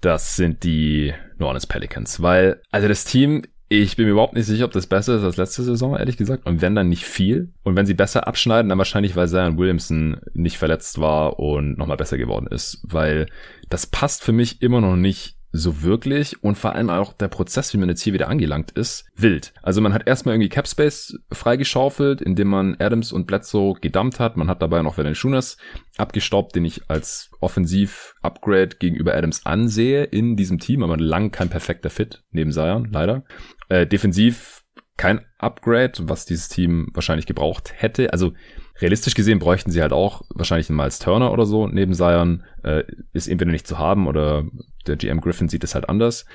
Speaker 1: das sind die New Orleans Pelicans. Weil, also das Team, ich bin mir überhaupt nicht sicher, ob das besser ist als letzte Saison, ehrlich gesagt. Und wenn dann nicht viel. Und wenn sie besser abschneiden, dann wahrscheinlich, weil Zion Williamson nicht verletzt war und nochmal besser geworden ist. Weil das passt für mich immer noch nicht so wirklich und vor allem auch der Prozess, wie man jetzt hier wieder angelangt ist, wild. Also man hat erstmal irgendwie Capspace freigeschaufelt, indem man Adams und Bledsoe gedumpt hat. Man hat dabei noch Valanciunas abgestaubt, den ich als Offensiv-Upgrade gegenüber Adams ansehe in diesem Team, aber lang kein perfekter Fit neben Zion, leider. Äh, defensiv kein Upgrade, was dieses Team wahrscheinlich gebraucht hätte. Also realistisch gesehen bräuchten sie halt auch wahrscheinlich einen Miles Turner oder so neben Zion. Äh, ist entweder nicht zu haben oder der GM Griffin sieht es halt anders.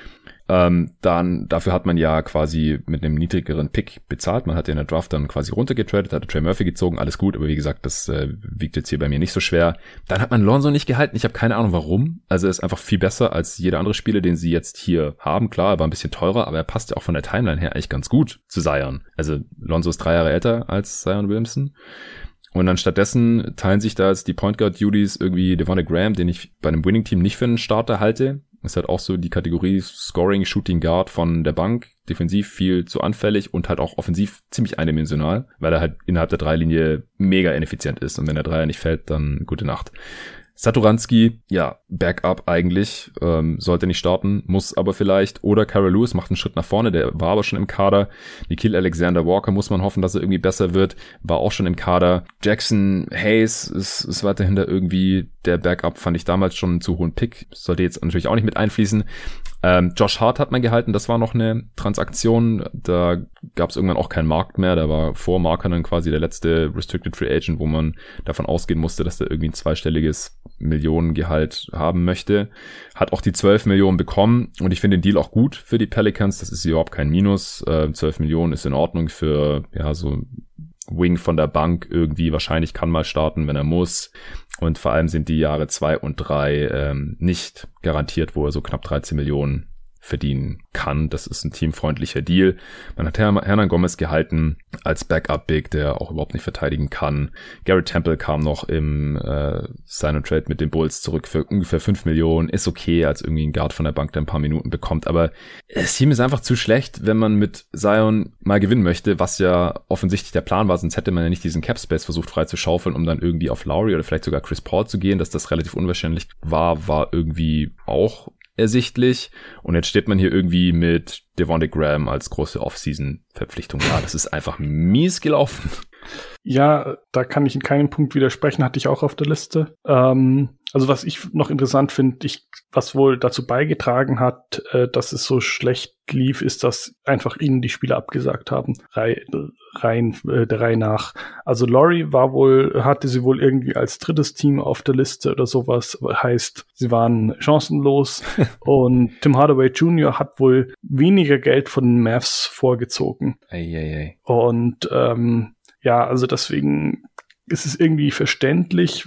Speaker 1: Ähm, dann, dafür hat man ja quasi mit einem niedrigeren Pick bezahlt. Man hat ja in der Draft dann quasi runtergetradet, hat Trey Murphy gezogen, alles gut, aber wie gesagt, das äh, wiegt jetzt hier bei mir nicht so schwer. Dann hat man Lonzo nicht gehalten, ich habe keine Ahnung warum. Also er ist einfach viel besser als jeder andere Spieler, den sie jetzt hier haben. Klar, er war ein bisschen teurer, aber er passt ja auch von der Timeline her eigentlich ganz gut zu Zion. Also Lonzo ist drei Jahre älter als Zion Williamson. Und dann stattdessen teilen sich da jetzt die Point Guard Duties irgendwie Devonta Graham, den ich bei einem Winning Team nicht für einen Starter halte. Ist halt auch so die Kategorie Scoring, Shooting Guard von der Bank. Defensiv viel zu anfällig und halt auch offensiv ziemlich eindimensional, weil er halt innerhalb der Dreilinie mega ineffizient ist. Und wenn der Dreier nicht fällt, dann gute Nacht. Saturanski, ja, Backup eigentlich, ähm, sollte nicht starten, muss aber vielleicht. Oder Carol Lewis macht einen Schritt nach vorne, der war aber schon im Kader. Nikhil Alexander Walker muss man hoffen, dass er irgendwie besser wird, war auch schon im Kader. Jackson Hayes ist, ist weiterhin da irgendwie der Backup, fand ich damals schon einen zu hohen Pick. Sollte jetzt natürlich auch nicht mit einfließen. Ähm, Josh Hart hat man gehalten, das war noch eine Transaktion. Da gab es irgendwann auch keinen Markt mehr. Da war vor Markern quasi der letzte Restricted Free Agent, wo man davon ausgehen musste, dass der irgendwie ein zweistelliges Millionengehalt haben möchte. Hat auch die 12 Millionen bekommen und ich finde den Deal auch gut für die Pelicans. Das ist überhaupt kein Minus. Äh, 12 Millionen ist in Ordnung für ja so Wing von der Bank irgendwie wahrscheinlich kann mal starten, wenn er muss. Und vor allem sind die Jahre zwei und drei ähm, nicht garantiert, wo er so knapp 13 Millionen verdienen kann. Das ist ein teamfreundlicher Deal. Man hat Hernan Gomez gehalten als Backup-Big, der auch überhaupt nicht verteidigen kann. Garrett Temple kam noch im äh, Sign and Trade mit den Bulls zurück für ungefähr 5 Millionen. Ist okay, als irgendwie ein Guard von der Bank, der ein paar Minuten bekommt. Aber das Team ist einfach zu schlecht, wenn man mit Zion mal gewinnen möchte, was ja offensichtlich der Plan war. Sonst hätte man ja nicht diesen Cap Space versucht frei zu schaufeln, um dann irgendwie auf Lowry oder vielleicht sogar Chris Paul zu gehen. Dass das relativ unwahrscheinlich war, war irgendwie auch ersichtlich. Und jetzt steht man hier irgendwie mit Devontae Graham als große Off-Season-Verpflichtung da. Das ist einfach mies gelaufen.
Speaker 2: Ja, da kann ich in keinem Punkt widersprechen, hatte ich auch auf der Liste. Ähm, also was ich noch interessant finde, was wohl dazu beigetragen hat, äh, dass es so schlecht lief, ist, dass einfach ihnen die Spieler abgesagt haben, Rei rein äh, der Reihe nach. Also Laurie war wohl, hatte sie wohl irgendwie als drittes Team auf der Liste oder sowas, heißt, sie waren chancenlos und Tim Hardaway Jr. hat wohl weniger Geld von den Mavs vorgezogen.
Speaker 1: Ei, ei, ei.
Speaker 2: Und ähm, ja, also deswegen ist es irgendwie verständlich,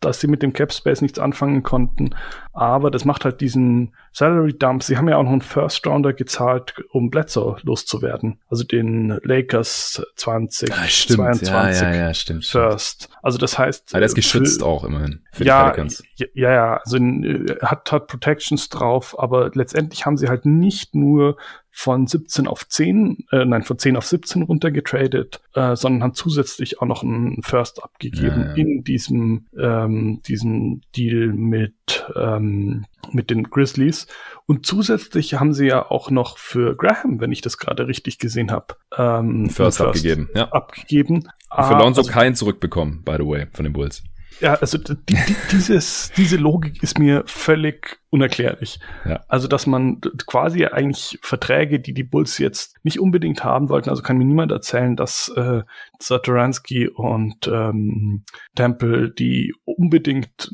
Speaker 2: dass sie mit dem Cap Space nichts anfangen konnten. Aber das macht halt diesen Salary Dump. Sie haben ja auch noch einen First Rounder gezahlt, um Bledsoe loszuwerden. Also den Lakers 20,
Speaker 1: ah, stimmt.
Speaker 2: 22
Speaker 1: ja, ja, ja, stimmt,
Speaker 2: First. Also das heißt.
Speaker 1: Aber der ist geschützt für, auch immerhin
Speaker 2: für ja, die Pelicans. Ja, ja, also in, hat, hat Protections drauf, aber letztendlich haben sie halt nicht nur von 17 auf 10, äh, nein, von 10 auf 17 runtergetradet, äh, sondern haben zusätzlich auch noch einen First abgegeben ja, ja. in diesem, ähm, diesem Deal mit, ähm, mit den Grizzlies. Und zusätzlich haben sie ja auch noch für Graham, wenn ich das gerade richtig gesehen habe, ähm,
Speaker 1: First, First abgegeben. Ja.
Speaker 2: abgegeben. Und
Speaker 1: für Lonzo also, keinen zurückbekommen, by the way, von den Bulls.
Speaker 2: Ja, also die, die, dieses, diese Logik ist mir völlig unerklärlich. Ja. Also, dass man quasi eigentlich Verträge, die die Bulls jetzt nicht unbedingt haben wollten, also kann mir niemand erzählen, dass äh, Satoransky und ähm, Temple, die unbedingt,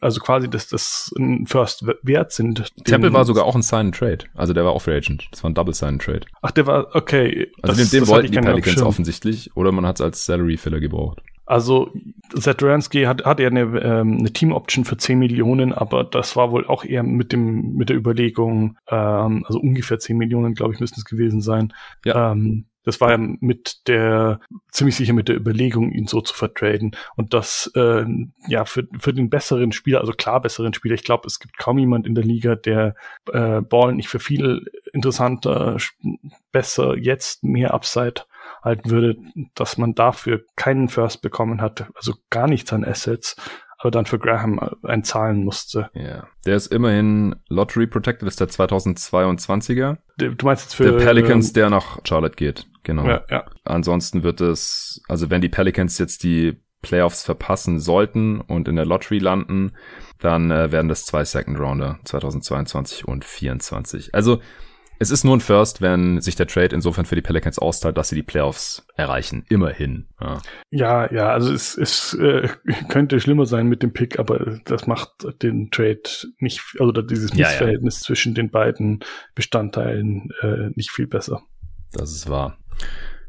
Speaker 2: also quasi das, das ein First wert sind.
Speaker 1: Temple war sogar auch ein Sign and Trade, also der war auch Free Agent. Das war ein Double Sign and Trade.
Speaker 2: Ach, der war, okay.
Speaker 1: Also das, den, den wollten die Pelicans offensichtlich, oder man hat es als Salary Filler gebraucht.
Speaker 2: Also Zatransky hat, hat ja eine, ähm, eine Team-Option für 10 Millionen, aber das war wohl auch eher mit dem mit der Überlegung, ähm, also ungefähr 10 Millionen, glaube ich, müssten es gewesen sein. Ja. Ähm, das war ja mit der, ziemlich sicher mit der Überlegung, ihn so zu vertraden. Und das, äh, ja, für, für den besseren Spieler, also klar besseren Spieler, ich glaube, es gibt kaum jemand in der Liga, der äh, Ball nicht für viel interessanter, besser, jetzt mehr Upside halten würde, dass man dafür keinen First bekommen hat, also gar nichts an Assets, aber dann für Graham einzahlen musste.
Speaker 1: Ja. Der ist immerhin Lottery Protected, ist der 2022er.
Speaker 2: Du meinst jetzt für
Speaker 1: der Pelicans, ähm, der nach Charlotte geht, genau.
Speaker 2: Ja, ja.
Speaker 1: Ansonsten wird es, also wenn die Pelicans jetzt die Playoffs verpassen sollten und in der Lottery landen, dann äh, werden das zwei Second Rounder 2022 und 2024. Also es ist nur ein First, wenn sich der Trade insofern für die Pelicans austeilt, dass sie die Playoffs erreichen. Immerhin.
Speaker 2: Ja, ja, ja also es, es äh, könnte schlimmer sein mit dem Pick, aber das macht den Trade nicht, also dieses Missverhältnis ja, ja. zwischen den beiden Bestandteilen äh, nicht viel besser.
Speaker 1: Das ist wahr.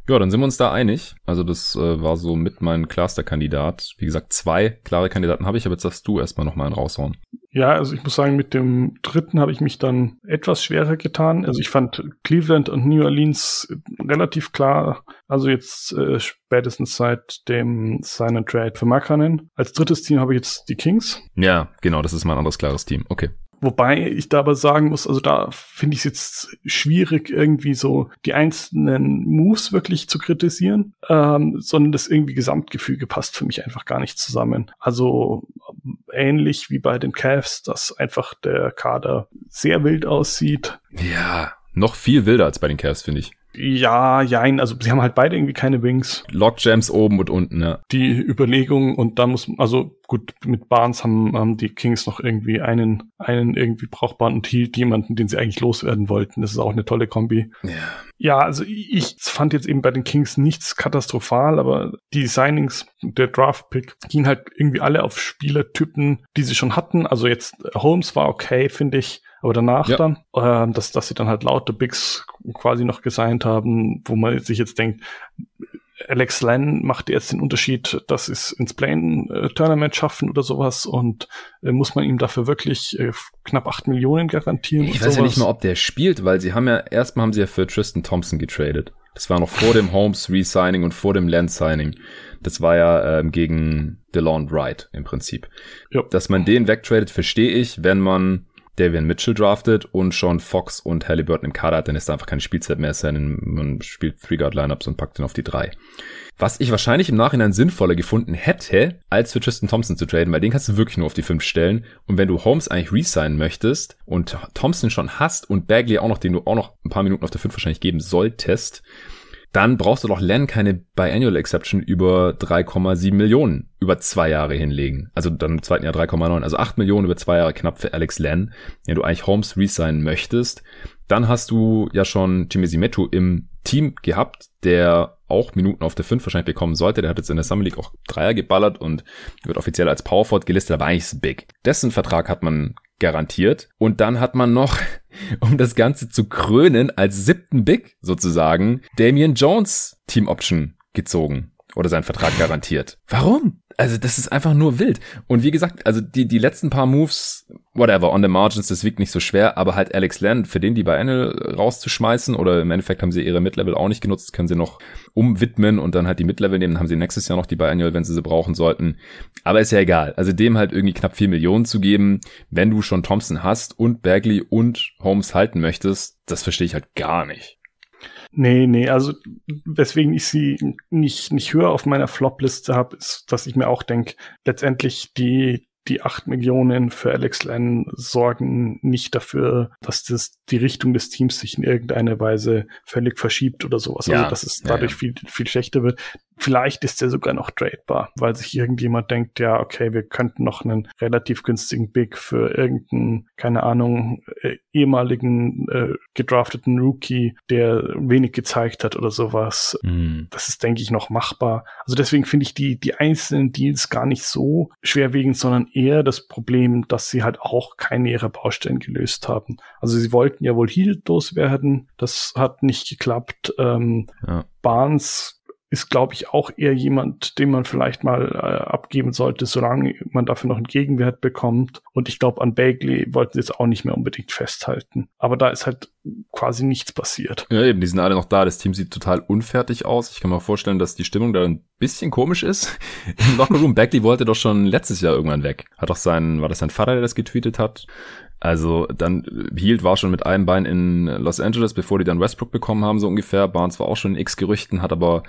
Speaker 1: Ja, dann sind wir uns da einig. Also das äh, war so mit mein klarster Kandidat. Wie gesagt, zwei klare Kandidaten habe ich, aber jetzt darfst du erstmal noch mal einen raushauen.
Speaker 2: Ja, also ich muss sagen, mit dem dritten habe ich mich dann etwas schwerer getan. Also ich fand Cleveland und New Orleans relativ klar. Also jetzt äh, spätestens seit dem Sign and Trade für Markanen. Als drittes Team habe ich jetzt die Kings.
Speaker 1: Ja, genau, das ist mein anderes klares Team. Okay.
Speaker 2: Wobei ich da aber sagen muss, also da finde ich es jetzt schwierig, irgendwie so die einzelnen Moves wirklich zu kritisieren, ähm, sondern das irgendwie Gesamtgefüge passt für mich einfach gar nicht zusammen. Also ähnlich wie bei den Cavs, dass einfach der Kader sehr wild aussieht.
Speaker 1: Ja, noch viel wilder als bei den Cavs, finde ich.
Speaker 2: Ja, jein, also sie haben halt beide irgendwie keine Wings.
Speaker 1: Lockjams oben und unten, ja.
Speaker 2: Die Überlegung und da muss, also gut, mit Barnes haben, haben die Kings noch irgendwie einen, einen irgendwie brauchbaren und hielt jemanden, den sie eigentlich loswerden wollten. Das ist auch eine tolle Kombi.
Speaker 1: Ja.
Speaker 2: Ja, also ich fand jetzt eben bei den Kings nichts katastrophal, aber die Signings, der Draft-Pick, gingen halt irgendwie alle auf Spielertypen, die sie schon hatten. Also jetzt Holmes war okay, finde ich. Aber danach ja. dann, äh, dass, dass sie dann halt lauter Bigs quasi noch gesigned haben, wo man sich jetzt denkt, Alex Len macht jetzt den Unterschied, dass es ins Plane-Tournament schaffen oder sowas und äh, muss man ihm dafür wirklich äh, knapp acht Millionen garantieren?
Speaker 1: Ich weiß sowas? ja nicht mal, ob der spielt, weil sie haben ja, erstmal haben sie ja für Tristan Thompson getradet. Das war noch vor dem Holmes Resigning und vor dem Land Signing. Das war ja ähm, gegen DeLon Wright im Prinzip. Ja. Dass man den wegtradet, verstehe ich, wenn man Davian Mitchell draftet und schon Fox und Halliburton im Kader hat, dann ist da einfach keine Spielzeit mehr. Es man spielt Three-Guard-Lineups und packt ihn auf die drei. Was ich wahrscheinlich im Nachhinein sinnvoller gefunden hätte, als für Tristan Thompson zu traden, weil den kannst du wirklich nur auf die fünf stellen. Und wenn du Holmes eigentlich resignen möchtest und Thompson schon hast und Bagley auch noch, den du auch noch ein paar Minuten auf der fünf wahrscheinlich geben solltest, dann brauchst du doch Len keine Biannual Exception über 3,7 Millionen über zwei Jahre hinlegen. Also dann im zweiten Jahr 3,9. Also 8 Millionen über zwei Jahre knapp für Alex Len, wenn du eigentlich Holmes resignen möchtest. Dann hast du ja schon Jimmy Simetu im Team gehabt, der auch Minuten auf der 5 wahrscheinlich bekommen sollte. Der hat jetzt in der Summer League auch Dreier geballert und wird offiziell als Powerford gelistet, aber eigentlich ist big. Dessen Vertrag hat man garantiert. Und dann hat man noch, um das Ganze zu krönen, als siebten Big sozusagen, Damian Jones Team Option gezogen oder seinen Vertrag garantiert. Warum? Also das ist einfach nur wild. Und wie gesagt, also die, die letzten paar Moves, whatever, on the margins, das wiegt nicht so schwer, aber halt Alex Land, für den die bei Anil rauszuschmeißen oder im Endeffekt haben sie ihre Mid-Level auch nicht genutzt, können sie noch umwidmen und dann halt die Mid-Level nehmen, dann haben sie nächstes Jahr noch die Biannual, wenn sie sie brauchen sollten. Aber ist ja egal. Also dem halt irgendwie knapp vier Millionen zu geben, wenn du schon Thompson hast und Bagley und Holmes halten möchtest, das verstehe ich halt gar nicht.
Speaker 2: Nee, nee, also weswegen ich sie nicht, nicht höher auf meiner Flop-Liste habe, ist, dass ich mir auch denke, letztendlich die, die acht Millionen für Alex Len sorgen nicht dafür, dass das die Richtung des Teams sich in irgendeiner Weise völlig verschiebt oder sowas. Also, ja, also dass es dadurch ja, ja. viel viel schlechter wird. Vielleicht ist er sogar noch tradebar, weil sich irgendjemand denkt, ja, okay, wir könnten noch einen relativ günstigen Big für irgendeinen, keine Ahnung, äh, ehemaligen äh, gedrafteten Rookie, der wenig gezeigt hat oder sowas. Mhm. Das ist, denke ich, noch machbar. Also deswegen finde ich die, die einzelnen Deals gar nicht so schwerwiegend, sondern eher das Problem, dass sie halt auch keine ihrer Baustellen gelöst haben. Also sie wollten ja wohl Heal werden. Das hat nicht geklappt. Ähm, ja. Barnes ist, glaube ich, auch eher jemand, den man vielleicht mal äh, abgeben sollte, solange man dafür noch einen Gegenwert bekommt. Und ich glaube, an Bagley wollten sie jetzt auch nicht mehr unbedingt festhalten. Aber da ist halt quasi nichts passiert.
Speaker 1: Ja, eben, die sind alle noch da. Das Team sieht total unfertig aus. Ich kann mir vorstellen, dass die Stimmung da ein bisschen komisch ist. Im Lockerroom, Bagley wollte doch schon letztes Jahr irgendwann weg. Hat doch sein, war das sein Vater, der das getweetet hat? Also dann Hield war schon mit einem Bein in Los Angeles, bevor die dann Westbrook bekommen haben, so ungefähr. Barnes war auch schon in X-Gerüchten, hat aber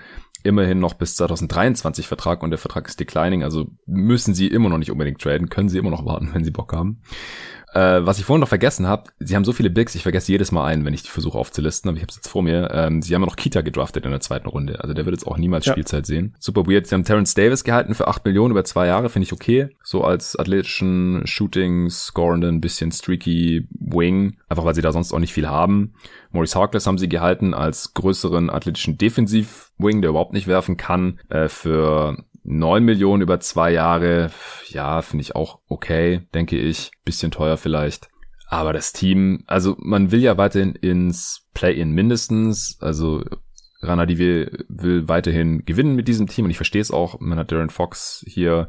Speaker 1: immerhin noch bis 2023 Vertrag und der Vertrag ist declining, also müssen sie immer noch nicht unbedingt traden, können sie immer noch warten, wenn sie Bock haben. Äh, was ich vorhin noch vergessen habe, sie haben so viele Bigs, ich vergesse jedes Mal einen, wenn ich die versuche aufzulisten, aber ich habe es jetzt vor mir. Ähm, sie haben ja noch Kita gedraftet in der zweiten Runde, also der wird jetzt auch niemals ja. Spielzeit sehen. Super weird. Sie haben Terrence Davis gehalten für 8 Millionen über zwei Jahre, finde ich okay. So als athletischen, shooting, scorenden, bisschen streaky Wing, einfach weil sie da sonst auch nicht viel haben. Maurice Harkless haben sie gehalten als größeren athletischen Defensiv-Wing, der überhaupt nicht werfen kann, äh, für 9 Millionen über zwei Jahre, ja, finde ich auch okay, denke ich. Bisschen teuer vielleicht. Aber das Team, also man will ja weiterhin ins Play-In mindestens. Also Rana, die will, will weiterhin gewinnen mit diesem Team und ich verstehe es auch. Man hat Darren Fox hier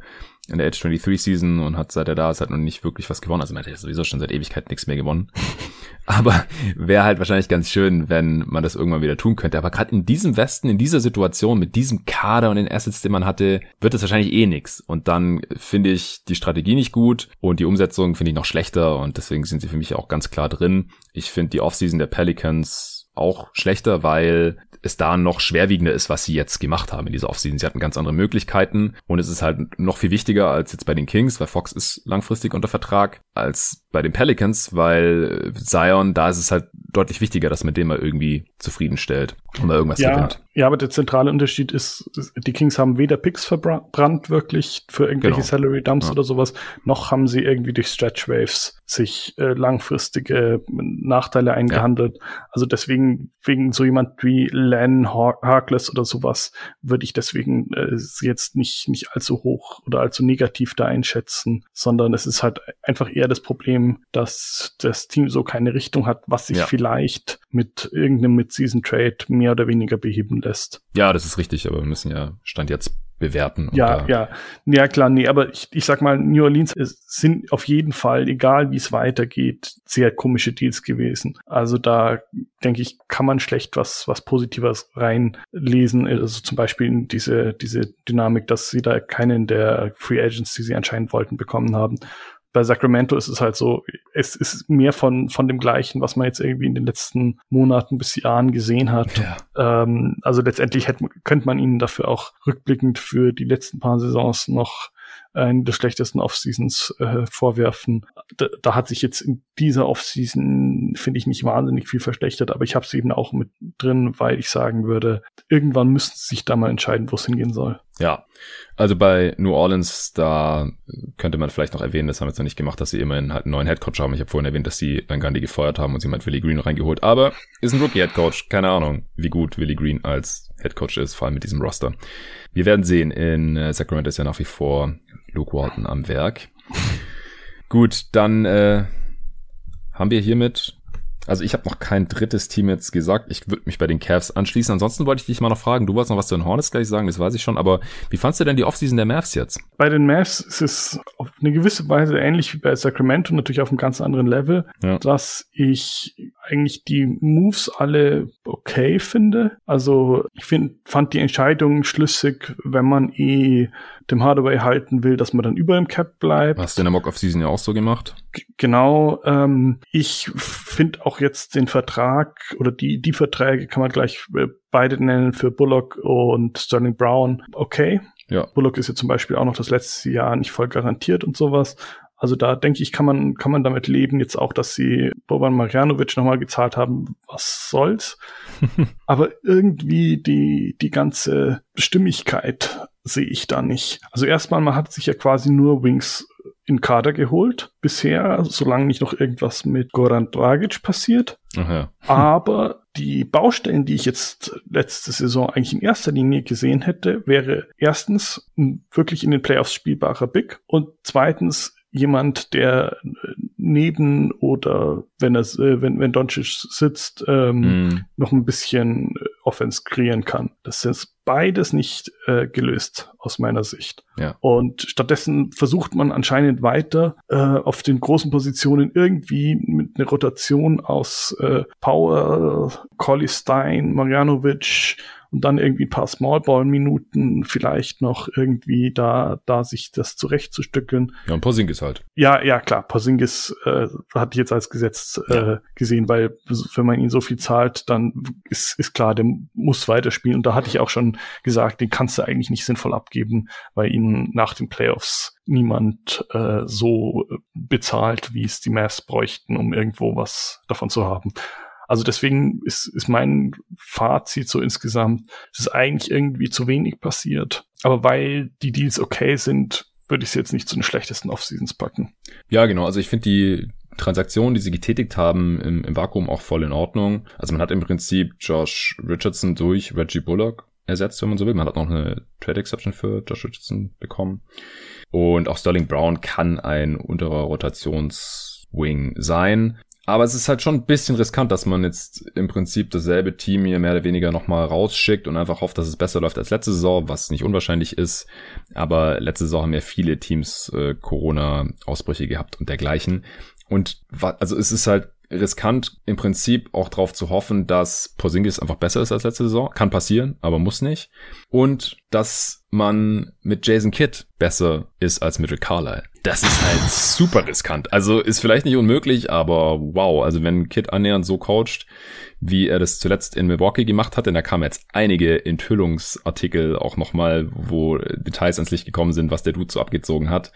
Speaker 1: in der Edge 23 Season und hat seit er da ist halt noch nicht wirklich was gewonnen. Also man hat ja sowieso schon seit Ewigkeit nichts mehr gewonnen. Aber wäre halt wahrscheinlich ganz schön, wenn man das irgendwann wieder tun könnte. Aber gerade in diesem Westen, in dieser Situation, mit diesem Kader und den Assets, den man hatte, wird es wahrscheinlich eh nix. Und dann finde ich die Strategie nicht gut und die Umsetzung finde ich noch schlechter und deswegen sind sie für mich auch ganz klar drin. Ich finde die Offseason der Pelicans auch schlechter, weil es da noch schwerwiegender ist, was sie jetzt gemacht haben in dieser Offseason. Sie hatten ganz andere Möglichkeiten und es ist halt noch viel wichtiger als jetzt bei den Kings, weil Fox ist langfristig unter Vertrag, als bei den Pelicans, weil Zion, da ist es halt deutlich wichtiger, dass man den mal irgendwie zufriedenstellt und mal irgendwas
Speaker 2: ja,
Speaker 1: gewinnt.
Speaker 2: Ja, aber der zentrale Unterschied ist, die Kings haben weder Picks verbrannt wirklich für irgendwelche genau. Salary Dumps ja. oder sowas, noch haben sie irgendwie durch Stretch Waves sich äh, langfristige Nachteile eingehandelt. Ja. Also deswegen, wegen so jemand wie Len Har Harkless oder sowas, würde ich deswegen äh, jetzt nicht, nicht allzu hoch oder allzu negativ da einschätzen, sondern es ist halt einfach eher das Problem, dass das Team so keine Richtung hat, was sich ja. vielleicht mit irgendeinem Mid-Season-Trade mehr oder weniger beheben lässt.
Speaker 1: Ja, das ist richtig, aber wir müssen ja Stand jetzt bewerten.
Speaker 2: Ja, ja. Ja, klar, nee, aber ich, ich sag mal, New Orleans sind auf jeden Fall, egal wie es weitergeht, sehr komische Deals gewesen. Also da denke ich, kann man schlecht was, was Positives reinlesen. Also zum Beispiel diese, diese Dynamik, dass sie da keinen der Free Agents, die sie anscheinend wollten, bekommen haben bei Sacramento ist es halt so, es ist mehr von, von dem Gleichen, was man jetzt irgendwie in den letzten Monaten bis Jahren gesehen hat. Ja. Ähm, also letztendlich hätte, könnte man ihnen dafür auch rückblickend für die letzten paar Saisons noch einen der schlechtesten Offseasons äh, vorwerfen. Da, da, hat sich jetzt in dieser Offseason, finde ich, nicht wahnsinnig viel verschlechtert, aber ich habe es eben auch mit drin, weil ich sagen würde, irgendwann müssen sie sich da mal entscheiden, wo es hingehen soll.
Speaker 1: Ja, also bei New Orleans, da könnte man vielleicht noch erwähnen, das haben wir jetzt noch nicht gemacht, dass sie immerhin halt einen neuen Headcoach haben. Ich habe vorhin erwähnt, dass sie Van Gundy gefeuert haben und sie meint Willie Green reingeholt. Aber ist ein Rookie-Headcoach. Keine Ahnung, wie gut Willie Green als Headcoach ist, vor allem mit diesem Roster. Wir werden sehen. In äh, Sacramento ist ja nach wie vor Luke Walton am Werk. Gut, dann äh, haben wir hiermit also ich habe noch kein drittes Team jetzt gesagt. Ich würde mich bei den Cavs anschließen. Ansonsten wollte ich dich mal noch fragen, du wolltest noch was zu den Hornets gleich sagen, das weiß ich schon, aber wie fandst du denn die Offseason der Mavs jetzt?
Speaker 2: Bei den Mavs ist es auf eine gewisse Weise ähnlich wie bei Sacramento, natürlich auf einem ganz anderen Level, ja. dass ich eigentlich die Moves alle okay finde. Also ich find, fand die Entscheidung schlüssig, wenn man eh dem Hardaway halten will, dass man dann über dem Cap bleibt.
Speaker 1: Hast du in der Mock-Off-Season ja auch so gemacht?
Speaker 2: G genau. Ähm, ich finde auch jetzt den Vertrag oder die, die Verträge kann man gleich äh, beide nennen für Bullock und Sterling Brown. Okay. Ja. Bullock ist ja zum Beispiel auch noch das letzte Jahr nicht voll garantiert und sowas. Also da denke ich, kann man, kann man damit leben. Jetzt auch, dass sie Boban Marjanovic nochmal gezahlt haben. Was soll's? Aber irgendwie die, die ganze Stimmigkeit sehe ich da nicht. Also erstmal, man hat sich ja quasi nur Wings in Kader geholt bisher, solange nicht noch irgendwas mit Goran Dragic passiert. Ja. Aber die Baustellen, die ich jetzt letzte Saison eigentlich in erster Linie gesehen hätte, wäre erstens wirklich in den Playoffs spielbarer Big und zweitens jemand, der neben oder wenn es, äh, wenn, wenn Doncic sitzt, ähm, mm. noch ein bisschen äh, Offense kreieren kann. Das ist beides nicht äh, gelöst aus meiner Sicht. Ja. Und stattdessen versucht man anscheinend weiter äh, auf den großen Positionen irgendwie mit einer Rotation aus äh, Power, Collie Stein, Marjanovic und dann irgendwie ein paar Smallball-Minuten vielleicht noch irgendwie da, da sich das zurechtzustückeln.
Speaker 1: Ja, und Porzingis halt.
Speaker 2: Ja, ja, klar. Porzingis äh, hatte ich jetzt als Gesetz äh, gesehen, weil wenn man ihn so viel zahlt, dann ist, ist klar, der muss weiterspielen. Und da hatte ich auch schon gesagt, den kannst du eigentlich nicht sinnvoll abgeben, weil ihn nach den Playoffs niemand äh, so bezahlt, wie es die Mavs bräuchten, um irgendwo was davon zu haben. Also deswegen ist, ist mein Fazit so insgesamt, es ist eigentlich irgendwie zu wenig passiert. Aber weil die Deals okay sind, würde ich sie jetzt nicht zu den schlechtesten Off-Seasons packen.
Speaker 1: Ja, genau. Also ich finde die Transaktionen, die sie getätigt haben, im, im Vakuum auch voll in Ordnung. Also man hat im Prinzip Josh Richardson durch Reggie Bullock ersetzt, wenn man so will. Man hat noch eine Trade Exception für Josh Richardson bekommen. Und auch Sterling Brown kann ein unterer Rotationswing sein. Aber es ist halt schon ein bisschen riskant, dass man jetzt im Prinzip dasselbe Team hier mehr oder weniger nochmal rausschickt und einfach hofft, dass es besser läuft als letzte Saison, was nicht unwahrscheinlich ist. Aber letzte Saison haben ja viele Teams äh, Corona-Ausbrüche gehabt und dergleichen. Und also es ist halt riskant, im Prinzip auch darauf zu hoffen, dass Porzingis einfach besser ist als letzte Saison. Kann passieren, aber muss nicht. Und dass man mit Jason Kidd besser ist als mit Rick Carlisle. Das ist halt super riskant. Also ist vielleicht nicht unmöglich, aber wow. Also wenn Kidd annähernd so coacht, wie er das zuletzt in Milwaukee gemacht hat, denn da kamen jetzt einige Enthüllungsartikel auch nochmal, wo Details ans Licht gekommen sind, was der Dude so abgezogen hat.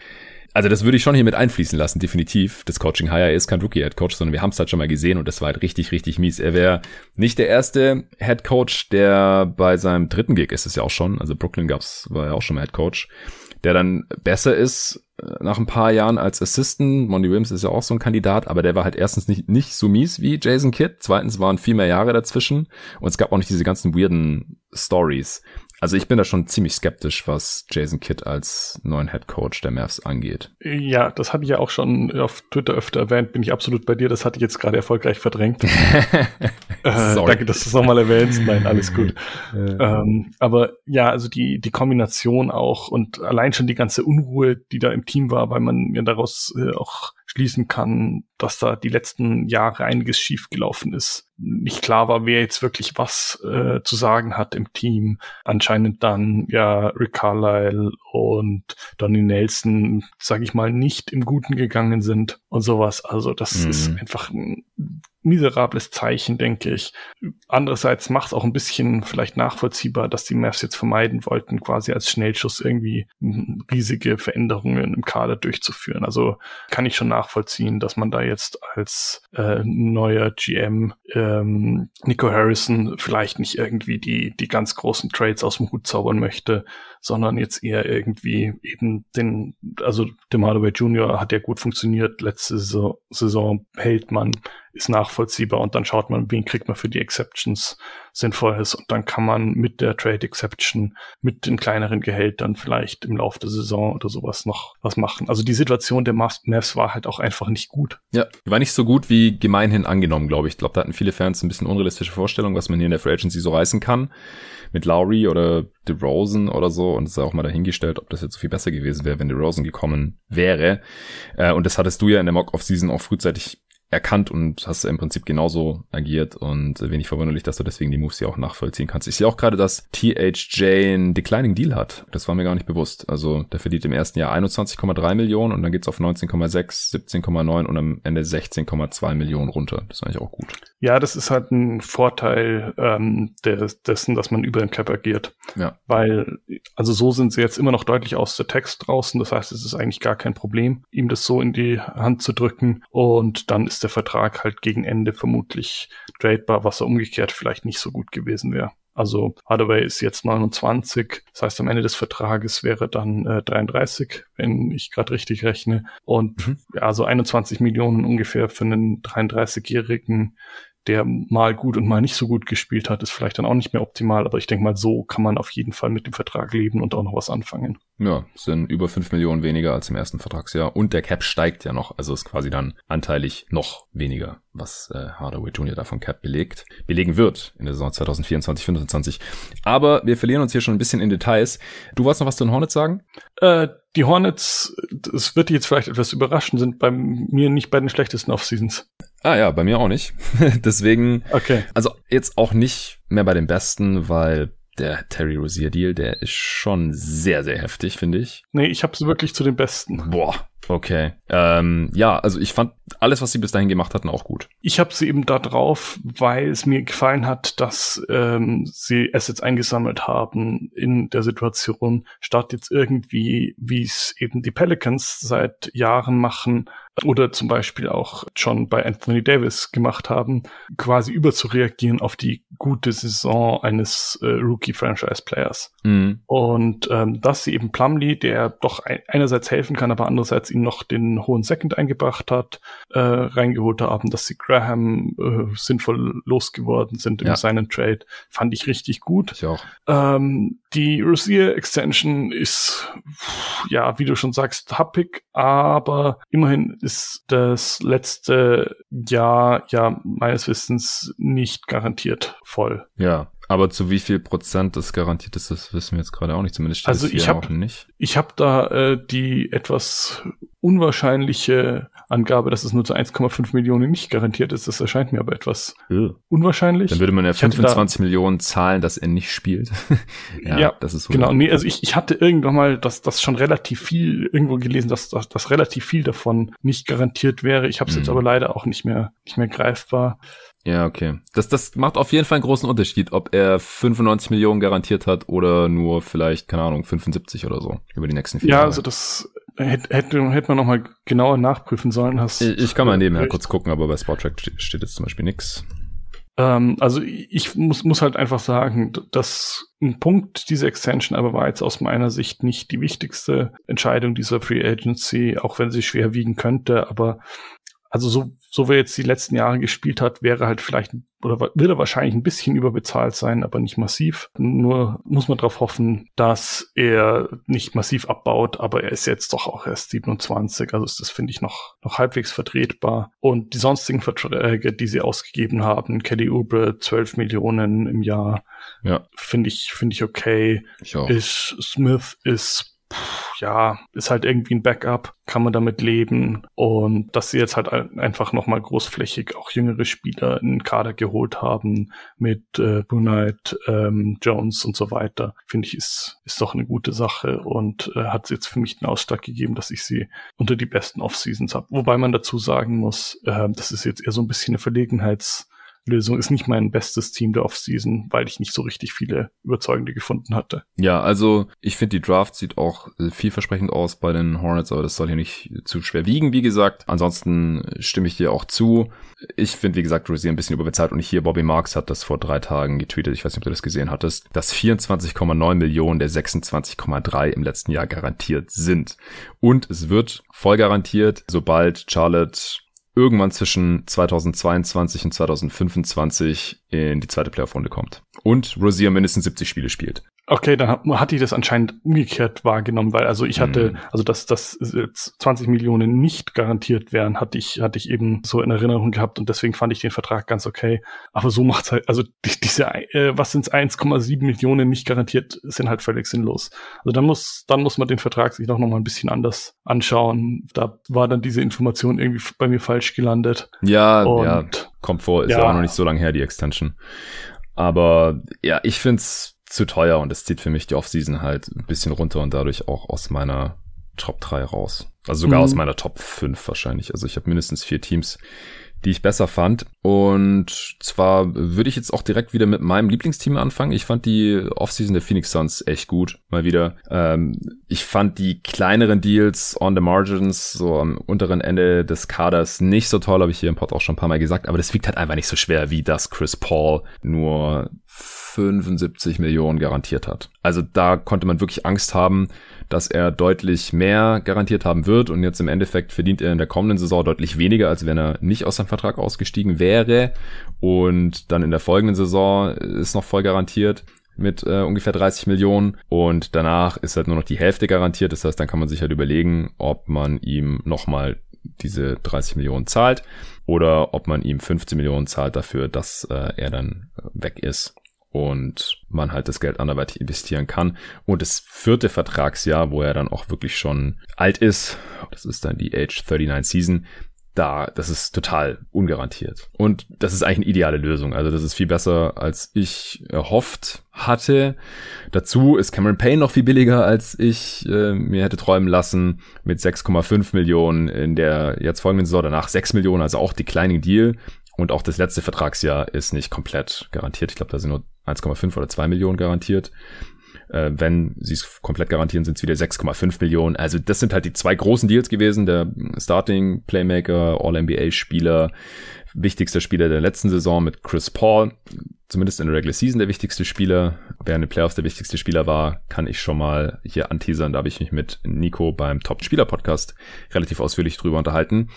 Speaker 1: Also das würde ich schon hier mit einfließen lassen, definitiv. Das Coaching Hire ist kein Rookie Head Coach, sondern wir haben es halt schon mal gesehen und das war halt richtig, richtig mies. Er wäre nicht der erste Head Coach, der bei seinem dritten Gig ist es ja auch schon. Also Brooklyn gab's, war ja auch schon mal Head Coach, der dann besser ist äh, nach ein paar Jahren als Assistant. Monty Williams ist ja auch so ein Kandidat, aber der war halt erstens nicht, nicht so mies wie Jason Kidd. Zweitens waren viel mehr Jahre dazwischen und es gab auch nicht diese ganzen weirden Stories. Also ich bin da schon ziemlich skeptisch, was Jason Kidd als neuen Head Coach der Mavs angeht.
Speaker 2: Ja, das hatte ich ja auch schon auf Twitter öfter erwähnt, bin ich absolut bei dir. Das hatte ich jetzt gerade erfolgreich verdrängt. äh, danke, dass du es nochmal erwähnst. Nein, alles gut. ähm, aber ja, also die, die Kombination auch und allein schon die ganze Unruhe, die da im Team war, weil man ja daraus äh, auch schließen kann, dass da die letzten Jahre einiges schiefgelaufen ist. Nicht klar war, wer jetzt wirklich was äh, zu sagen hat im Team. Anscheinend dann ja Rick Carlisle und Donny Nelson, sage ich mal, nicht im Guten gegangen sind und sowas. Also das mhm. ist einfach miserables Zeichen, denke ich. Andererseits macht es auch ein bisschen vielleicht nachvollziehbar, dass die Mavs jetzt vermeiden wollten, quasi als Schnellschuss irgendwie riesige Veränderungen im Kader durchzuführen. Also kann ich schon nachvollziehen, dass man da jetzt als äh, neuer GM ähm, Nico Harrison vielleicht nicht irgendwie die, die ganz großen Trades aus dem Hut zaubern möchte, sondern jetzt eher irgendwie eben den, also dem Hardaway Jr. hat ja gut funktioniert, letzte Saison, hält man, ist nachvollziehbar und dann schaut man, wen kriegt man für die Exceptions sinnvoll ist und dann kann man mit der Trade Exception, mit den kleineren Gehältern vielleicht im Laufe der Saison oder sowas noch was Machen. Also die Situation der Mavs war halt auch einfach nicht gut.
Speaker 1: Ja, war nicht so gut wie gemeinhin angenommen, glaube ich. Ich glaube, da hatten viele Fans ein bisschen unrealistische Vorstellungen, was man hier in der Free Agency so reißen kann mit Lowry oder DeRozan oder so und es ist auch mal dahingestellt, ob das jetzt so viel besser gewesen wäre, wenn DeRozan gekommen wäre. Äh, und das hattest du ja in der Mock-Off-Season auch frühzeitig erkannt und hast im Prinzip genauso agiert und wenig verwunderlich, dass du deswegen die Moves ja auch nachvollziehen kannst. Ich sehe auch gerade, dass THJ einen Declining Deal hat. Das war mir gar nicht bewusst. Also der verdient im ersten Jahr 21,3 Millionen und dann geht's auf 19,6, 17,9 und am Ende 16,2 Millionen runter. Das ist eigentlich auch gut.
Speaker 2: Ja, das ist halt ein Vorteil ähm, des, dessen, dass man über den Cap agiert.
Speaker 1: Ja.
Speaker 2: Weil, also so sind sie jetzt immer noch deutlich aus der Text draußen. Das heißt, es ist eigentlich gar kein Problem, ihm das so in die Hand zu drücken. Und dann ist der Vertrag halt gegen Ende vermutlich tradebar, was er umgekehrt vielleicht nicht so gut gewesen wäre. Also Hardaway ist jetzt 29, das heißt am Ende des Vertrages wäre dann äh, 33, wenn ich gerade richtig rechne. Und mhm. ja, so 21 Millionen ungefähr für einen 33-jährigen der mal gut und mal nicht so gut gespielt hat, ist vielleicht dann auch nicht mehr optimal, aber ich denke mal, so kann man auf jeden Fall mit dem Vertrag leben und auch noch was anfangen.
Speaker 1: Ja, sind über fünf Millionen weniger als im ersten Vertragsjahr und der Cap steigt ja noch, also ist quasi dann anteilig noch weniger, was äh, Hardaway Jr. davon Cap belegt, belegen wird in der Saison 2024, 2025. Aber wir verlieren uns hier schon ein bisschen in Details. Du wolltest noch was zu den Hornets sagen?
Speaker 2: Äh, die Hornets, es wird jetzt vielleicht etwas überraschen, sind bei mir nicht bei den schlechtesten Off-Seasons.
Speaker 1: Ah ja, bei mir auch nicht. Deswegen,
Speaker 2: okay.
Speaker 1: also jetzt auch nicht mehr bei den Besten, weil der Terry Rozier Deal, der ist schon sehr, sehr heftig, finde ich.
Speaker 2: Nee, ich habe sie wirklich zu den Besten.
Speaker 1: Boah, okay. Ähm, ja, also ich fand alles, was sie bis dahin gemacht hatten, auch gut.
Speaker 2: Ich habe sie eben da drauf, weil es mir gefallen hat, dass ähm, sie Assets eingesammelt haben in der Situation, statt jetzt irgendwie, wie es eben die Pelicans seit Jahren machen, oder zum Beispiel auch schon bei Anthony Davis gemacht haben, quasi überzureagieren auf die gute Saison eines äh, Rookie-Franchise-Players. Mhm. Und ähm, dass sie eben Plumlee, der doch ein, einerseits helfen kann, aber andererseits ihn noch den hohen Second eingebracht hat, äh, reingeholt haben, dass sie Graham äh, sinnvoll losgeworden sind ja. im seinen Trade, fand ich richtig gut.
Speaker 1: Ich auch.
Speaker 2: Ähm, die Rosier Extension ist, ja, wie du schon sagst, happig, aber immerhin ist das letzte Jahr ja meines Wissens nicht garantiert voll.
Speaker 1: Ja, aber zu wie viel Prozent das garantiert ist, das wissen wir jetzt gerade auch nicht. Zumindest steht
Speaker 2: also ich hab, auch nicht. Ich habe da äh, die etwas unwahrscheinliche Angabe, dass es nur zu 1,5 Millionen nicht garantiert ist. Das erscheint mir aber etwas ja. unwahrscheinlich.
Speaker 1: Dann würde man ja 25 Millionen zahlen, dass er nicht spielt.
Speaker 2: ja, ja, das ist so. Genau, nee, also ich, ich hatte irgendwann mal das, das schon relativ viel irgendwo gelesen, dass, dass, dass relativ viel davon nicht garantiert wäre. Ich habe es mhm. jetzt aber leider auch nicht mehr, nicht mehr greifbar.
Speaker 1: Ja, okay. Das, das macht auf jeden Fall einen großen Unterschied, ob er 95 Millionen garantiert hat oder nur vielleicht, keine Ahnung, 75 oder so über die nächsten vier
Speaker 2: ja,
Speaker 1: Jahre.
Speaker 2: Ja, also das hätte, hätte, hätte man nochmal genauer nachprüfen sollen. Hast,
Speaker 1: ich, ich kann mal nebenher recht. kurz gucken, aber bei Sportrack steht, jetzt zum Beispiel nix.
Speaker 2: Ähm, also ich muss, muss halt einfach sagen, dass ein Punkt dieser Extension aber war jetzt aus meiner Sicht nicht die wichtigste Entscheidung dieser Free Agency, auch wenn sie schwer wiegen könnte, aber also so, so wie er jetzt die letzten Jahre gespielt hat, wäre halt vielleicht oder wird er wahrscheinlich ein bisschen überbezahlt sein, aber nicht massiv. Nur muss man darauf hoffen, dass er nicht massiv abbaut, aber er ist jetzt doch auch erst 27, also ist das finde ich noch noch halbwegs vertretbar. Und die sonstigen Verträge, die sie ausgegeben haben, Kelly Oubre 12 Millionen im Jahr,
Speaker 1: ja.
Speaker 2: finde ich finde ich okay.
Speaker 1: Ich auch.
Speaker 2: Ist Smith ist ja, ist halt irgendwie ein Backup, kann man damit leben. Und dass sie jetzt halt einfach nochmal großflächig auch jüngere Spieler in den Kader geholt haben mit äh, Brunite, ähm, Jones und so weiter, finde ich, ist, ist doch eine gute Sache und äh, hat jetzt für mich den Ausschlag gegeben, dass ich sie unter die besten Off-Seasons habe. Wobei man dazu sagen muss, äh, das ist jetzt eher so ein bisschen eine Verlegenheits- Lösung ist nicht mein bestes Team der Offseason, weil ich nicht so richtig viele überzeugende gefunden hatte.
Speaker 1: Ja, also ich finde, die Draft sieht auch äh, vielversprechend aus bei den Hornets, aber das soll hier nicht zu schwer wiegen, wie gesagt. Ansonsten stimme ich dir auch zu. Ich finde, wie gesagt, Rosier ein bisschen überbezahlt und hier Bobby Marks hat das vor drei Tagen getweetet, ich weiß nicht, ob du das gesehen hattest, dass 24,9 Millionen der 26,3 im letzten Jahr garantiert sind. Und es wird voll garantiert, sobald Charlotte irgendwann zwischen 2022 und 2025 in die zweite Playoff-Runde kommt. Und Rosier mindestens 70 Spiele spielt.
Speaker 2: Okay, dann hat, hat die das anscheinend umgekehrt wahrgenommen, weil also ich hatte, mhm. also dass das 20 Millionen nicht garantiert wären, hatte ich, hatte ich eben so in Erinnerung gehabt und deswegen fand ich den Vertrag ganz okay. Aber so macht's halt, also die, diese, äh, was sind's 1,7 Millionen nicht garantiert, sind halt völlig sinnlos. Also dann muss, dann muss man den Vertrag sich noch, noch mal ein bisschen anders anschauen. Da war dann diese Information irgendwie bei mir falsch gelandet.
Speaker 1: Ja, und, ja, kommt vor, ist ja, ja auch noch nicht so lange her, die Extension. Aber ja, ich find's zu teuer und es zieht für mich die Offseason halt ein bisschen runter und dadurch auch aus meiner Top 3 raus. Also sogar mhm. aus meiner Top 5 wahrscheinlich. Also ich habe mindestens vier Teams, die ich besser fand. Und zwar würde ich jetzt auch direkt wieder mit meinem Lieblingsteam anfangen. Ich fand die Offseason der Phoenix Suns echt gut. Mal wieder. Ähm, ich fand die kleineren Deals on the margins, so am unteren Ende des Kaders, nicht so toll, habe ich hier im Pod auch schon ein paar Mal gesagt. Aber das wiegt halt einfach nicht so schwer, wie das Chris Paul nur 75 Millionen garantiert hat. Also da konnte man wirklich Angst haben, dass er deutlich mehr garantiert haben wird. Und jetzt im Endeffekt verdient er in der kommenden Saison deutlich weniger, als wenn er nicht aus seinem Vertrag ausgestiegen wäre. Und dann in der folgenden Saison ist noch voll garantiert mit äh, ungefähr 30 Millionen. Und danach ist halt nur noch die Hälfte garantiert. Das heißt, dann kann man sich halt überlegen, ob man ihm nochmal diese 30 Millionen zahlt oder ob man ihm 15 Millionen zahlt dafür, dass äh, er dann weg ist und man halt das Geld anderweitig investieren kann. Und das vierte Vertragsjahr, wo er dann auch wirklich schon alt ist, das ist dann die Age 39 Season, da, das ist total ungarantiert. Und das ist eigentlich eine ideale Lösung. Also das ist viel besser, als ich erhofft hatte. Dazu ist Cameron Payne noch viel billiger, als ich äh, mir hätte träumen lassen, mit 6,5 Millionen in der jetzt folgenden Saison, danach 6 Millionen, also auch die kleine Deal. Und auch das letzte Vertragsjahr ist nicht komplett garantiert. Ich glaube, da sind nur 1,5 oder 2 Millionen garantiert. Äh, wenn sie es komplett garantieren, sind es wieder 6,5 Millionen. Also das sind halt die zwei großen Deals gewesen. Der Starting Playmaker, All-NBA-Spieler, wichtigster Spieler der letzten Saison mit Chris Paul. Zumindest in der Regular Season der wichtigste Spieler. Während den Playoffs der wichtigste Spieler war, kann ich schon mal hier anteasern. Da habe ich mich mit Nico beim Top-Spieler-Podcast relativ ausführlich drüber unterhalten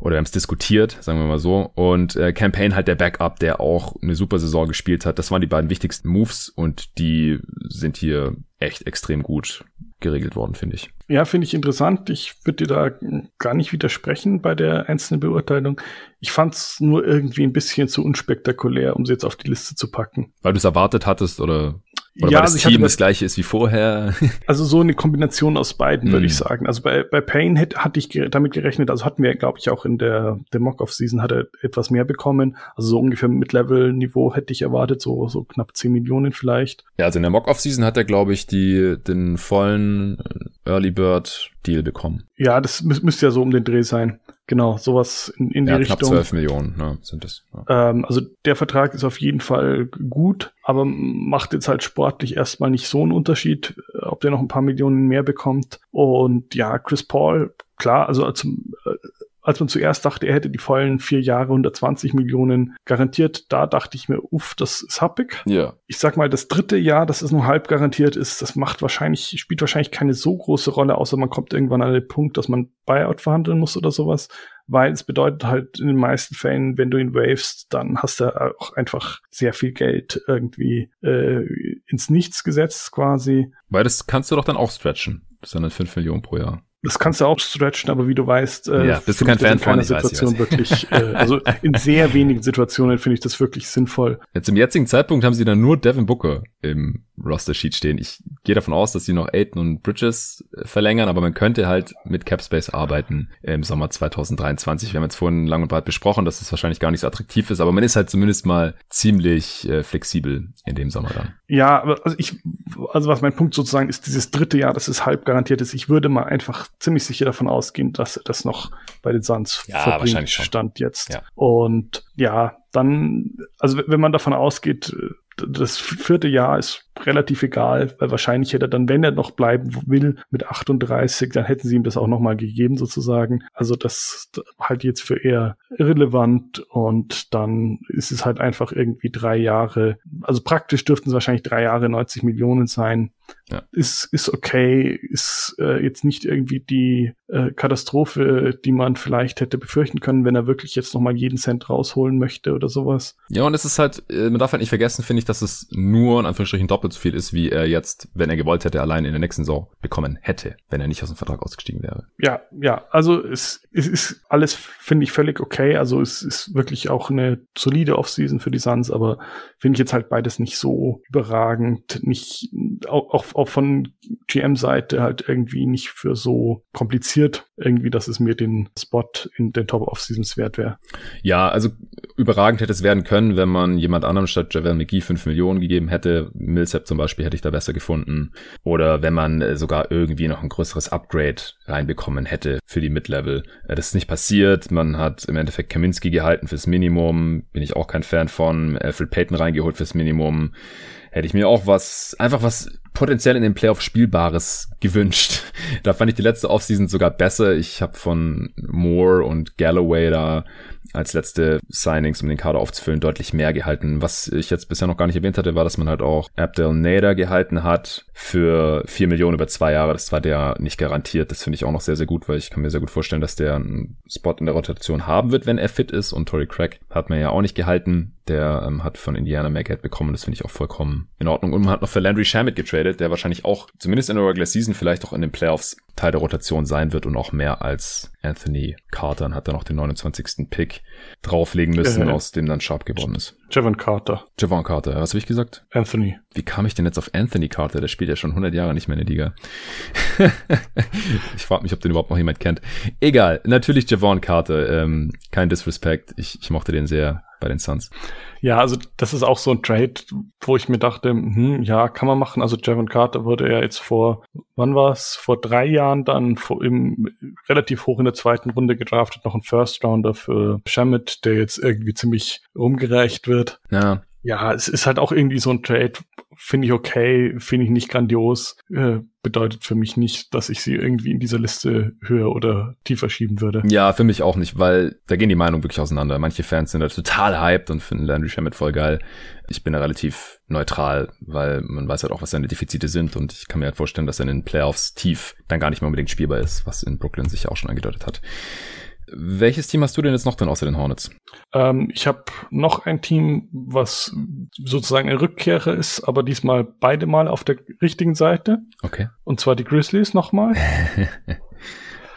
Speaker 1: oder wir haben es diskutiert, sagen wir mal so. Und äh, Campaign halt der Backup, der auch eine super Saison gespielt hat. Das waren die beiden wichtigsten Moves und die sind hier echt extrem gut geregelt worden, finde ich.
Speaker 2: Ja, finde ich interessant. Ich würde dir da gar nicht widersprechen bei der einzelnen Beurteilung. Ich fand es nur irgendwie ein bisschen zu unspektakulär, um sie jetzt auf die Liste zu packen.
Speaker 1: Weil du es erwartet hattest oder oder ja, weil das also Team das, das, gleiche ist wie vorher?
Speaker 2: Also so eine Kombination aus beiden, würde ich hm. sagen. Also bei, bei Payne hätte, hatte ich damit gerechnet, also hatten wir, glaube ich, auch in der, der Mock-Off-Season hat er etwas mehr bekommen. Also so ungefähr Mid-Level-Niveau hätte ich erwartet, so, so knapp 10 Millionen vielleicht.
Speaker 1: Ja, also in der Mock-Off-Season hat er, glaube ich, die, den vollen Early Bird Deal bekommen.
Speaker 2: Ja, das mü müsste ja so um den Dreh sein. Genau, sowas in, in ja, die knapp Richtung.
Speaker 1: Knapp 12 Millionen ne, sind das.
Speaker 2: Ja. Ähm, also der Vertrag ist auf jeden Fall gut, aber macht jetzt halt sportlich erstmal nicht so einen Unterschied, äh, ob der noch ein paar Millionen mehr bekommt. Und ja, Chris Paul, klar, also als, äh, als man zuerst dachte, er hätte die vollen vier Jahre 120 Millionen garantiert, da dachte ich mir, uff, das ist happig.
Speaker 1: Ja.
Speaker 2: Ich sag mal, das dritte Jahr, das ist nur halb garantiert ist, das macht wahrscheinlich, spielt wahrscheinlich keine so große Rolle, außer man kommt irgendwann an den Punkt, dass man Buyout verhandeln muss oder sowas. Weil es bedeutet halt in den meisten Fällen, wenn du ihn wavest, dann hast du auch einfach sehr viel Geld irgendwie äh, ins Nichts gesetzt quasi.
Speaker 1: Weil das kannst du doch dann auch stretchen. Das sind dann 5 Millionen pro Jahr.
Speaker 2: Das kannst du auch stretchen, aber wie du weißt,
Speaker 1: äh, ja, bist du kein Fan von
Speaker 2: Situation weiß, wirklich, äh, also in sehr wenigen Situationen finde ich das wirklich sinnvoll.
Speaker 1: Jetzt im jetzigen Zeitpunkt haben sie dann nur Devin Booker im Roster Sheet stehen. Ich gehe davon aus, dass sie noch Aiden und Bridges äh, verlängern, aber man könnte halt mit Capspace arbeiten im Sommer 2023. Wir haben jetzt vorhin lang und breit besprochen, dass das wahrscheinlich gar nicht so attraktiv ist, aber man ist halt zumindest mal ziemlich äh, flexibel in dem Sommer dann.
Speaker 2: Ja, aber also ich, also was mein Punkt sozusagen ist, dieses dritte Jahr, das ist halb garantiert ist. Ich würde mal einfach ziemlich sicher davon ausgehen, dass er das noch bei den Suns
Speaker 1: ja, verbringt, wahrscheinlich schon.
Speaker 2: Stand jetzt. Ja. Und ja, dann, also wenn man davon ausgeht, das vierte Jahr ist relativ egal, weil wahrscheinlich hätte er dann, wenn er noch bleiben will, mit 38, dann hätten sie ihm das auch nochmal gegeben sozusagen. Also das halt jetzt für eher irrelevant und dann ist es halt einfach irgendwie drei Jahre, also praktisch dürften es wahrscheinlich drei Jahre 90 Millionen sein. Ja. Ist, ist okay, ist äh, jetzt nicht irgendwie die äh, Katastrophe, die man vielleicht hätte befürchten können, wenn er wirklich jetzt nochmal jeden Cent rausholen möchte oder sowas.
Speaker 1: Ja, und es ist halt, äh, man darf halt nicht vergessen, finde ich, dass es nur in Anführungsstrichen doppelt so viel ist, wie er jetzt, wenn er gewollt hätte, allein in der nächsten Saison bekommen hätte, wenn er nicht aus dem Vertrag ausgestiegen wäre.
Speaker 2: Ja, ja, also es, es ist alles, finde ich, völlig okay. Also es ist wirklich auch eine solide Offseason für die Suns, aber finde ich jetzt halt beides nicht so überragend, nicht auch, auch auch von GM-Seite halt irgendwie nicht für so kompliziert, irgendwie, dass es mir den Spot in den Top of Seasons wert wäre.
Speaker 1: Ja, also überragend hätte es werden können, wenn man jemand anderem statt Javel McGee 5 Millionen gegeben hätte. Millsap zum Beispiel hätte ich da besser gefunden. Oder wenn man äh, sogar irgendwie noch ein größeres Upgrade reinbekommen hätte für die Mid-Level. Äh, das ist nicht passiert. Man hat im Endeffekt Kaminski gehalten fürs Minimum. Bin ich auch kein Fan von. Alfred Payton reingeholt fürs Minimum hätte ich mir auch was, einfach was potenziell in den Playoff Spielbares gewünscht. Da fand ich die letzte Offseason sogar besser. Ich habe von Moore und Galloway da als letzte Signings, um den Kader aufzufüllen, deutlich mehr gehalten. Was ich jetzt bisher noch gar nicht erwähnt hatte, war, dass man halt auch Abdel Nader gehalten hat für vier Millionen über zwei Jahre. Das war der nicht garantiert. Das finde ich auch noch sehr, sehr gut, weil ich kann mir sehr gut vorstellen, dass der einen Spot in der Rotation haben wird, wenn er fit ist. Und Tory Craig hat man ja auch nicht gehalten. Der ähm, hat von Indiana mehr Geld bekommen. Das finde ich auch vollkommen in Ordnung. Und man hat noch für Landry Shamit getradet, der wahrscheinlich auch, zumindest in der Regular Season, vielleicht auch in den Playoffs Teil der Rotation sein wird und auch mehr als Anthony Carter. Dann hat er noch den 29. Pick drauflegen müssen, äh, aus dem dann Sharp geworden ist.
Speaker 2: Javon Carter.
Speaker 1: Javon Carter, was habe ich gesagt?
Speaker 2: Anthony.
Speaker 1: Wie kam ich denn jetzt auf Anthony Carter? Der spielt ja schon 100 Jahre nicht mehr in der Liga. ich frage mich, ob den überhaupt noch jemand kennt. Egal, natürlich Javon Carter. Ähm, kein Disrespect. Ich, ich mochte den sehr bei den Suns.
Speaker 2: Ja, also das ist auch so ein Trade, wo ich mir dachte, hm, ja, kann man machen. Also Javon Carter wurde ja jetzt vor, wann war es? Vor drei Jahren dann vor, im, relativ hoch in der zweiten Runde gedraftet, noch ein First Rounder für Shamit, der jetzt irgendwie ziemlich umgereicht wird.
Speaker 1: Ja.
Speaker 2: Ja, es ist halt auch irgendwie so ein Trade, finde ich okay, finde ich nicht grandios, äh, bedeutet für mich nicht, dass ich sie irgendwie in dieser Liste höher oder tiefer schieben würde.
Speaker 1: Ja, für mich auch nicht, weil da gehen die Meinungen wirklich auseinander. Manche Fans sind da total hyped und finden Landry Shamet voll geil. Ich bin da relativ neutral, weil man weiß halt auch, was seine Defizite sind und ich kann mir halt vorstellen, dass er in den Playoffs tief dann gar nicht mehr unbedingt spielbar ist, was in Brooklyn sich auch schon angedeutet hat. Welches Team hast du denn jetzt noch denn außer den Hornets?
Speaker 2: Ähm, ich habe noch ein Team, was sozusagen ein Rückkehrer ist, aber diesmal beide Mal auf der richtigen Seite.
Speaker 1: Okay.
Speaker 2: Und zwar die Grizzlies nochmal.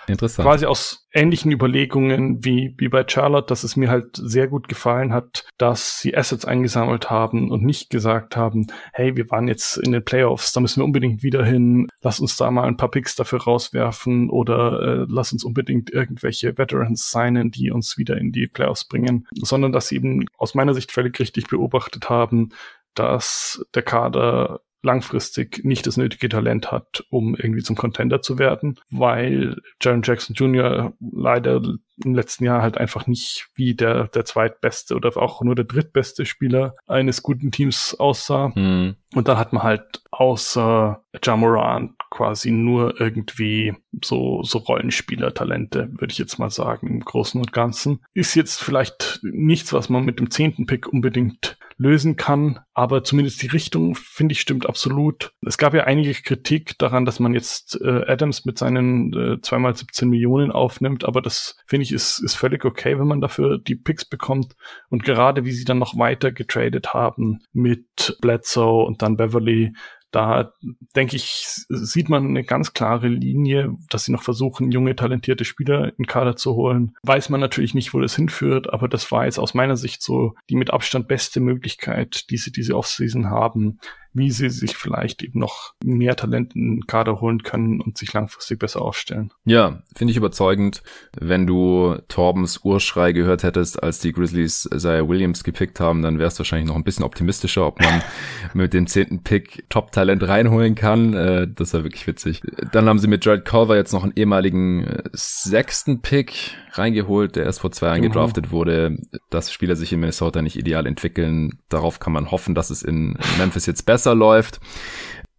Speaker 1: Interessant.
Speaker 2: Quasi aus ähnlichen Überlegungen wie, wie bei Charlotte, dass es mir halt sehr gut gefallen hat, dass sie Assets eingesammelt haben und nicht gesagt haben, hey, wir waren jetzt in den Playoffs, da müssen wir unbedingt wieder hin, lass uns da mal ein paar Picks dafür rauswerfen oder äh, lass uns unbedingt irgendwelche Veterans signen, die uns wieder in die Playoffs bringen, sondern dass sie eben aus meiner Sicht völlig richtig beobachtet haben, dass der Kader langfristig nicht das nötige Talent hat, um irgendwie zum Contender zu werden, weil Jaron Jackson Jr. leider im letzten Jahr halt einfach nicht wie der, der zweitbeste oder auch nur der drittbeste Spieler eines guten Teams aussah. Mhm. Und dann hat man halt außer Jamoran quasi nur irgendwie so, so Rollenspieler-Talente, würde ich jetzt mal sagen, im Großen und Ganzen. Ist jetzt vielleicht nichts, was man mit dem zehnten Pick unbedingt lösen kann. Aber zumindest die Richtung, finde ich, stimmt absolut. Es gab ja einige Kritik daran, dass man jetzt äh, Adams mit seinen äh, zweimal 17 Millionen aufnimmt. Aber das, finde ich, ist, ist völlig okay, wenn man dafür die Picks bekommt. Und gerade wie sie dann noch weiter getradet haben mit Bledsoe und dann Beverly, Da denke ich, sieht man eine ganz klare Linie, dass sie noch versuchen, junge, talentierte Spieler in Kader zu holen. Weiß man natürlich nicht, wo das hinführt, aber das war jetzt aus meiner Sicht so die mit Abstand beste Möglichkeit, die sie diese Offseason haben, wie sie sich vielleicht eben noch mehr Talent in den Kader holen können und sich langfristig besser aufstellen.
Speaker 1: Ja, finde ich überzeugend. Wenn du Torbens Urschrei gehört hättest, als die Grizzlies Isaiah Williams gepickt haben, dann wärst du wahrscheinlich noch ein bisschen optimistischer, ob man mit dem zehnten Pick Top-Talent reinholen kann. Äh, das war wirklich witzig. Dann haben sie mit Jared Culver jetzt noch einen ehemaligen äh, sechsten Pick reingeholt, der erst vor zwei Jahren mhm. gedraftet wurde. Dass Spieler sich in Minnesota nicht ideal entwickeln, darauf kann man hoffen, dass es in Memphis jetzt besser besser läuft.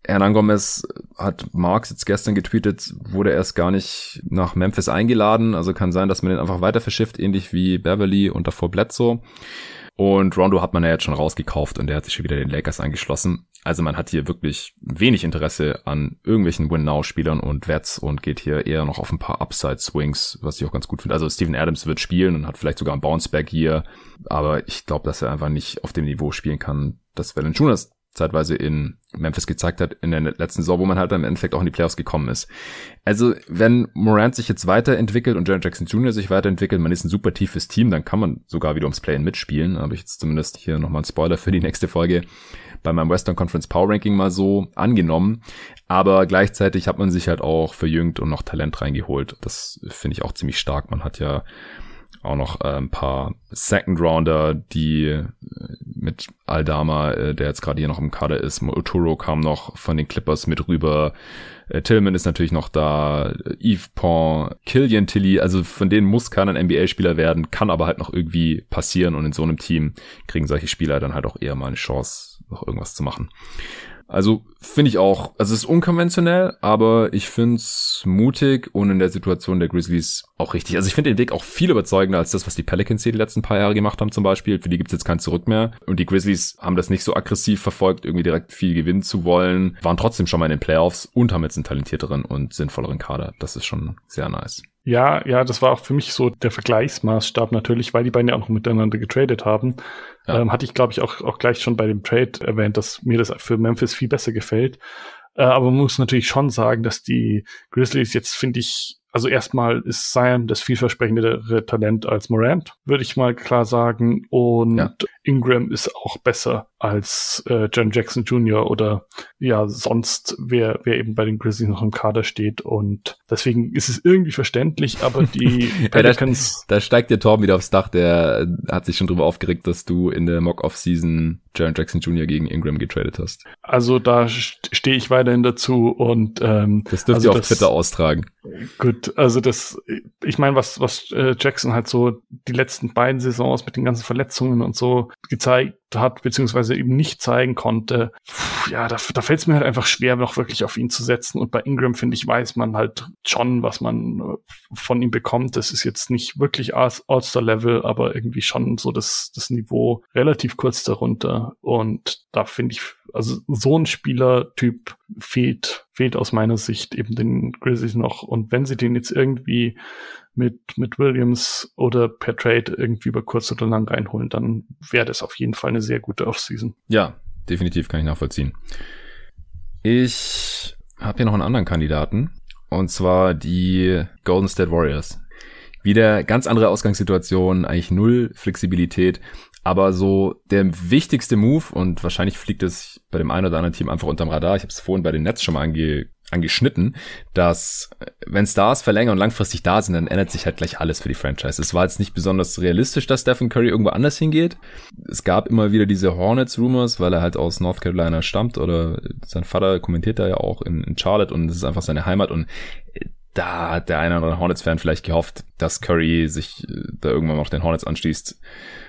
Speaker 1: Hernan Gomez hat Marks jetzt gestern getweetet, wurde erst gar nicht nach Memphis eingeladen. Also kann sein, dass man den einfach weiter verschifft, ähnlich wie Beverly und davor Bledsoe. Und Rondo hat man ja jetzt schon rausgekauft und der hat sich schon wieder den Lakers angeschlossen. Also man hat hier wirklich wenig Interesse an irgendwelchen Win-Now-Spielern und Wets und geht hier eher noch auf ein paar Upside-Swings, was ich auch ganz gut finde. Also Steven Adams wird spielen und hat vielleicht sogar ein Bounceback hier, aber ich glaube, dass er einfach nicht auf dem Niveau spielen kann, das Valanciunas zeitweise in Memphis gezeigt hat in der letzten Saison, wo man halt im Endeffekt auch in die Playoffs gekommen ist. Also wenn Morant sich jetzt weiterentwickelt und Jaron Jackson Jr. sich weiterentwickelt, man ist ein super tiefes Team, dann kann man sogar wieder ums Play-in mitspielen. Habe ich jetzt zumindest hier nochmal einen Spoiler für die nächste Folge bei meinem Western Conference Power Ranking mal so angenommen. Aber gleichzeitig hat man sich halt auch verjüngt und noch Talent reingeholt. Das finde ich auch ziemlich stark. Man hat ja auch noch äh, ein paar Second Rounder, die äh, mit Aldama, äh, der jetzt gerade hier noch im Kader ist, Oturo kam noch von den Clippers mit rüber. Äh, Tillman ist natürlich noch da, Yves Pont, Killian Tilly, also von denen muss keiner ein NBA-Spieler werden, kann aber halt noch irgendwie passieren und in so einem Team kriegen solche Spieler dann halt auch eher mal eine Chance, noch irgendwas zu machen. Also finde ich auch, also es ist unkonventionell, aber ich finde es mutig und in der Situation der Grizzlies auch richtig. Also ich finde den Weg auch viel überzeugender als das, was die Pelicans hier die letzten paar Jahre gemacht haben zum Beispiel. Für die gibt's jetzt kein Zurück mehr. Und die Grizzlies haben das nicht so aggressiv verfolgt, irgendwie direkt viel gewinnen zu wollen, waren trotzdem schon mal in den Playoffs und haben jetzt einen talentierteren und sinnvolleren Kader. Das ist schon sehr nice.
Speaker 2: Ja, ja, das war auch für mich so der Vergleichsmaßstab natürlich, weil die beiden ja auch noch miteinander getradet haben. Ja. Ähm, hatte ich, glaube ich, auch, auch gleich schon bei dem Trade erwähnt, dass mir das für Memphis viel besser gefällt. Äh, aber man muss natürlich schon sagen, dass die Grizzlies jetzt, finde ich, also erstmal ist Zion das vielversprechendere Talent als Morant, würde ich mal klar sagen. Und ja. Ingram ist auch besser als äh, John Jackson Jr. oder ja, sonst wer, wer eben bei den Grizzlies noch im Kader steht. Und deswegen ist es irgendwie verständlich, aber die
Speaker 1: Pelicans. ja, da, da steigt der Torben wieder aufs Dach, der hat sich schon drüber aufgeregt, dass du in der Mock-Off-Season Jaron Jackson Jr. gegen Ingram getradet hast.
Speaker 2: Also da stehe ich weiterhin dazu und ähm,
Speaker 1: das dürft
Speaker 2: also
Speaker 1: ihr auf das, Twitter austragen.
Speaker 2: Gut, also das, ich meine, was, was äh, Jackson halt so die letzten beiden Saisons mit den ganzen Verletzungen und so gezeigt hat, beziehungsweise eben nicht zeigen konnte, ja, da, da fällt es mir halt einfach schwer, noch wirklich auf ihn zu setzen. Und bei Ingram, finde ich, weiß man halt schon, was man äh, von ihm bekommt. Das ist jetzt nicht wirklich All-Star-Level, aber irgendwie schon so das, das Niveau relativ kurz darunter. Und da finde ich, also so ein Spielertyp fehlt, fehlt aus meiner Sicht eben den Grizzlies noch. Und wenn sie den jetzt irgendwie mit, mit Williams oder per Trade irgendwie über kurz oder lang reinholen, dann wäre das auf jeden Fall eine sehr gute Offseason.
Speaker 1: Ja, definitiv kann ich nachvollziehen. Ich habe hier noch einen anderen Kandidaten und zwar die Golden State Warriors. Wieder ganz andere Ausgangssituation, eigentlich null Flexibilität, aber so der wichtigste Move und wahrscheinlich fliegt es bei dem einen oder anderen Team einfach unterm Radar. Ich habe es vorhin bei den Nets schon mal ange angeschnitten, dass wenn Stars verlängern und langfristig da sind, dann ändert sich halt gleich alles für die Franchise. Es war jetzt nicht besonders realistisch, dass Stephen Curry irgendwo anders hingeht. Es gab immer wieder diese Hornets-Rumors, weil er halt aus North Carolina stammt oder sein Vater kommentiert da ja auch in, in Charlotte und es ist einfach seine Heimat und da hat der eine oder andere Hornets-Fan vielleicht gehofft, dass Curry sich da irgendwann noch den Hornets anschließt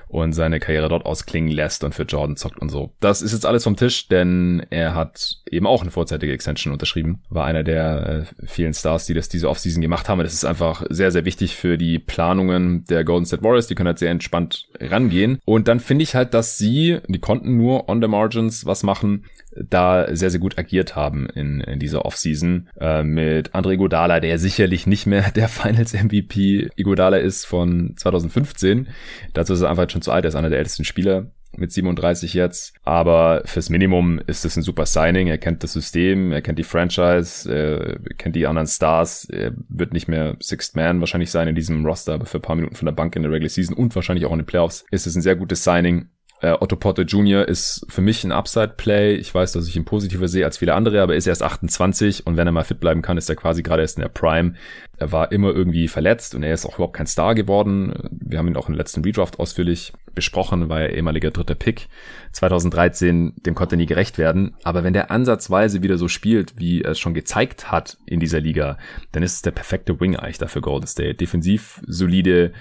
Speaker 1: und seine Karriere dort ausklingen lässt und für Jordan zockt und so. Das ist jetzt alles vom Tisch, denn er hat eben auch eine vorzeitige Extension unterschrieben. War einer der äh, vielen Stars, die das diese Offseason gemacht haben. Das ist einfach sehr, sehr wichtig für die Planungen der Golden State Warriors. Die können halt sehr entspannt rangehen. Und dann finde ich halt, dass sie, die konnten nur on the margins was machen, da sehr, sehr gut agiert haben in, in dieser Offseason. Äh, mit André Godala, der sicherlich nicht mehr der Finals MVP Igodala ist von 2015. Dazu ist er einfach schon zu alt, er ist einer der ältesten Spieler mit 37 jetzt. Aber fürs Minimum ist es ein super Signing. Er kennt das System, er kennt die Franchise, er kennt die anderen Stars. Er wird nicht mehr Sixth Man wahrscheinlich sein in diesem Roster, aber für ein paar Minuten von der Bank in der Regular Season und wahrscheinlich auch in den Playoffs ist es ein sehr gutes Signing. Äh, Otto Porter Jr. ist für mich ein Upside-Play. Ich weiß, dass ich ihn positiver sehe als viele andere, aber er ist erst 28 und wenn er mal fit bleiben kann, ist er quasi gerade erst in der Prime. Er war immer irgendwie verletzt und er ist auch überhaupt kein Star geworden. Wir haben ihn auch im letzten Redraft ausführlich besprochen, war er ehemaliger dritter Pick 2013, dem konnte er nie gerecht werden. Aber wenn der ansatzweise wieder so spielt, wie er es schon gezeigt hat in dieser Liga, dann ist es der perfekte Wing eigentlich dafür Golden State. Defensiv solide,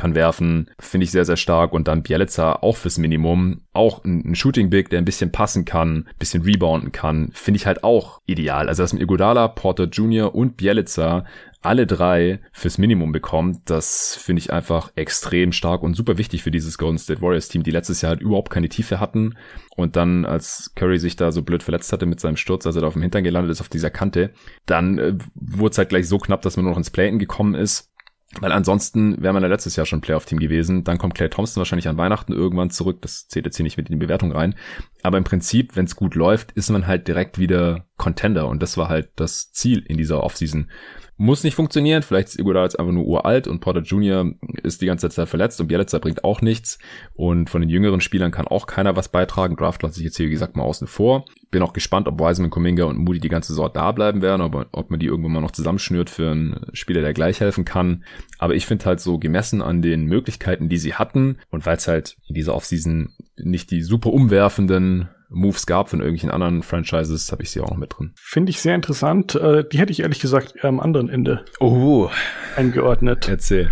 Speaker 1: kann werfen, finde ich sehr, sehr stark. Und dann Bielica auch fürs Minimum. Auch ein, ein Shooting Big, der ein bisschen passen kann, bisschen rebounden kann, finde ich halt auch ideal. Also, dass mit Iguodala, Porter Jr. und Bielica alle drei fürs Minimum bekommt, das finde ich einfach extrem stark und super wichtig für dieses Golden State Warriors Team, die letztes Jahr halt überhaupt keine Tiefe hatten. Und dann, als Curry sich da so blöd verletzt hatte mit seinem Sturz, als er da auf dem Hintern gelandet ist auf dieser Kante, dann äh, wurde es halt gleich so knapp, dass man nur noch ins Play-In gekommen ist. Weil ansonsten wäre man ja letztes Jahr schon Playoff-Team gewesen. Dann kommt Clay Thompson wahrscheinlich an Weihnachten irgendwann zurück. Das zählt jetzt hier nicht mit in die Bewertung rein. Aber im Prinzip, wenn es gut läuft, ist man halt direkt wieder Contender. Und das war halt das Ziel in dieser Offseason. Muss nicht funktionieren. Vielleicht ist Iguodala jetzt einfach nur uralt und Porter Jr. ist die ganze Zeit verletzt und Bielitzer bringt auch nichts. Und von den jüngeren Spielern kann auch keiner was beitragen. Draft lasse ich jetzt hier, wie gesagt, mal außen vor. Bin auch gespannt, ob Wiseman, Kuminga und Moody die ganze Saison da bleiben werden, ob, ob man die irgendwann mal noch zusammenschnürt für einen Spieler, der gleich helfen kann. Aber ich finde halt so gemessen an den Möglichkeiten, die sie hatten und weil es halt in dieser Offseason nicht die super umwerfenden Moves gab von irgendwelchen anderen Franchises, habe ich sie auch noch mit drin.
Speaker 2: Finde ich sehr interessant. Äh, die hätte ich ehrlich gesagt am anderen Ende
Speaker 1: oh.
Speaker 2: eingeordnet.
Speaker 1: Erzähl.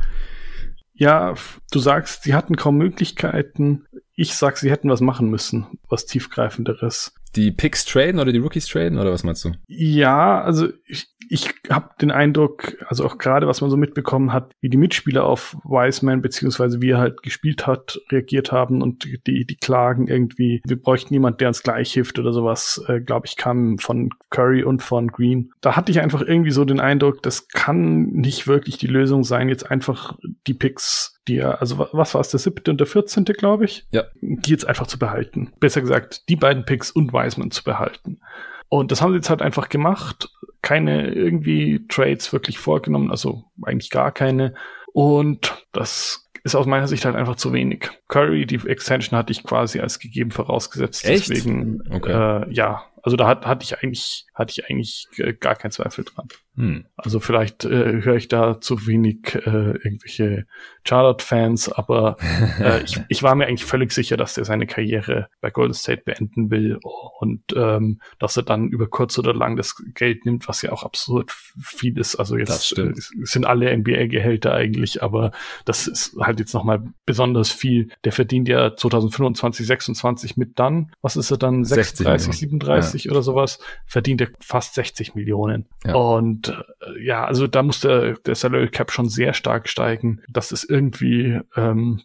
Speaker 2: Ja, du sagst, sie hatten kaum Möglichkeiten. Ich sag, sie hätten was machen müssen, was tiefgreifenderes.
Speaker 1: Die Picks traden oder die Rookies traden oder was meinst du?
Speaker 2: Ja, also ich, ich habe den Eindruck, also auch gerade was man so mitbekommen hat, wie die Mitspieler auf Wiseman beziehungsweise wie er halt gespielt hat, reagiert haben und die die Klagen irgendwie, wir bräuchten jemand, der uns gleich hilft oder sowas, äh, glaube ich, kam von Curry und von Green. Da hatte ich einfach irgendwie so den Eindruck, das kann nicht wirklich die Lösung sein, jetzt einfach die Picks die er, also was war es, der siebte und der vierzehnte, glaube ich?
Speaker 1: Ja.
Speaker 2: Die jetzt einfach zu behalten. Besser gesagt, die beiden Picks und Wiseman zu behalten. Und das haben sie jetzt halt einfach gemacht. Keine irgendwie Trades wirklich vorgenommen, also eigentlich gar keine. Und das ist aus meiner Sicht halt einfach zu wenig. Curry, die Extension hatte ich quasi als gegeben vorausgesetzt.
Speaker 1: Echt?
Speaker 2: Deswegen, okay. äh, ja, also da hat, hatte ich eigentlich, hatte ich eigentlich gar keinen Zweifel dran. Hm. Also vielleicht äh, höre ich da zu wenig äh, irgendwelche Charlotte-Fans, aber äh, ich, ich war mir eigentlich völlig sicher, dass er seine Karriere bei Golden State beenden will und ähm, dass er dann über kurz oder lang das Geld nimmt, was ja auch absurd viel ist. Also jetzt äh, sind alle NBA-Gehälter eigentlich, aber das ist halt jetzt nochmal besonders viel. Der verdient ja 2025, 26 mit dann, was ist er dann, 36, 37 ja. oder sowas, verdient er fast 60 Millionen. Ja. Und äh, ja, also da muss der, der Salary Cap schon sehr stark steigen, dass es irgendwie ähm,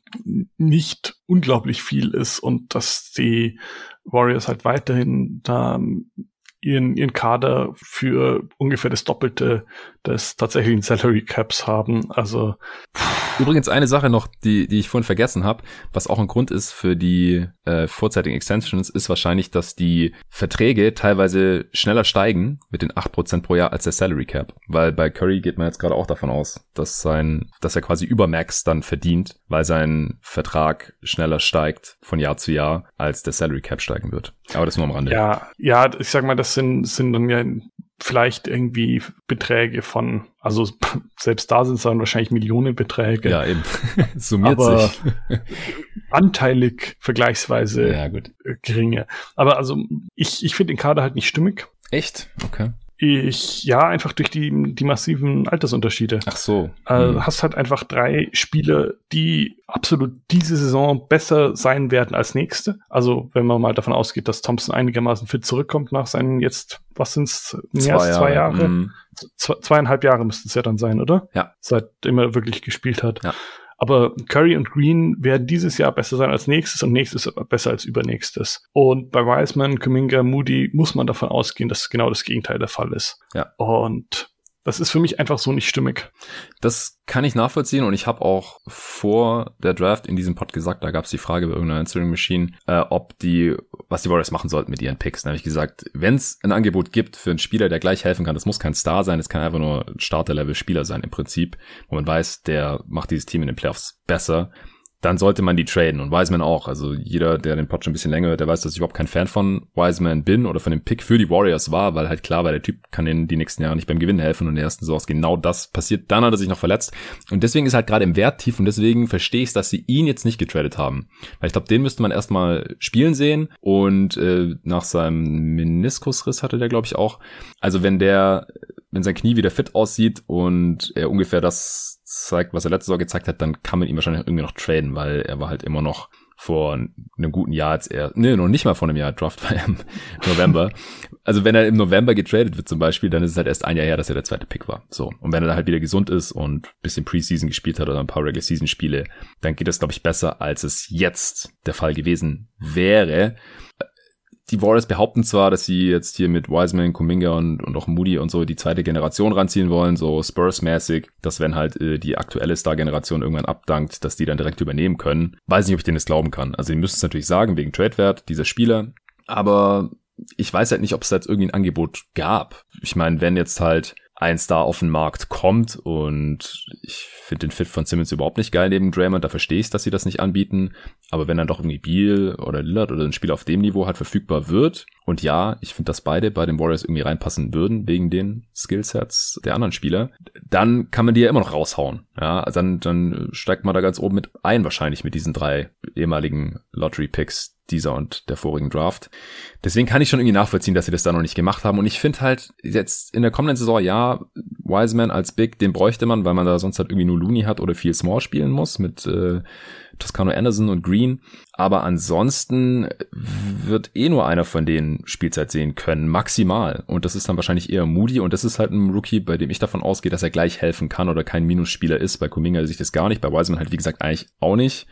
Speaker 2: nicht unglaublich viel ist und dass die Warriors halt weiterhin da ihren, ihren Kader für ungefähr das Doppelte des tatsächlichen Salary Caps haben. Also
Speaker 1: übrigens eine Sache noch, die die ich vorhin vergessen habe, was auch ein Grund ist für die äh, vorzeitigen Extensions, ist wahrscheinlich, dass die Verträge teilweise schneller steigen mit den 8% pro Jahr als der Salary Cap, weil bei Curry geht man jetzt gerade auch davon aus, dass sein dass er quasi über Max dann verdient, weil sein Vertrag schneller steigt von Jahr zu Jahr als der Salary Cap steigen wird. Aber das nur am Rande.
Speaker 2: Ja, ja, ich sag mal, das sind sind dann ja vielleicht irgendwie Beträge von, also selbst da sind es dann wahrscheinlich Millionenbeträge.
Speaker 1: Ja, eben. Summiert aber sich.
Speaker 2: anteilig vergleichsweise
Speaker 1: ja, gut.
Speaker 2: geringe. Aber also ich, ich finde den Kader halt nicht stimmig.
Speaker 1: Echt? Okay.
Speaker 2: Ich, ja, einfach durch die, die massiven Altersunterschiede.
Speaker 1: Ach so.
Speaker 2: Hm. Hast halt einfach drei Spieler, die absolut diese Saison besser sein werden als nächste. Also, wenn man mal davon ausgeht, dass Thompson einigermaßen fit zurückkommt nach seinen jetzt, was sind's, mehr zwei als zwei Jahre? Jahre? Hm. Zwei, zweieinhalb Jahre müssten es ja dann sein, oder?
Speaker 1: Ja.
Speaker 2: Seitdem er wirklich gespielt hat.
Speaker 1: Ja.
Speaker 2: Aber Curry und Green werden dieses Jahr besser sein als nächstes und nächstes besser als übernächstes. Und bei Wiseman, Kuminga, Moody muss man davon ausgehen, dass genau das Gegenteil der Fall ist.
Speaker 1: Ja.
Speaker 2: Und Das ist für mich einfach so nicht stimmig.
Speaker 1: Das kann ich nachvollziehen und ich habe auch vor der Draft in diesem Pod gesagt, da gab es die Frage bei irgendeiner Answering Machine, äh, ob die, was die Warriors machen sollten mit ihren Picks. Da habe ich gesagt, wenn es ein Angebot gibt für einen Spieler, der gleich helfen kann, das muss kein Star sein, das kann einfach nur Starter-Level-Spieler sein im Prinzip, wo man weiß, der macht dieses Team in den Playoffs besser dann sollte man die traden und Wiseman auch. Also jeder, der den Pod schon ein bisschen länger hört, der weiß, dass ich überhaupt kein Fan von Wiseman bin oder von dem Pick für die Warriors war, weil halt klar war, der Typ kann ihnen die nächsten Jahre nicht beim Gewinnen helfen und in der ersten Saison ist genau das passiert. Dann hat er sich noch verletzt und deswegen ist halt gerade im Wert tief und deswegen verstehe ich dass sie ihn jetzt nicht getradet haben. Weil ich glaube, den müsste man erstmal spielen sehen und äh, nach seinem Meniskusriss hatte der glaube ich auch. Also wenn der, wenn sein Knie wieder fit aussieht und er ungefähr das zeigt, was er letzte Saison gezeigt hat, dann kann man ihn wahrscheinlich irgendwie noch traden, weil er war halt immer noch vor einem guten Jahr als er, nee, noch nicht mal vor einem Jahr, Draft war im November. Also wenn er im November getradet wird zum Beispiel, dann ist es halt erst ein Jahr her, dass er der zweite Pick war. So. Und wenn er dann halt wieder gesund ist und bisschen Preseason gespielt hat oder ein paar Regular Season Spiele, dann geht es, glaube ich, besser, als es jetzt der Fall gewesen wäre die Warriors behaupten zwar, dass sie jetzt hier mit Wiseman, Kuminga und, und auch Moody und so die zweite Generation ranziehen wollen, so Spurs-mäßig, dass wenn halt äh, die aktuelle Star-Generation irgendwann abdankt, dass die dann direkt übernehmen können. Weiß nicht, ob ich denen das glauben kann. Also, die müssen es natürlich sagen, wegen Tradewert dieser Spieler. Aber ich weiß halt nicht, ob es da jetzt irgendwie ein Angebot gab. Ich meine, wenn jetzt halt ein Star auf den Markt kommt und ich finde den Fit von Simmons überhaupt nicht geil neben Draymond, da verstehe ich dass sie das nicht anbieten, aber wenn dann doch irgendwie Beal oder Lillard oder ein Spieler auf dem Niveau halt verfügbar wird und ja, ich finde, dass beide bei den Warriors irgendwie reinpassen würden wegen den Skillsets der anderen Spieler, dann kann man die ja immer noch raushauen, ja, dann, dann steigt man da ganz oben mit ein wahrscheinlich mit diesen drei ehemaligen Lottery Picks, dieser und der vorigen Draft. Deswegen kann ich schon irgendwie nachvollziehen, dass sie das da noch nicht gemacht haben. Und ich finde halt jetzt in der kommenden Saison, ja, Wiseman als Big, den bräuchte man, weil man da sonst halt irgendwie nur Looney hat oder viel Small spielen muss mit äh, Toscano Anderson und Green. Aber ansonsten wird eh nur einer von denen Spielzeit sehen können, maximal. Und das ist dann wahrscheinlich eher Moody. Und das ist halt ein Rookie, bei dem ich davon ausgehe, dass er gleich helfen kann oder kein Minusspieler ist. Bei Kuminga sehe ich das gar nicht. Bei Wiseman halt, wie gesagt, eigentlich auch nicht.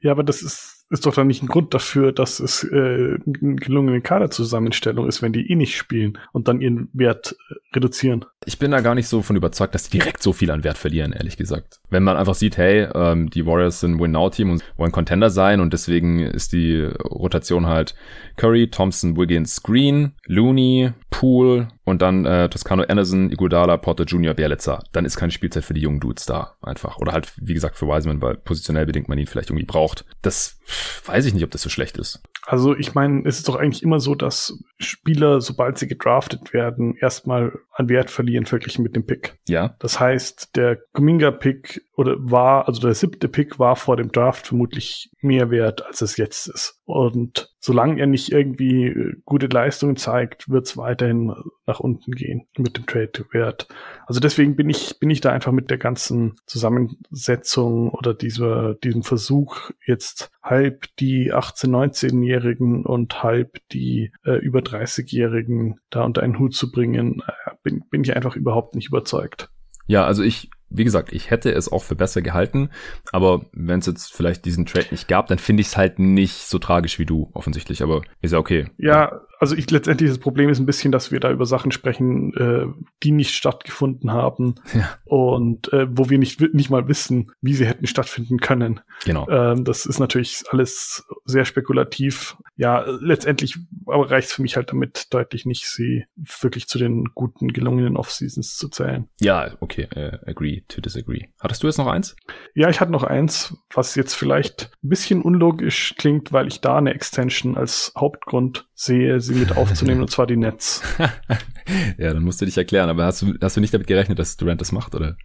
Speaker 2: Ja, aber das ist ist doch dann nicht ein Grund dafür, dass es äh, eine gelungene Kaderzusammenstellung ist, wenn die eh nicht spielen und dann ihren Wert äh, reduzieren.
Speaker 1: Ich bin da gar nicht so von überzeugt, dass die direkt so viel an Wert verlieren, ehrlich gesagt. Wenn man einfach sieht, hey, ähm, die Warriors sind Win-Now-Team und wollen Contender sein und deswegen ist die Rotation halt Curry, Thompson, Wiggins, Green, Looney, Poole und dann äh, Toscano Anderson, Iguodala, Porter Jr., Bielitzer. Dann ist keine Spielzeit für die jungen Dudes da, einfach. Oder halt, wie gesagt, für Wiseman, weil positionell bedingt man ihn vielleicht irgendwie braucht. Das weiß ich nicht, ob das so schlecht ist.
Speaker 2: Also ich meine, es ist doch eigentlich immer so, dass Spieler, sobald sie gedraftet werden, erstmal an Wert verlieren, verglichen mit dem Pick.
Speaker 1: Ja.
Speaker 2: Das heißt, der Kuminga-Pick oder war, also der siebte Pick war vor dem Draft vermutlich mehr wert, als es jetzt ist. Und solange er nicht irgendwie äh, gute Leistungen zeigt, wird es weiterhin nach unten gehen mit dem Trade-Wert. Also deswegen bin ich, bin ich da einfach mit der ganzen Zusammensetzung oder dieser, diesem Versuch, jetzt halb die 18-, 19-Jährigen und halb die äh, über 30-Jährigen da unter einen Hut zu bringen, äh, bin, bin ich einfach überhaupt nicht überzeugt.
Speaker 1: Ja, also ich wie gesagt, ich hätte es auch für besser gehalten, aber wenn es jetzt vielleicht diesen Trade nicht gab, dann finde ich es halt nicht so tragisch wie du offensichtlich, aber ist ja okay.
Speaker 2: Ja, also ich letztendlich das Problem ist ein bisschen, dass wir da über Sachen sprechen, äh, die nicht stattgefunden haben ja. und äh, wo wir nicht nicht mal wissen, wie sie hätten stattfinden können.
Speaker 1: Genau.
Speaker 2: Ähm, das ist natürlich alles sehr spekulativ. Ja, letztendlich aber reicht es für mich halt damit deutlich nicht, sie wirklich zu den guten gelungenen Off-Seasons zu zählen.
Speaker 1: Ja, okay, äh, agree to disagree. Hattest du jetzt noch eins?
Speaker 2: Ja, ich hatte noch eins, was jetzt vielleicht ein bisschen unlogisch klingt, weil ich da eine Extension als Hauptgrund sehe, sie mit aufzunehmen, und zwar die Netz.
Speaker 1: ja, dann musst du dich erklären, aber hast du, hast du nicht damit gerechnet, dass Durant das macht, oder?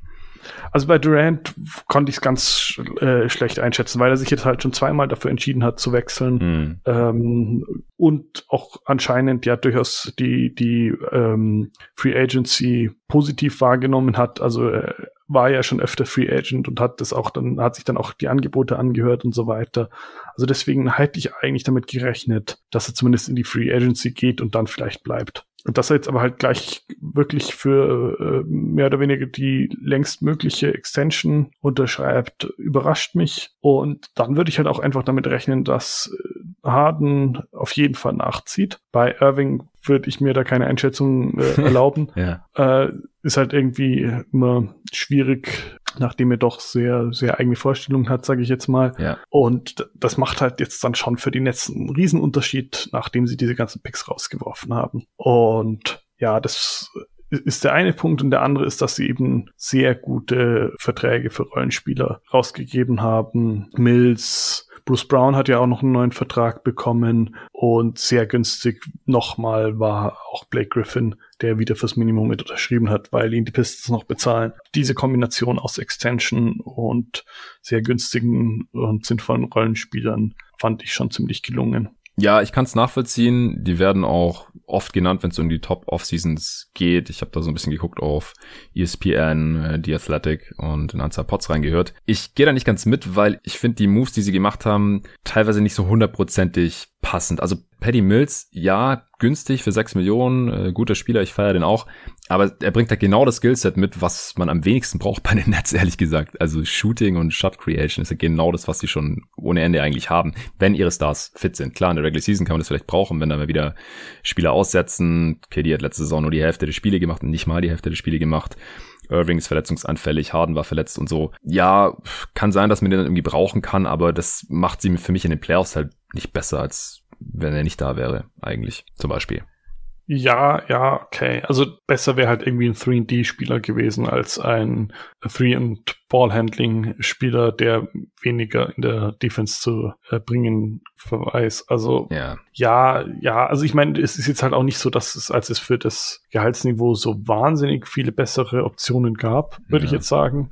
Speaker 2: Also bei Durant konnte ich es ganz äh, schlecht einschätzen, weil er sich jetzt halt schon zweimal dafür entschieden hat zu wechseln mhm. ähm, und auch anscheinend ja durchaus die die ähm, Free Agency positiv wahrgenommen hat. Also äh, war ja schon öfter Free Agent und hat das auch dann, hat sich dann auch die Angebote angehört und so weiter. Also deswegen hätte ich eigentlich damit gerechnet, dass er zumindest in die Free Agency geht und dann vielleicht bleibt. Und dass er jetzt aber halt gleich wirklich für äh, mehr oder weniger die längst mögliche Extension unterschreibt, überrascht mich. Und dann würde ich halt auch einfach damit rechnen, dass äh, Harden auf jeden Fall nachzieht. Bei Irving würde ich mir da keine Einschätzung äh, erlauben.
Speaker 1: ja.
Speaker 2: äh, ist halt irgendwie immer schwierig, nachdem er doch sehr, sehr eigene Vorstellungen hat, sage ich jetzt mal.
Speaker 1: Ja.
Speaker 2: Und das macht halt jetzt dann schon für die Netz einen Riesenunterschied, nachdem sie diese ganzen Picks rausgeworfen haben. Und ja, das ist der eine Punkt und der andere ist, dass sie eben sehr gute Verträge für Rollenspieler rausgegeben haben. Mills, Bruce Brown hat ja auch noch einen neuen Vertrag bekommen und sehr günstig nochmal war auch Blake Griffin, der wieder fürs Minimum mit unterschrieben hat, weil ihn die Pistons noch bezahlen. Diese Kombination aus Extension und sehr günstigen und sinnvollen Rollenspielern fand ich schon ziemlich gelungen.
Speaker 1: Ja, ich kann es nachvollziehen. Die werden auch oft genannt, wenn es um die Top-Off-Seasons geht. Ich habe da so ein bisschen geguckt auf ESPN, äh, The Athletic und in Anzahl Pots reingehört. Ich gehe da nicht ganz mit, weil ich finde die Moves, die sie gemacht haben, teilweise nicht so hundertprozentig passend. Also Paddy Mills, ja, günstig für 6 Millionen, äh, guter Spieler, ich feiere den auch. Aber er bringt da genau das Skillset mit, was man am wenigsten braucht bei den Nets, ehrlich gesagt. Also Shooting und Shot Creation ist ja genau das, was sie schon ohne Ende eigentlich haben, wenn ihre Stars fit sind. Klar, in der Regular Season kann man das vielleicht brauchen, wenn da mal wieder Spieler aussetzen. KD hat letzte Saison nur die Hälfte der Spiele gemacht und nicht mal die Hälfte der Spiele gemacht. Irving ist verletzungsanfällig, Harden war verletzt und so. Ja, kann sein, dass man den dann irgendwie brauchen kann, aber das macht sie für mich in den Playoffs halt nicht besser, als wenn er nicht da wäre, eigentlich, zum Beispiel.
Speaker 2: Ja, ja, okay. Also besser wäre halt irgendwie ein 3D-Spieler gewesen als ein 3- and Ball-Handling-Spieler, der weniger in der Defense zu äh, bringen verweist. Also
Speaker 1: ja,
Speaker 2: ja, ja. Also ich meine, es ist jetzt halt auch nicht so, dass es, als es für das Gehaltsniveau so wahnsinnig viele bessere Optionen gab, würde
Speaker 1: Ja.
Speaker 2: ich jetzt sagen.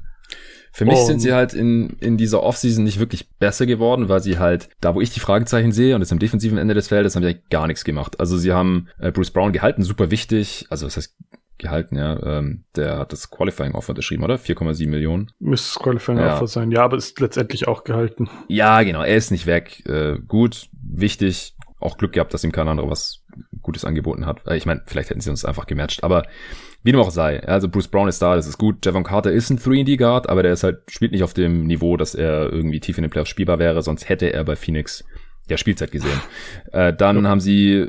Speaker 1: Für mich
Speaker 2: Und-
Speaker 1: sind sie halt in, in dieser Offseason nicht wirklich besser geworden, weil sie halt, da wo ich die Fragezeichen sehe, und das am defensiven Ende des Feldes, haben sie halt gar nichts gemacht. Also sie haben äh, Bruce Brown gehalten, super wichtig. Also was heißt gehalten, ja. Ähm, der hat das Qualifying Offer unterschrieben, oder? 4,7 Millionen.
Speaker 2: Müsste Qualifying
Speaker 1: Ja.
Speaker 2: Offer sein. Ja, aber ist letztendlich auch gehalten.
Speaker 1: Ja, genau, er ist nicht weg. Äh, gut, wichtig. Auch Glück gehabt, dass ihm kein anderer was Gutes angeboten hat. Äh, ich meine, vielleicht hätten sie uns einfach gematcht, aber wie dem auch sei. Also Bruce Brown ist da, das ist gut. Javon Carter ist ein 3D-Guard, aber der ist halt, spielt nicht auf dem Niveau, dass er irgendwie tief in den Playoffs spielbar wäre, sonst hätte er bei Phoenix ja Spielzeit gesehen. äh, dann haben sie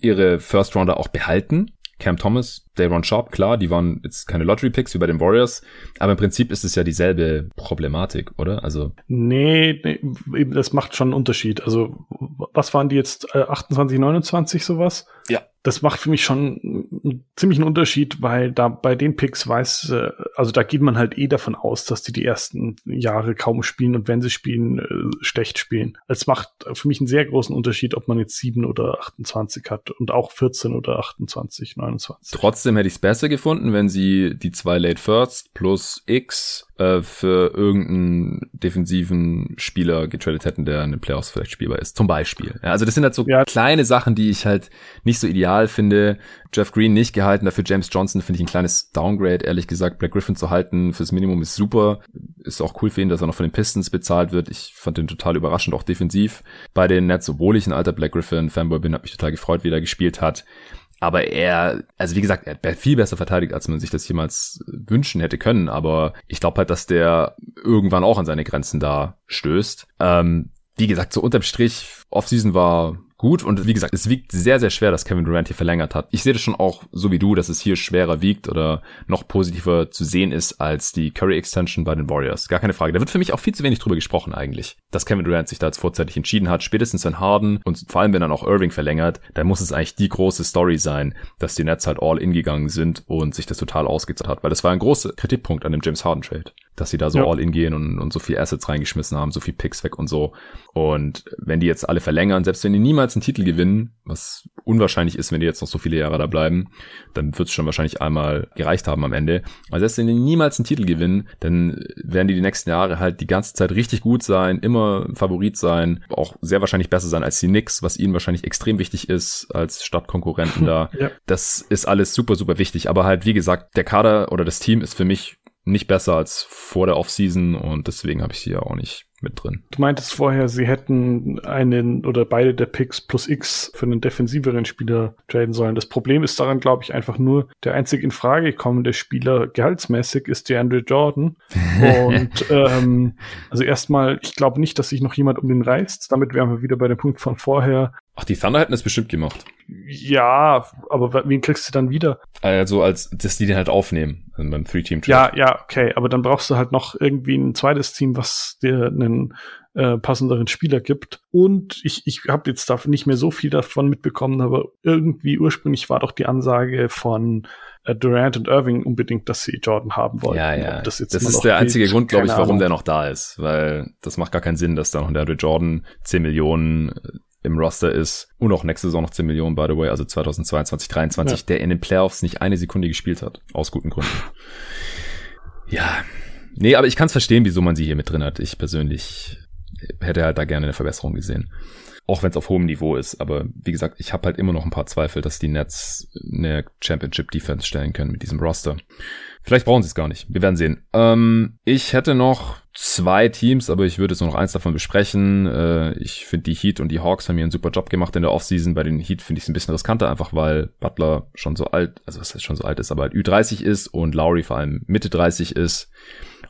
Speaker 1: ihre First Rounder auch behalten. Cam Thomas, Dayron Sharp, klar, die waren jetzt keine Lottery Picks wie bei den Warriors, aber im Prinzip ist es ja dieselbe Problematik, oder? Also
Speaker 2: Nee, nee, das macht schon einen Unterschied. Also, was waren die jetzt? Äh, 28, 29 sowas?
Speaker 1: Ja.
Speaker 2: Das macht für mich schon einen ziemlichen Unterschied, weil da bei den Picks weiß, äh, also da geht man halt eh davon aus, dass die die ersten Jahre kaum spielen und wenn sie spielen, äh, schlecht spielen. Es macht für mich einen sehr großen Unterschied, ob man jetzt 7 oder 28 hat und auch 14 oder 28, 29.
Speaker 1: Trotzdem hätte ich es besser gefunden, wenn sie die zwei Late First plus X äh, für irgendeinen defensiven Spieler getradet hätten, der in den Playoffs vielleicht spielbar ist. Zum Beispiel. Ja, also das sind halt so
Speaker 2: Ja.
Speaker 1: kleine Sachen, die ich halt nicht so ideal finde. Jeff Green nicht gehalten, dafür James Johnson finde ich ein kleines Downgrade, ehrlich gesagt. Black Griffin zu halten fürs Minimum ist super. Ist auch cool für ihn, dass er noch von den Pistons bezahlt wird. Ich fand den total überraschend, auch defensiv. Bei den Nets, obwohl ich ein alter Black Griffin Fanboy bin, habe mich total gefreut, wie er gespielt hat. Aber er, also wie gesagt, er hat viel besser verteidigt, als man sich das jemals wünschen hätte können. Aber ich glaube halt, dass der irgendwann auch an seine Grenzen da stößt. Ähm, wie gesagt, so unterm Strich, Offseason war gut und wie gesagt, es wiegt sehr, sehr schwer, dass Kevin Durant hier verlängert hat. Ich sehe das schon auch so wie du, dass es hier schwerer wiegt oder noch positiver zu sehen ist als die Curry Extension bei den Warriors. Gar keine Frage. Da wird für mich auch viel zu wenig drüber gesprochen eigentlich, dass Kevin Durant sich da jetzt vorzeitig entschieden hat. Spätestens wenn Harden und vor allem wenn dann auch Irving verlängert, dann muss es eigentlich die große Story sein, dass die Nets halt all in gegangen sind und sich das total ausgezahlt hat, weil das war ein großer Kritikpunkt an dem James Harden Trade, dass sie da so
Speaker 2: Ja.
Speaker 1: all in gehen und, und so viel Assets reingeschmissen haben, so viel Picks weg und so. Und wenn die jetzt alle verlängern, selbst wenn die niemals einen Titel gewinnen, was unwahrscheinlich ist, wenn die jetzt noch so viele Jahre da bleiben, dann wird es schon wahrscheinlich einmal gereicht haben am Ende. Aber selbst wenn die niemals einen Titel gewinnen, dann werden die die nächsten Jahre halt die ganze Zeit richtig gut sein, immer Favorit sein, auch sehr wahrscheinlich besser sein als die Knicks, was ihnen wahrscheinlich extrem wichtig ist als Stadtkonkurrenten da.
Speaker 2: Ja.
Speaker 1: Das ist alles super, super wichtig. Aber halt, wie gesagt, der Kader oder das Team ist für mich nicht besser als vor der Offseason und deswegen habe ich sie ja auch nicht mit drin.
Speaker 2: Du meintest vorher, sie hätten einen oder beide der Picks plus X für einen defensiveren Spieler traden sollen. Das Problem ist daran, glaube ich, einfach nur, der einzig in Frage kommende Spieler gehaltsmäßig ist DeAndre Jordan. Und ähm, also erstmal, ich glaube nicht, dass sich noch jemand um den reißt. Damit wären wir wieder bei dem Punkt von vorher.
Speaker 1: Ach, die Thunder hätten es bestimmt gemacht.
Speaker 2: Ja, aber wen kriegst du dann wieder?
Speaker 1: Also als, dass die den halt aufnehmen also beim Three-Team-Trade.
Speaker 2: Ja, ja, okay, aber dann brauchst du halt noch irgendwie ein zweites Team, was dir einen äh, passenderen Spieler gibt. Und ich, ich habe jetzt da nicht mehr so viel davon mitbekommen, aber irgendwie ursprünglich war doch die Ansage von äh, Durant und Irving unbedingt, dass sie Jordan haben wollen.
Speaker 1: Ja, ja. Das, das ist der einzige geht, Grund, glaube ich, warum Ahnung. der noch da ist, weil das macht gar keinen Sinn, dass da noch der Jordan 10 Millionen im Roster ist und auch nächste Saison noch 10 Millionen, by the way, also 2022, 2023, ja. der in den Playoffs nicht eine Sekunde gespielt hat. Aus guten Gründen. ja. Nee, aber ich kann es verstehen, wieso man sie hier mit drin hat. Ich persönlich hätte halt da gerne eine Verbesserung gesehen. Auch wenn es auf hohem Niveau ist. Aber wie gesagt, ich habe halt immer noch ein paar Zweifel, dass die Nets eine Championship Defense stellen können mit diesem Roster. Vielleicht brauchen sie es gar nicht. Wir werden sehen. Ähm, ich hätte noch zwei Teams, aber ich würde jetzt nur noch eins davon besprechen. Äh, ich finde, die Heat und die Hawks haben hier einen super Job gemacht in der Offseason. Bei den Heat finde ich es ein bisschen riskanter, einfach weil Butler schon so alt, also was heißt schon so alt ist, aber halt Ü30 ist und Lowry vor allem Mitte 30 ist.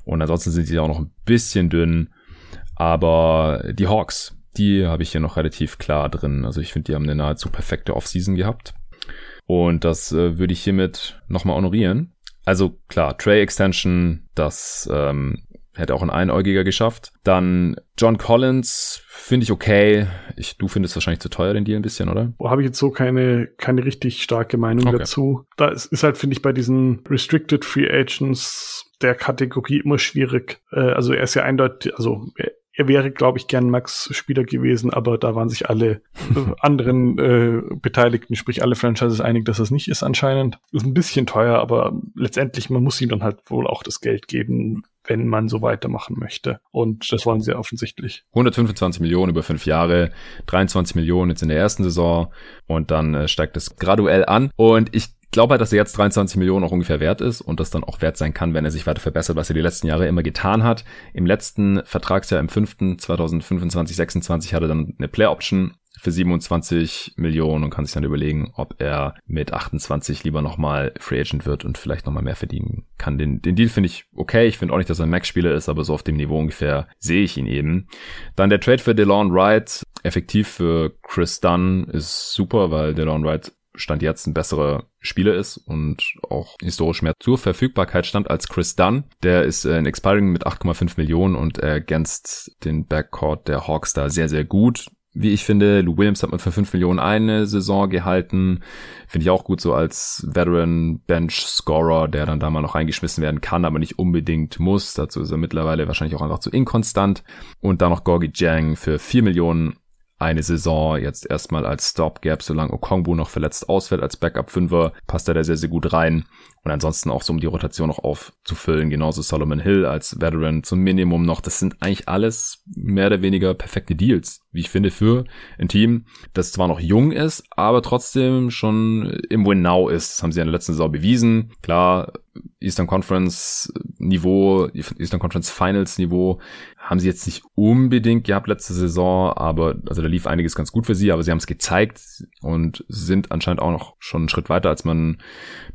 Speaker 1: Und ansonsten sind sie auch noch ein bisschen dünn. Aber die Hawks, die habe ich hier noch relativ klar drin. Also ich finde, die haben eine nahezu perfekte Offseason gehabt. Und das äh, würde ich hiermit nochmal honorieren. Also klar, Trey Extension, das ähm, hätte auch ein Einäugiger geschafft. Dann John Collins finde ich okay. Ich, du findest wahrscheinlich zu teuer den Deal ein bisschen, oder?
Speaker 2: Habe ich jetzt so keine, keine richtig starke Meinung okay. dazu. Da ist, ist halt, finde ich, bei diesen Restricted Free Agents der Kategorie immer schwierig. Äh, also er ist ja eindeutig, also er, er wäre, glaube ich, gern Max-Spieler gewesen, aber da waren sich alle äh, anderen äh, Beteiligten, sprich alle Franchises einig, dass es nicht ist anscheinend. Ist ein bisschen teuer, aber letztendlich, man muss ihm dann halt wohl auch das Geld geben, wenn man so weitermachen möchte. Und das wollen sie offensichtlich.
Speaker 1: 125 Millionen über fünf Jahre, 23 Millionen jetzt in der ersten Saison und dann äh, steigt es graduell an. Und ich glaube halt, dass er jetzt 23 Millionen auch ungefähr wert ist und das dann auch wert sein kann, wenn er sich weiter verbessert, was er die letzten Jahre immer getan hat. Im letzten Vertragsjahr, im fünften, 2025, 26, hat er dann eine Player Option für 27 Millionen und kann sich dann überlegen, ob er mit 28 lieber nochmal Free Agent wird und vielleicht nochmal mehr verdienen kann. Den, den Deal finde ich okay. Ich finde auch nicht, dass er ein Max-Spieler ist, aber so auf dem Niveau ungefähr sehe ich ihn eben. Dann der Trade für DeLon Wright, effektiv für Chris Dunn, ist super, weil DeLon Wright Stand jetzt ein besserer Spieler ist und auch historisch mehr zur Verfügbarkeit stand als Chris Dunn. Der ist äh, in Expiring mit 8,5 Millionen und ergänzt den Backcourt der Hawks da sehr, sehr gut. Wie ich finde, Lou Williams hat man für 5 Millionen eine Saison gehalten. Finde ich auch gut so als Veteran Bench Scorer, der dann da mal noch reingeschmissen werden kann, aber nicht unbedingt muss. Dazu ist er mittlerweile wahrscheinlich auch einfach zu inkonstant. Und dann noch Gorgi Jang für 4 Millionen eine Saison jetzt erstmal als Stopgap, solange Okongbu noch verletzt ausfällt als Backup-Fünfer, passt er da sehr, sehr gut rein. Und ansonsten auch so, um die Rotation noch aufzufüllen. Genauso Solomon Hill als Veteran zum Minimum noch. Das sind eigentlich alles mehr oder weniger perfekte Deals, wie ich finde, für ein Team, das zwar noch jung ist, aber trotzdem schon im Win-Now ist. Das haben sie in der letzten Saison bewiesen. Klar, Eastern Conference Niveau, Eastern Conference Finals Niveau haben sie jetzt nicht unbedingt gehabt letzte Saison, aber also da lief einiges ganz gut für sie, aber sie haben es gezeigt und sind anscheinend auch noch schon einen Schritt weiter, als man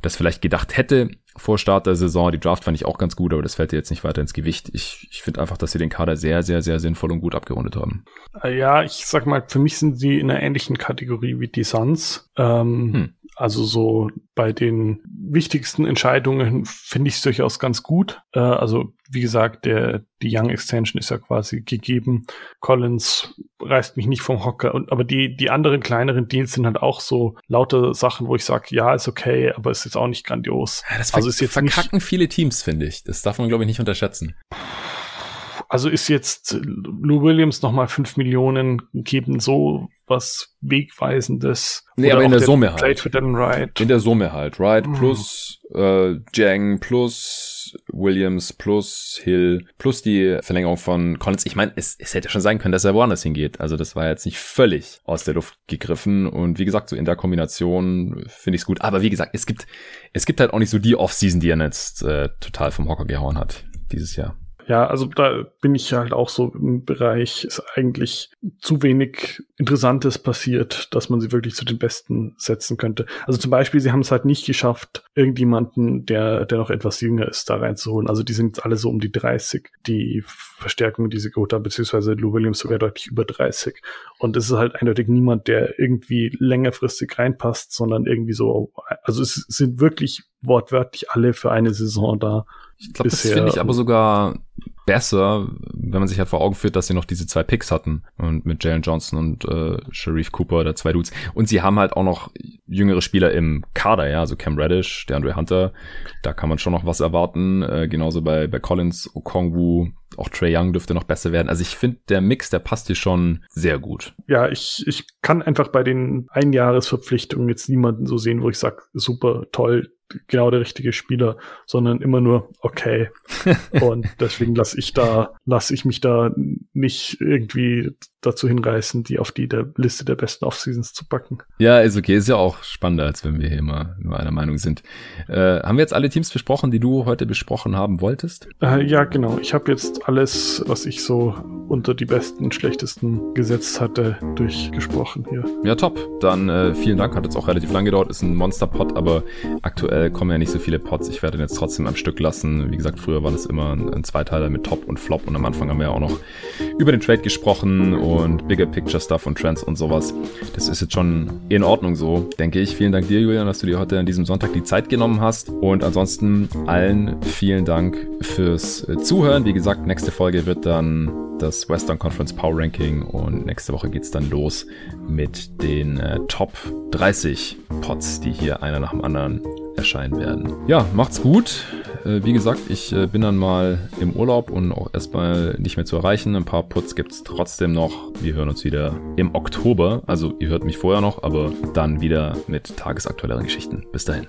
Speaker 1: das vielleicht gedacht hätte vor Start der Saison. Die Draft fand ich auch ganz gut, aber das fällt jetzt nicht weiter ins Gewicht. Ich, ich finde einfach, dass sie den Kader sehr, sehr, sehr sinnvoll und gut abgerundet haben.
Speaker 2: Äh, ja, ich sag mal, für mich sind sie in einer ähnlichen Kategorie wie die Suns. Ähm, hm. Also so bei den wichtigsten Entscheidungen finde ich es durchaus ganz gut. Äh, also wie gesagt, der die Young Extension ist ja quasi gegeben. Collins reißt mich nicht vom Hocker. Und, aber die die anderen kleineren Deals sind halt auch so lauter Sachen, wo ich sage, ja, ist okay, aber ist jetzt auch nicht grandios.
Speaker 1: Ja, das also ist jetzt verkacken viele Teams, finde ich. Das darf man glaube ich nicht unterschätzen.
Speaker 2: Also ist jetzt Lou Williams nochmal fünf Millionen geben so was Wegweisendes.
Speaker 1: Nee, Oder aber in der, der Summe halt.
Speaker 2: Wright.
Speaker 1: In der Summe halt. Wright mhm. plus äh, Jang plus Williams plus Hill plus die Verlängerung von Collins. Ich meine, es, es hätte schon sein können, dass er woanders hingeht. Also das war jetzt nicht völlig aus der Luft gegriffen. Und wie gesagt, so in der Kombination finde ich es gut. Aber wie gesagt, es gibt, es gibt halt auch nicht so die Offseason, die er jetzt äh, total vom Hocker gehauen hat dieses Jahr.
Speaker 2: Ja, also da bin ich halt auch so im Bereich, ist eigentlich zu wenig Interessantes passiert, dass man sie wirklich zu den Besten setzen könnte. Also zum Beispiel, sie haben es halt nicht geschafft, irgendjemanden, der, der noch etwas jünger ist, da reinzuholen. Also die sind alle so um die 30, die Verstärkung, die sie geholt haben, beziehungsweise Lou Williams sogar deutlich über 30. Und es ist halt eindeutig niemand, der irgendwie längerfristig reinpasst, sondern irgendwie so, also es sind wirklich wortwörtlich alle für eine Saison da.
Speaker 1: Ich glaube, das finde ich aber sogar besser, wenn man sich halt vor Augen führt, dass sie noch diese zwei Picks hatten und mit Jalen Johnson und äh, Sharif Cooper, der zwei Dudes. Und sie haben halt auch noch jüngere Spieler im Kader, ja, also Cam Reddish, der Andre Hunter, da kann man schon noch was erwarten. Äh, genauso bei, bei Collins, Okongwu, auch Trey Young dürfte noch besser werden. Also ich finde, der Mix, der passt hier schon sehr gut.
Speaker 2: Ja, ich, ich kann einfach bei den Einjahresverpflichtungen jetzt niemanden so sehen, wo ich sage, super, toll, genau der richtige Spieler, sondern immer nur okay. und deswegen lasse ich da, lasse ich mich da nicht irgendwie dazu hinreißen, die auf die der Liste der besten Offseasons zu packen.
Speaker 1: Ja, ist okay, ist ja auch spannender, als wenn wir hier immer nur einer Meinung sind. Äh, haben wir jetzt alle Teams besprochen, die du heute besprochen haben wolltest?
Speaker 2: Äh, ja, genau. Ich habe jetzt alles, was ich so unter die besten, schlechtesten gesetzt hatte, durchgesprochen hier.
Speaker 1: Ja, top. Dann äh, vielen Dank. Hat jetzt auch relativ lang gedauert. Ist ein Monster-Pod, aber aktuell kommen ja nicht so viele Pods. Ich werde ihn jetzt trotzdem am Stück lassen. Wie gesagt, früher war das immer ein, ein Zweiteiler mit Top und Flop und am Anfang haben wir ja auch noch über den Trade gesprochen und Bigger Picture Stuff und Trends und sowas. Das ist jetzt schon in Ordnung so, denke ich. Vielen Dank dir, Julian, dass du dir heute an diesem Sonntag die Zeit genommen hast. Und ansonsten allen vielen Dank fürs äh, Zuhören. Wie gesagt, nächste Folge wird dann das Western Conference Power Ranking und nächste Woche geht es dann los mit den äh, Top 30 Pots, die hier einer nach dem anderen erscheinen werden. Ja, macht's gut. Äh, wie gesagt, ich äh, bin dann mal im Urlaub und auch erstmal nicht mehr zu erreichen. Ein paar Puts gibt's trotzdem noch. Wir hören uns wieder im Oktober. Also ihr hört mich vorher noch, aber dann wieder mit tagesaktuelleren Geschichten. Bis dahin.